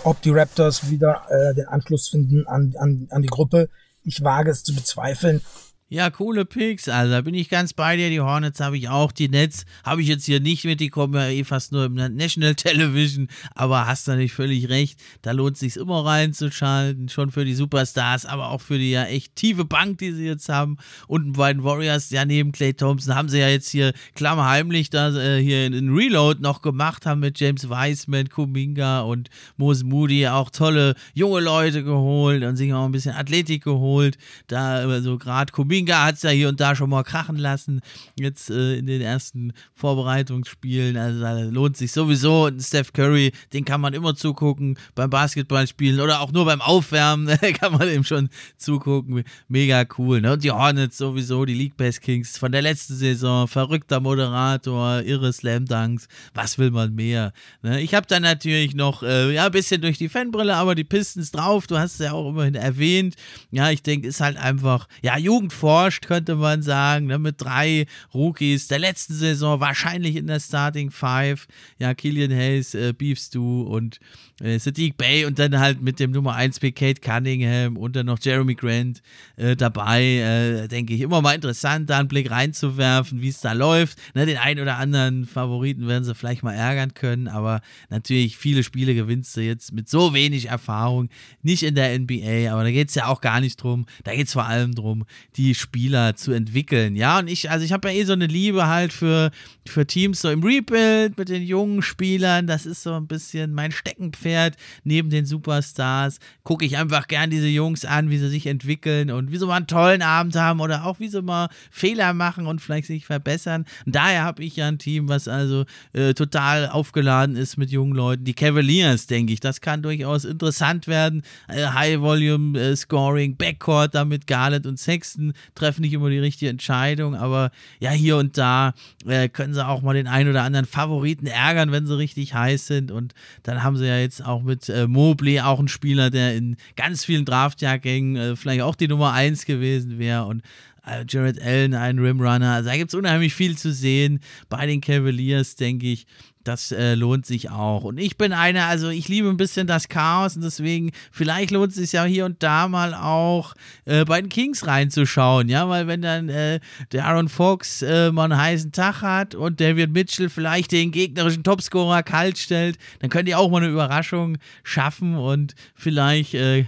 ob die Raptors wieder äh, den Anschluss finden an, an, an die Gruppe. Ich wage es zu bezweifeln. Ja, coole Picks. Also da bin ich ganz bei dir. Die Hornets habe ich auch. Die Nets habe ich jetzt hier nicht mit. Die kommen ja eh fast nur im National Television. Aber hast du nicht völlig recht. Da lohnt es sich immer reinzuschalten. Schon für die Superstars, aber auch für die ja echt tiefe Bank, die sie jetzt haben. Und bei den Warriors, ja, neben Clay Thompson haben sie ja jetzt hier klammerheimlich da äh, hier in, in Reload noch gemacht, haben mit James Wiseman, Kuminga und Mose Moody auch tolle junge Leute geholt und sich auch ein bisschen Athletik geholt. Da, also gerade Kuminga Kuminga hat es ja hier und da schon mal krachen lassen, jetzt äh, in den ersten Vorbereitungsspielen. Also da lohnt sich sowieso. Und Steph Curry, den kann man immer zugucken beim Basketballspielen oder auch nur beim Aufwärmen kann man eben schon zugucken. Mega cool. Ne? Und die Hornets sowieso, die League Pass Kings von der letzten Saison, verrückter Moderator, irre Slam Dunks. Was will man mehr? Ne? Ich habe dann natürlich noch äh, ja, ein bisschen durch die Fanbrille, aber die Pistons drauf. Du hast es ja auch immerhin erwähnt. Ja, ich denke, ist halt einfach, ja, Jugend forscht, könnte man sagen, ne? mit drei Rookies der letzten Saison, wahrscheinlich in der Starting Five. Ja, Killian Hayes, äh, Beef Stew und äh, Sadiq Bay und dann halt mit dem Nummer 1 Pick Kate Cunningham und dann noch Jeremy Grant äh, dabei. Äh, denke ich, immer mal interessant, da einen Blick reinzuwerfen, wie es da läuft. Ne, den einen oder anderen Favoriten werden sie vielleicht mal ärgern können, aber natürlich viele Spiele gewinnst du jetzt mit so wenig Erfahrung, nicht in der NBA, aber da geht es ja auch gar nicht drum. Da geht es vor allem drum, die Spieler zu entwickeln. Ja, und ich, also ich habe ja eh so eine Liebe halt für, für Teams so im Rebuild mit den jungen Spielern. Das ist so ein bisschen mein Steckenpferd fährt, neben den Superstars, gucke ich einfach gern diese Jungs an, wie sie sich entwickeln und wie sie mal einen tollen Abend haben oder auch wie sie mal Fehler machen und vielleicht sich verbessern. Und daher habe ich ja ein Team, was also äh, total aufgeladen ist mit jungen Leuten. Die Cavaliers, denke ich, das kann durchaus interessant werden. Äh, High Volume äh, Scoring, Backcourt, damit Garland und Sexton treffen nicht immer die richtige Entscheidung, aber ja, hier und da äh, können sie auch mal den einen oder anderen Favoriten ärgern, wenn sie richtig heiß sind. Und dann haben sie ja jetzt jetzt auch mit äh, Mobley, auch ein Spieler, der in ganz vielen Draftjahrgängen äh, vielleicht auch die Nummer 1 gewesen wäre und äh, Jared Allen, ein Rimrunner. Also da gibt es unheimlich viel zu sehen bei den Cavaliers, denke ich. Das äh, lohnt sich auch. Und ich bin einer, also ich liebe ein bisschen das Chaos und deswegen, vielleicht lohnt es sich ja hier und da mal auch äh, bei den Kings reinzuschauen, ja, weil wenn dann äh, der Aaron Fox äh, mal einen heißen Tag hat und David Mitchell vielleicht den gegnerischen Topscorer kalt stellt, dann könnt ihr auch mal eine Überraschung schaffen und vielleicht äh,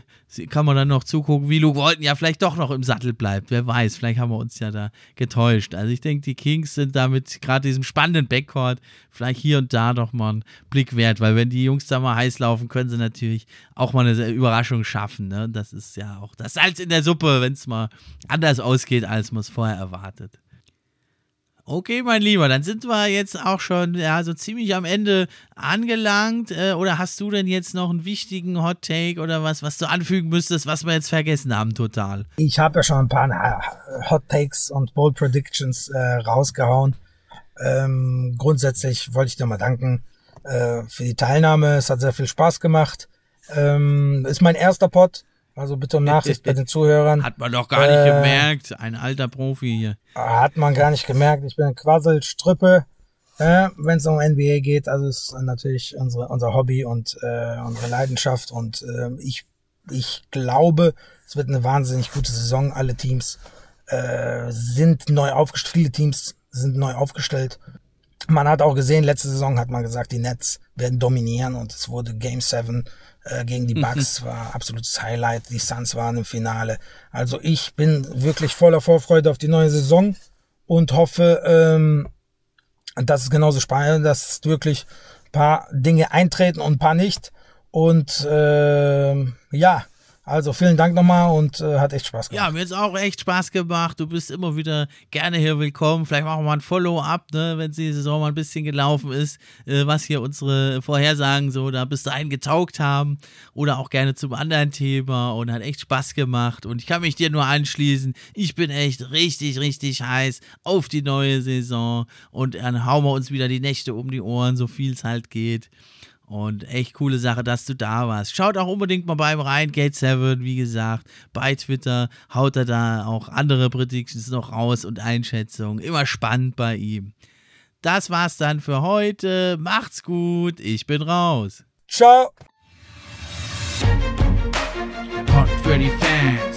kann man dann noch zugucken, wie Luke Walton ja vielleicht doch noch im Sattel bleibt. Wer weiß, vielleicht haben wir uns ja da getäuscht. Also ich denke, die Kings sind damit gerade diesem spannenden Backcourt vielleicht hier und da doch mal einen Blick wert, weil wenn die Jungs da mal heiß laufen, können sie natürlich auch mal eine Überraschung schaffen. Ne? Das ist ja auch das Salz in der Suppe, wenn es mal anders ausgeht, als man es vorher erwartet. Okay, mein Lieber, dann sind wir jetzt auch schon ja, so ziemlich am Ende angelangt. Äh, oder hast du denn jetzt noch einen wichtigen Hot Take oder was, was du anfügen müsstest, was wir jetzt vergessen haben total? Ich habe ja schon ein paar äh, Hot Takes und Bold Predictions äh, rausgehauen. Ähm, grundsätzlich wollte ich dir mal danken äh, für die Teilnahme. Es hat sehr viel Spaß gemacht. Ähm, ist mein erster Pod. Also bitte um Nachsicht bei den Zuhörern. Hat man doch gar nicht äh, gemerkt. Ein alter Profi hier. Hat man gar nicht gemerkt. Ich bin ein Quasselstrüppe, äh, wenn es um NBA geht. Also ist natürlich unsere, unser Hobby und äh, unsere Leidenschaft. Und äh, ich, ich glaube, es wird eine wahnsinnig gute Saison. Alle Teams äh, sind neu aufgestellt. Viele Teams sind neu aufgestellt. Man hat auch gesehen, letzte Saison hat man gesagt, die Nets werden dominieren und es wurde Game 7 äh, gegen die Bucks mhm. war absolutes Highlight. Die Suns waren im Finale. Also ich bin wirklich voller Vorfreude auf die neue Saison und hoffe, ähm, dass es genauso spannend, dass wirklich ein paar Dinge eintreten und ein paar nicht. Und äh, ja, also vielen Dank nochmal und äh, hat echt Spaß gemacht. Ja, mir hat es auch echt Spaß gemacht. Du bist immer wieder gerne hier willkommen. Vielleicht machen wir mal ein Follow-up, ne, wenn die Saison mal ein bisschen gelaufen ist, äh, was hier unsere Vorhersagen so da bis dahin getaugt haben. Oder auch gerne zum anderen Thema und hat echt Spaß gemacht. Und ich kann mich dir nur anschließen. Ich bin echt richtig, richtig heiß auf die neue Saison. Und dann hauen wir uns wieder die Nächte um die Ohren, so viel es halt geht. Und echt coole Sache, dass du da warst. Schaut auch unbedingt mal beim rein. Gate 7, wie gesagt, bei Twitter haut er da auch andere Predictions noch raus und Einschätzungen. Immer spannend bei ihm. Das war's dann für heute. Macht's gut. Ich bin raus. Ciao. Pod für die Fans.